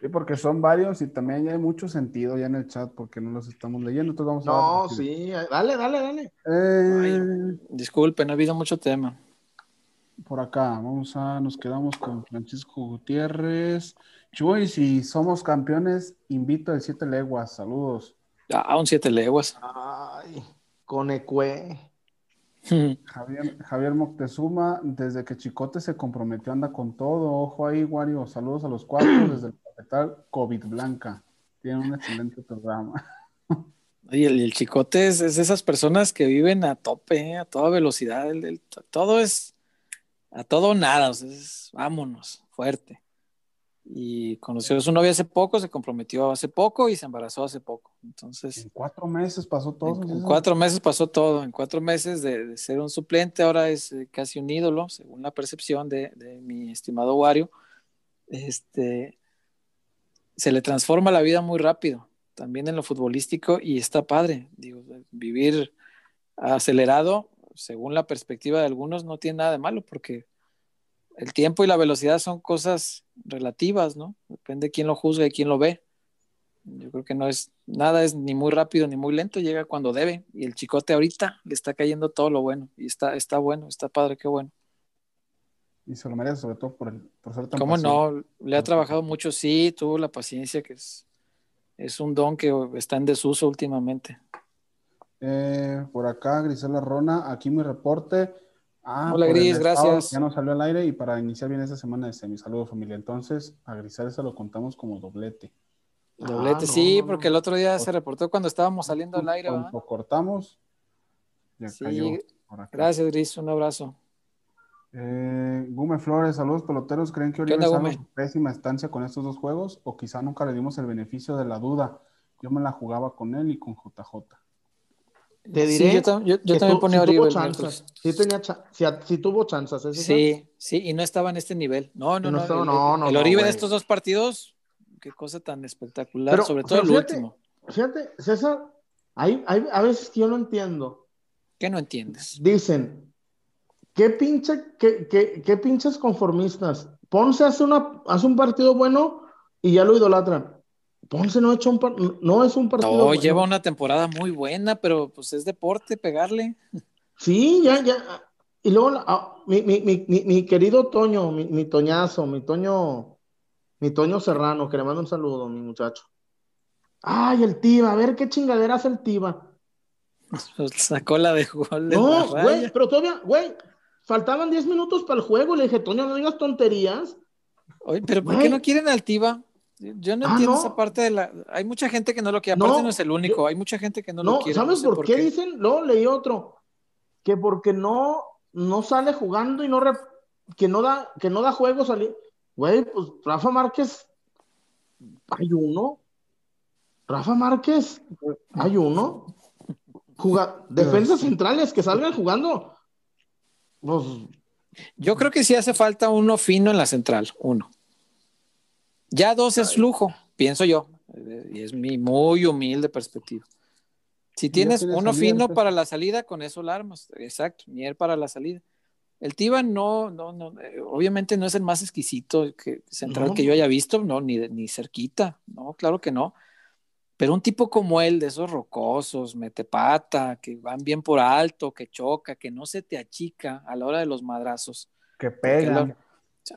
Sí, porque son varios y también ya hay mucho sentido ya en el chat porque no los estamos leyendo. Entonces vamos a No, sí, dale, dale, dale. Eh, Disculpen, ha habido mucho tema. por acá, vamos a, nos quedamos con Francisco Gutiérrez. Chuy, si somos campeones, invito al Siete Leguas. Saludos. Ah, un siete leguas. Ay, con Ecue. Javier, Javier Moctezuma, desde que Chicote se comprometió, anda con todo. Ojo ahí, Wario. Saludos a los cuatro desde el capital COVID Blanca. Tienen un excelente programa. Y el, el chicote es, es esas personas que viven a tope, ¿eh? a toda velocidad. El- el- todo es a todo nada. o sea, es- vámonos, fuerte. Y conoció a su novia hace poco, se comprometió hace poco y se embarazó hace poco. Entonces, En cuatro meses pasó todo. en, en cuatro meses pasó todo. En cuatro meses de, de ser un suplente, ahora es eh, casi un ídolo, según la percepción de, de mi estimado Wario. Este, se le transforma la vida muy rápido, también en lo futbolístico, y está padre. Vivir acelerado, según la perspectiva de algunos, no tiene nada de malo, porque el tiempo y la velocidad son cosas relativas, ¿no? Depende de quién lo juzga y quién lo ve. Yo creo que no es, nada es ni muy rápido ni muy lento, llega cuando debe. Y el chicote ahorita le está cayendo todo lo bueno. Y está, está bueno, está padre, qué bueno. Y se lo merece, sobre todo por, el, por ser tan ¿Cómo no? Le ha trabajado mucho, sí, tuvo la paciencia, que es, es un don que está en desuso últimamente. Eh, por acá, Grisela Rona, aquí mi reporte. Ah, Hola, Gris, estado gracias. Ya no salió al aire y para iniciar bien esta semana de mi saludo familia. Entonces, a Grisela se lo contamos como doblete. Doblete, Ah, no, sí, no, porque el otro día se reportó cuando estábamos saliendo al aire. Cuando cortamos, ya Sí, cayó por acá. Gracias, Gris, un abrazo. Eh, Gume Flores, saludos peloteros. ¿Creen que ¿Qué Oribe su pésima estancia con estos dos juegos? ¿O quizá nunca le dimos el beneficio de la duda? Yo me la jugaba con él y con JJ. Te Sí, diré yo, tam- yo- yo que también tu- ponía sí Oribe tuvo. Sí, tenía cha- sí tuvo chanzas. ¿es eso? Sí, sí, y no estaba en este nivel. No, no, no no. estaba- el, no, no, el no, Oribe de estos dos partidos, qué cosa tan espectacular, Pero, sobre todo el fíjate- último. Fíjate, César, hay, hay a veces que yo no entiendo. ¿Qué no entiendes? Dicen, ¿qué, pinche, qué, qué- qué pinches conformistas? Ponce hace, una, hace un partido bueno y ya lo idolatran. Ponce no, ha hecho un par- no es un partido No, bueno. lleva una temporada muy buena, pero pues es deporte pegarle. Sí, ya, ya. Y luego ah, mi, mi, mi, mi, mi querido Toño, mi, mi Toñazo, mi Toño, mi Toño Serrano, que le mando un saludo, mi muchacho. Ay, el Tiva, a ver qué chingadera hace el Tiva. Sacó la de gol No, güey, pero todavía, güey, faltaban 10 minutos para el juego. Le dije, Toño, no digas tonterías. Oye, pero ¿por qué no quieren Altiva? Yo no Ah, entiendo no. esa parte de la. Hay mucha gente que no lo quiere. No, Aparte, no es el único. yo- Hay mucha gente que no, No, lo quiere. ¿sabes sé por, qué, dicen? Luego leí otro, que porque no, no sale jugando y no rep- que no da, que no da juego salir. Güey, pues Rafa Márquez, hay uno. Rafa Márquez, hay uno. Juga- defensas centrales que salgan jugando. Pues, Yo creo que sí hace falta uno fino en la central. Uno. Ya dos es lujo, pienso yo. eh, Y es mi muy humilde perspectiva. Si tienes uno fino para la salida, con eso la armas. Exacto, Mier para la salida. El Tiva no, no, no, eh, obviamente no es el más exquisito que, central No. que yo haya visto, no, ni, ni cerquita, no, claro que no. Pero un tipo como él, de esos rocosos, metepata, que van bien por alto, que choca, que no se te achica a la hora de los madrazos. Que Porque a la,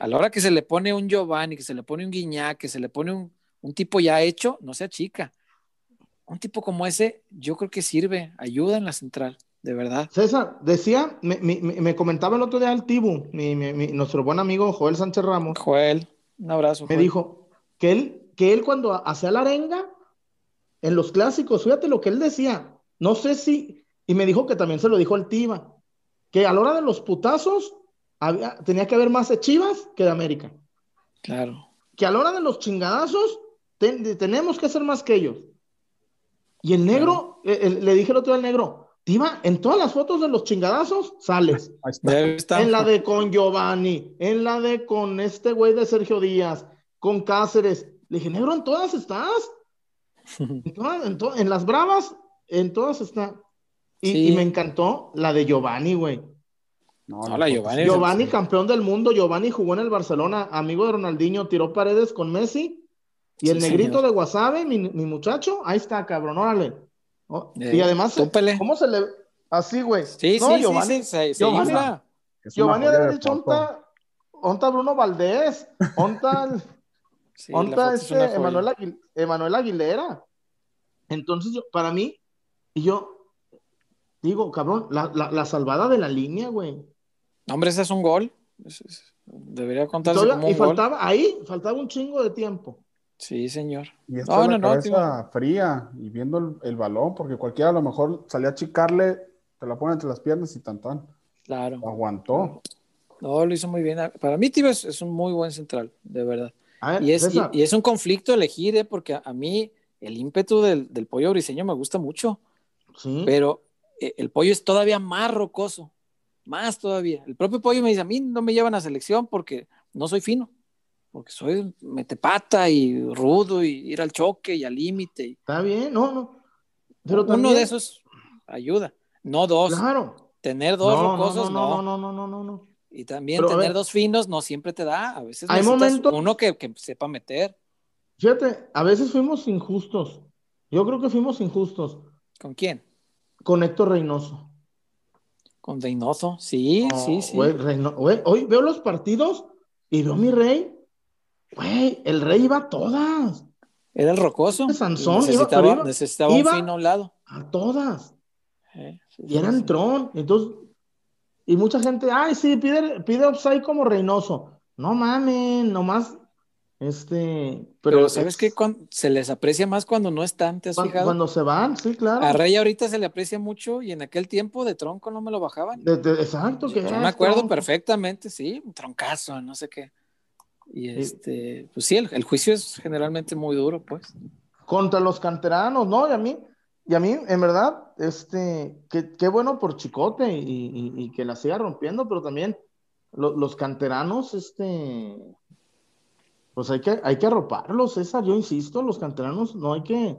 a la hora que se le pone un Giovanni, que se le pone un Guiñac, que se le pone un, un tipo ya hecho, no se achica. Un tipo como ese, yo creo que sirve, ayuda en la central, de verdad. César, decía, me, me- me- me comentaba el otro día el Tibu, mi- mi- mi- nuestro buen amigo Joel Sánchez Ramos. Joel, un abrazo. Me Joel. dijo que él, que él cuando hacía la arenga en los clásicos, fíjate lo que él decía, no sé si, y me dijo que también se lo dijo el Tiva, que a la hora de los putazos había, tenía que haber más de Chivas que de América, Claro. que a la hora de los chingadazos ten- tenemos que hacer más que ellos. Y el negro, eh, eh, le dije el otro día al negro, Tiva, en todas las fotos de los chingadazos sales. Está. Está. En la de con Giovanni, en la de con este güey de Sergio Díaz, con Cáceres. Le dije, negro, en todas estás. En, todas- en, to- en las bravas, en todas está. Y, Sí. y me encantó la de Giovanni, güey. No, No, la Giovanni. Giovanni, campeón del mundo. Giovanni jugó en el Barcelona, amigo de Ronaldinho, tiró paredes con Messi. Y el Sí, negrito señor. de Wasabi, mi, mi muchacho, ahí está, cabrón, órale. Oh, Eh, y además, túpele. ¿cómo se le...? Así, güey. Sí, No, sí, Giovanni, sí, Giovanni- Giovanni joya había de dicho. ¿onta, onta Bruno Valdés? ¿Onta, el- Sí, onta es este joya. Emanuel, Aguil- Emanuel Aguilera? Entonces, yo, para mí, y yo digo, cabrón, la, la, la salvada de la línea, güey. No, Hombre, ese es un gol. Es- es- debería contarse todavía- como y gol. faltaba, ahí, faltaba un chingo de tiempo. Sí, señor. Y esto No, es la no, no, cabeza fría y viendo el, el balón, porque cualquiera a lo mejor salía a achicarle, te la pone entre las piernas y tan tan. Claro. Aguantó. No, lo hizo muy bien. Para mí, Tibes es, es un muy buen central, de verdad. Ver, Y es, y, y es un conflicto elegir, ¿eh? porque a, a mí el ímpetu del, del pollo briseño me gusta mucho, sí. pero eh, el pollo es todavía más rocoso, más todavía. El propio pollo me dice, a mí no me llevan a selección porque no soy fino, porque soy metepata y rudo y ir al choque y al límite. Está bien, no, no. Pero Uno también, de esos ayuda, no dos. Claro. Tener dos no, no, rocosos, no, no. no, no, no, no, no. Y también Pero, tener ver. dos finos no siempre te da. A veces Hay momentos- uno que, que sepa meter. Fíjate, a veces fuimos injustos. Yo creo que fuimos injustos ¿Con quién? con Héctor Reynoso. Con Reynoso. Sí, sí, sí. güey, Reyno- güey, hoy veo los partidos y veo a mi rey. Güey, el rey iba a todas, Era el rocoso. Sansón, necesitaba, pero iba- necesitaba iba- un fino a un lado. a todas. Eh, sí, Y era entrón. Entonces, y mucha gente, ay, sí, pide, pide offside como Reynoso. No mames, nomás, este, pero, Pero, ¿sabes qué? Cuan- se les aprecia más cuando no están, ¿te has Cuando, fijado? cuando se van, sí, claro. A Rey ahorita se le aprecia mucho y en aquel tiempo de tronco no me lo bajaban. De- de- exacto, que Yo me acuerdo tronco. perfectamente, sí, un troncazo, no sé qué. Y este, pues sí, el, el juicio es generalmente muy duro, pues. contra los canteranos, ¿no? Y a mí, y a mí, en verdad, este, qué, bueno por Chicote y, y- y que la siga rompiendo, pero también lo- los canteranos, este, pues hay que, hay que arroparlos, César, yo insisto, los canteranos no hay que,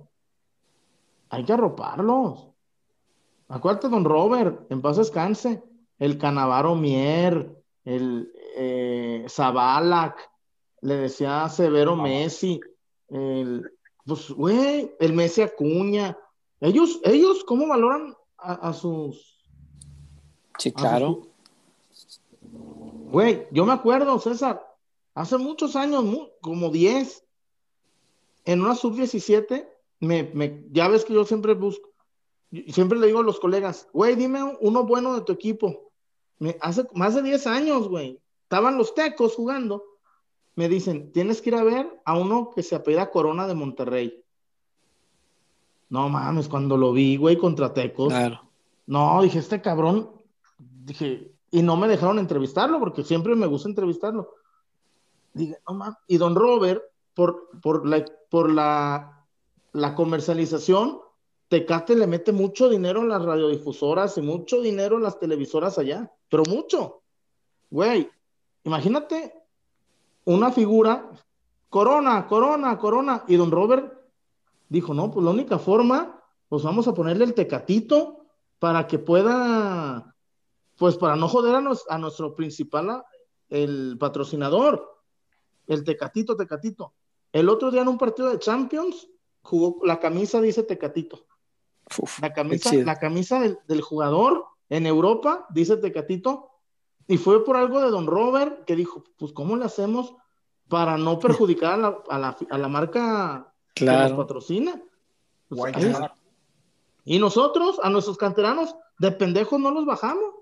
hay que arroparlos. Acuérdate, don Robert, en paz descanse, el Canavaro Mier, el eh, Zabalak, le decía Severo Messi, el, pues, güey, el Messi Acuña. Ellos, ellos, ¿cómo valoran a, a sus. Sí, claro. sus- Güey, yo me acuerdo, César, hace muchos años, como 10, en una sub-17, me, me, ya ves que yo siempre busco, y siempre le digo a los colegas, güey, dime uno bueno de tu equipo. Me, hace más de 10 años, güey, estaban los tecos jugando me dicen, tienes que ir a ver a uno que se apellida Corona de Monterrey. No mames, cuando lo vi, güey, contra Tecos. Claro. No, dije, este cabrón, dije, y no me dejaron entrevistarlo porque siempre me gusta entrevistarlo. Dije, no mames, y don Robert, por, por la, por la, la comercialización, Tecate le mete mucho dinero a las radiodifusoras y mucho dinero a las televisoras allá, pero mucho. Güey, imagínate una figura, Corona, Corona, Corona, y don Robert dijo, no, pues la única forma, pues vamos a ponerle el tecatito para que pueda, pues para no joder a, nos- a nuestro principal, el patrocinador, el tecatito, tecatito. El otro día en un partido de Champions, jugó, la camisa dice tecatito. Uf, La camisa, la camisa del, del jugador en Europa, dice Tecatito, y fue por algo de Don Robert que dijo, pues ¿cómo le hacemos para no perjudicar a la, a la, a la marca que nos Claro. patrocina? Pues, y nosotros, a nuestros canteranos, de pendejos no los bajamos.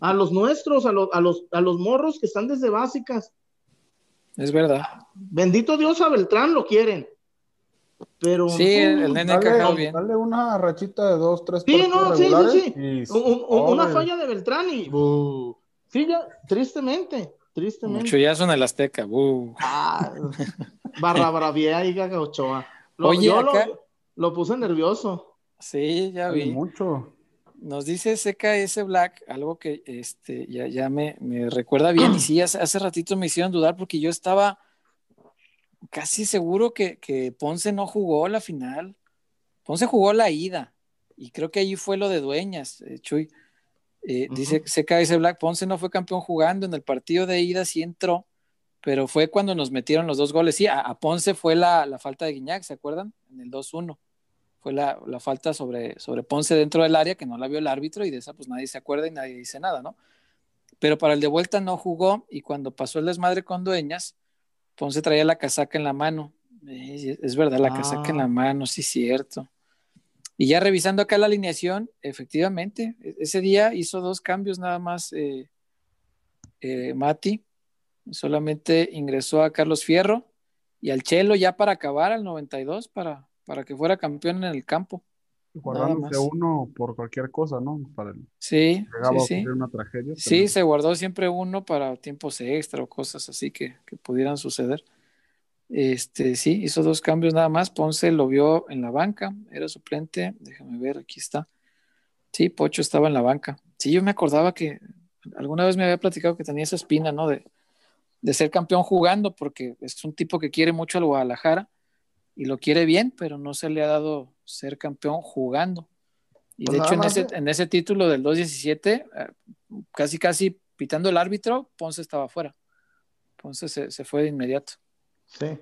A los nuestros, a los, a los, a los morros que están desde básicas. Es verdad. Bendito Dios a Beltrán lo quieren. Pero Sí, el, el nene ha Dale, bien. dale una rachita de dos, tres Sí, no, sí, sí, sí. y- Un- un- una falla de Beltrán y sí, ya, tristemente, tristemente. Chuyazo en el Azteca. uh. Ah, barra bravía y Gaga Ochoa. Lo, Oye, yo acá- lo, lo puse nervioso. Sí, ya vi. mucho. Nos dice CKS Black algo que este, ya, ya me, me recuerda bien. Y sí, hace, hace ratito me hicieron dudar porque yo estaba casi seguro que, que Ponce no jugó la final. Ponce jugó la ida. Y creo que allí fue lo de Dueñas, eh, Chuy. Eh, Ujú. Dice CKS Black, Ponce no fue campeón jugando. En el partido de ida sí entró, pero fue cuando nos metieron los dos goles. Sí, a, a Ponce fue la, la, falta de Guiñac, ¿se acuerdan? En el 2-1. Fue la, la, falta sobre, sobre Ponce dentro del área, que no la vio el árbitro, y de esa pues nadie se acuerda y nadie dice nada, ¿no? Pero para el de vuelta no jugó, y cuando pasó el desmadre con Dueñas, Ponce traía la casaca en la mano. Eh, es verdad, la ah. casaca en la mano, sí, cierto. Y ya revisando acá la alineación, efectivamente, e-, ese día hizo dos cambios nada más eh, eh, Mati. Solamente ingresó a Carlos Fierro y al Chelo ya para acabar al 92 para, para que fuera campeón en el campo. Guardándose uno por cualquier cosa, ¿no? Para el, sí, sí, sí. Una tragedia, sí, se guardó siempre uno para tiempos extra o cosas así que, que pudieran suceder. Este, sí, hizo dos cambios nada más. Ponce lo vio en la banca, era suplente. Déjame ver, aquí está. Sí, Pocho estaba en la banca. Sí, yo me acordaba que alguna vez me había platicado que tenía esa espina, ¿no? De, de ser campeón jugando, porque es un tipo que quiere mucho al Guadalajara y lo quiere bien, pero no se le ha dado ser campeón jugando. Y pues de hecho, en ese, en ese, título del 2-17, eh, casi casi pitando el árbitro, Ponce estaba fuera. Ponce se, se fue de inmediato. Sí.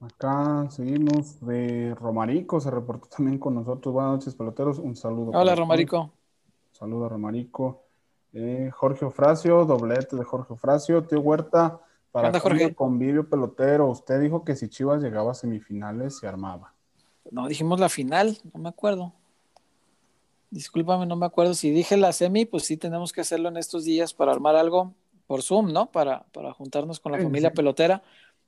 Acá seguimos de Romarico, se reportó también con nosotros. Buenas noches, peloteros. Un saludo. Hola, Romarico. Un saludo a Romarico. Eh, Jorge Ofracio, doblete de Jorge Ofracio. Tío Huerta, para anda, Jorge? convivio pelotero. Usted dijo que si Chivas llegaba a semifinales se armaba. No, dijimos la final, no me acuerdo. Discúlpame, no me acuerdo. Si dije la semi, pues sí tenemos que hacerlo en estos días para armar algo por Zoom, ¿no? Para, para juntarnos con la familia pelotera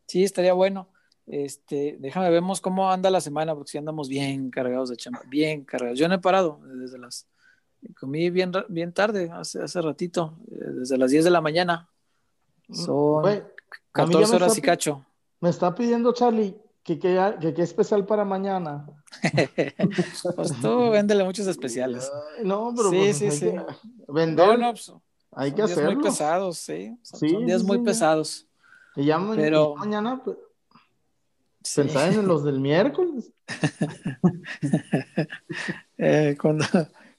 Sí, estaría bueno. Este, déjame vemos cómo anda la semana, porque si andamos bien cargados de chamba, bien cargados. Yo no he parado desde las, comí bien, bien tarde, hace, hace ratito, eh, desde las 10 de la mañana. Mm, Son 14 horas y cacho. Me está pidiendo Charlie que qué especial para mañana. pues tú véndele muchos especiales. No, pero sí, pues sí, sí. Vender. No, no, pues, hay que días hacerlo. muy pesados, sí. Son, Sí, son días sí, muy sí. pesados. Y ya Pero- y mañana pues, Sí. pensar en los del miércoles. Eh, cuando,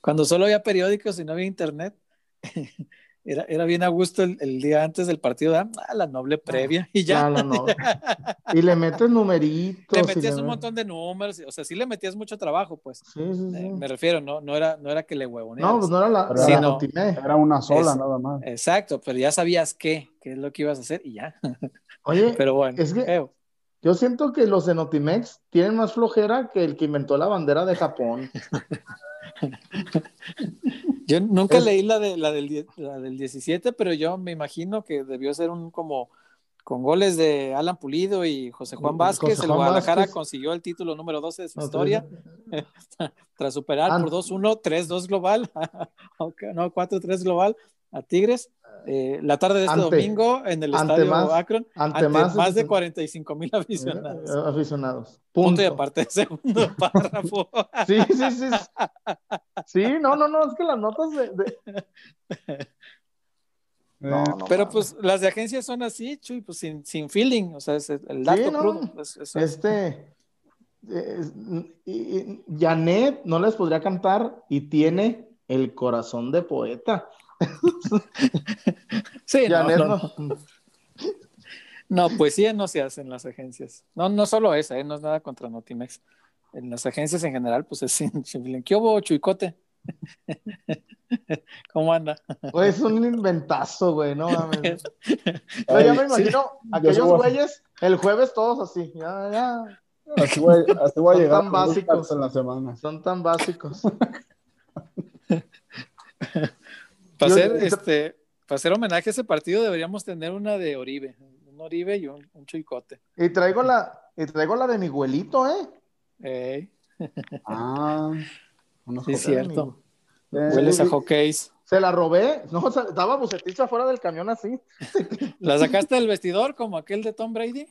cuando solo había periódicos y no había internet, era, era bien a gusto el, el día antes del partido, ¿verdad? Ah, la noble previa, y ya. Ya, la no. Y le metes numeritos. le y metías le un met- montón de números, o sea, sí le metías mucho trabajo, pues. Sí, sí, sí. Eh, me refiero, no, no, era, no era que le huevonearas. No, pues no era la, la era- no. Notimé. Era una sola, Es- nada más. Exacto, pero ya sabías qué, qué es lo que ibas a hacer y ya. Oye, Pero bueno, es que- feo. yo siento que los de Notimex tienen más flojera que el que inventó la bandera de Japón. Yo nunca leí la, de, la, del, la del 17, pero yo me imagino que debió ser un como con goles de Alan Pulido y José Juan Vázquez. José el Juan Guadalajara Vázquez. consiguió el título número 12 de su No, historia, tras superar An- por 2-1, 3-2 global, no, 4-3 global a Tigres. Eh, la tarde de este Ante- domingo en el ante estadio más- Akron, ante ante, más- más, de 45 mil aficionados. Eh, aficionados. Punto Punto. y aparte, segundo párrafo. Sí, sí, sí. Sí, no, no, no, es que las notas de. de- No, Eh, no, Pero pues las de agencias son así, Chuy, pues sin, sin feeling, o sea, es el dato Sí, no. crudo. es- eso es. Este. es- y- y- Janet no les podría cantar y tiene el corazón de poeta. Sí, no, Janet no, no. se hace en las agencias. No, no solo esa, ¿eh? no es nada contra Notimex. En las agencias en general, pues es sin. ¿Qué hubo, Chuicote? ¿Cómo anda? Güey, es un inventazo, güey, no mames. Yo ya me imagino aquellos güeyes el jueves todos así. Ya, ya. Así voy, así voy a Son llegar tan con dos básicos. en la semana. Son tan básicos. Para Yo- hacer, este, para hacer homenaje a ese partido deberíamos tener una de Oribe. Un Oribe y un, un Chuicote. Y traigo la, y traigo la de Miguelito, ¿eh? Ey, Ah, unos sí, cierto. Eh, Hueles a hockeys. Se la robé. No, o sea, estaba bucetista fuera del camión así. ¿La sacaste del vestidor como aquel de Tom Brady?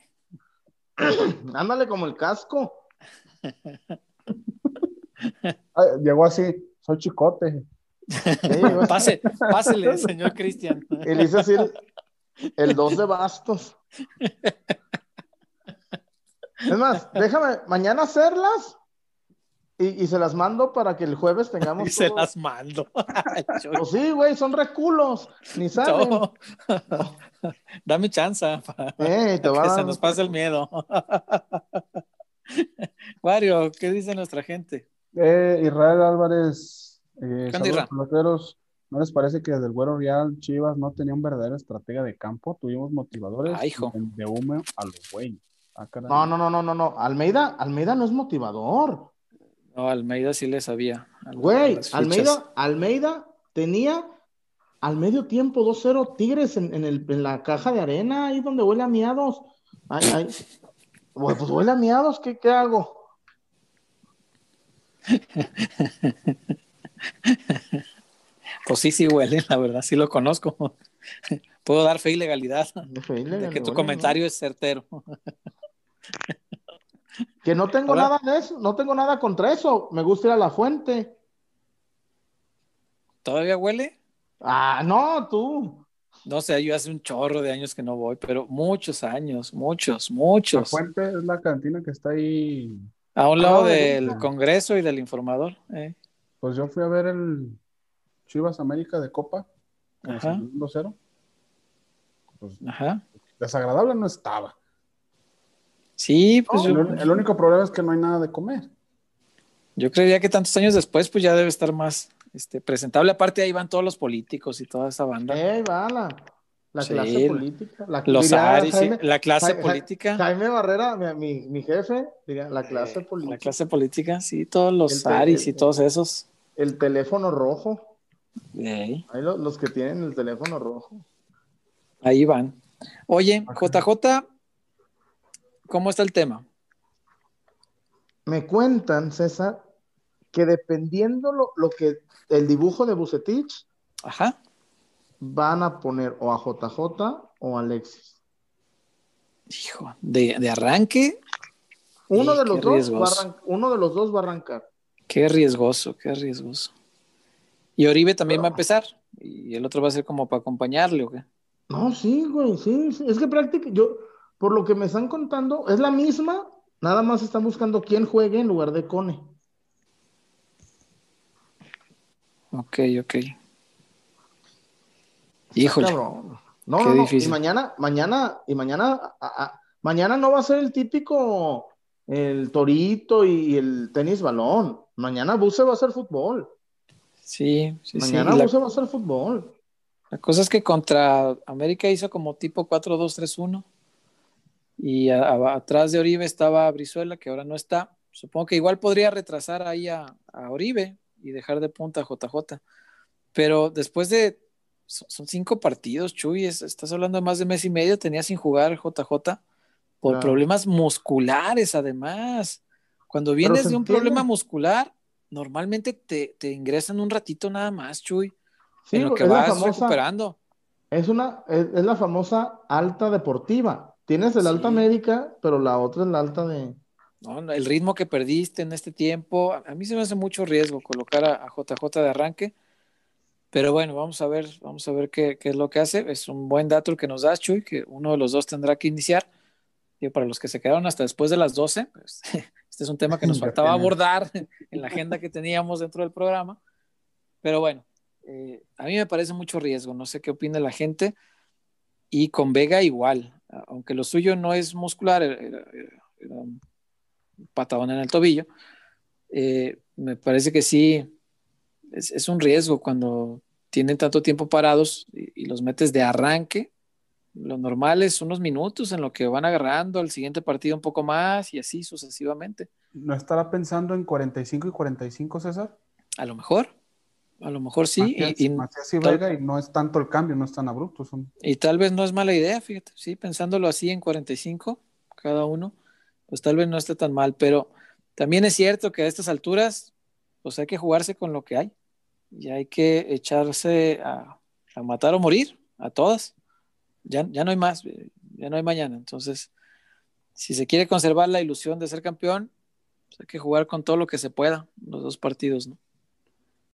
Ándale como el casco. ah, llegó así, soy chicote. Pase, pásele, señor Cristian. Y le hice así el, el dos de bastos. Es más, déjame mañana hacerlas Y, y se las mando para que el jueves tengamos. Y se las mando. Pues sí, güey, son reculos. Ni saben. No. Dame chance para Eh, te va que a se nos pase el miedo. Wario, ¿qué dice nuestra gente? Eh, Israel Álvarez, eh. ¿No les parece que desde el Güero Real Chivas no tenía un verdadero estratega de campo? Tuvimos motivadores Ah, hijo. de, humo a los güey. Ah. No, no, no, no, no, no. Almeida, Almeida no es motivador. No, Almeida sí le sabía. Güey. Almeida, Almeida tenía al medio tiempo 2-0 Tigres en, en el- en la caja de arena, ahí donde huele a miados. Ay, ay. Güey, pues huele a miados, ¿qué, qué hago? Pues sí, sí huele, la verdad, sí lo conozco. Puedo dar fe y legalidad De fe y de legal, que tu huele, comentario es certero. ¿no? Que no tengo nada de eso, no tengo nada contra eso. Me gusta ir a la fuente. ¿Todavía huele? Ah, no, tú. No sé, yo hace un chorro de años que no voy, pero muchos años, muchos, La muchos. Fuente es la cantina que está ahí. A un Ah, lado no, del. Congreso y del informador. eh. Pues yo fui a ver el Chivas América de Copa. con el Ajá. segundo cero. Pues Ajá. desagradable no estaba. Sí, pues El, yo, el único problema es que no hay nada de comer. yo creería que tantos años después, pues ya debe estar más este, presentable. Aparte, ahí van todos los políticos y toda esa banda. Ahí va la, Sí, clase política. La, Los Aris, Jaime- la clase política. Jaime Barrera, mi, mi, mi jefe, diría la clase Eh, política. La clase política, sí, todos los El Aris y todos esos. El teléfono rojo. Eh, Ahí lo- los que tienen el teléfono rojo. ahí van. Oye, JJ, ¿cómo está el tema? Me cuentan, César, que dependiendo lo, lo que el dibujo de Bucetich, Ajá. Van a poner o a JJ o a Alexis. Hijo, de, de arranque, Uno de los dos va uno de los dos va a arrancar. qué riesgoso, qué riesgoso. Y Oribe también va a empezar. Y el otro va a ser como para acompañarle, ¿o qué? No, sí, güey, sí, sí. Es que prácticamente, yo, por lo que me están contando, es la misma, nada más están buscando quién juegue en lugar de Cone. Ok, ok. Híjole. Cabrón. No, Qué no, no. difícil. Y mañana, mañana, y mañana, a- a- mañana no va a ser el típico, el torito y el tenis balón. Mañana Buse va a ser fútbol. Sí, sí, sí. Mañana La, Buse va a ser fútbol. la cosa es que contra América hizo como tipo 4-2-3-1. Y a- a- atrás de Oribe estaba Brizuela, que ahora no está. Supongo que igual podría retrasar ahí a, a Oribe y dejar de punta a JJ. Pero después de. Son, cinco partidos, Chuy. es- estás hablando de más de mes y medio. Tenía sin jugar JJ por problemas musculares, además. Cuando vienes de un entiende. problema muscular, normalmente te, te ingresan un ratito nada más, Chuy. Sí, en lo que vas famosa- recuperando. Es una, es, es la famosa alta deportiva. Tienes el Sí. alta médica, pero la otra es la alta de. ¿no? El ritmo que perdiste en este tiempo, a a mí se me hace mucho riesgo colocar a, a JJ de arranque, pero bueno, vamos a ver, vamos a ver qué, qué es lo que hace. Es un buen dato el que nos das, Chuy, que uno de los dos tendrá que iniciar. Y para los que se quedaron hasta después de las 12, pues, este es un tema que nos faltaba abordar en la agenda que teníamos dentro del programa. Pero bueno, eh, a mí me parece mucho riesgo, no sé qué opina la gente. Y con Vega igual, aunque lo suyo no es muscular, era, era- era un patadón en el tobillo, eh, me parece que sí, es, es un riesgo cuando tienen tanto tiempo parados y, y los metes de arranque. Lo normal es unos minutos en lo que van agarrando al siguiente partido un poco más y así sucesivamente. ¿No estará pensando en 45 y 45, César? A lo mejor, a lo mejor sí, y, y- y tal- Vega, y no es tanto el cambio, no es tan abrupto. Son... y tal vez no es mala idea, fíjate, sí, pensándolo así en 45 cada uno, pues tal vez no esté tan mal, pero también es cierto que a estas alturas, pues hay que jugarse con lo que hay y hay que echarse a, matar o morir a todas. Ya, ya no hay más, eh, ya no hay mañana. Entonces, si se quiere conservar la ilusión de ser campeón, pues hay que jugar con todo lo que se pueda, los dos partidos, ¿no?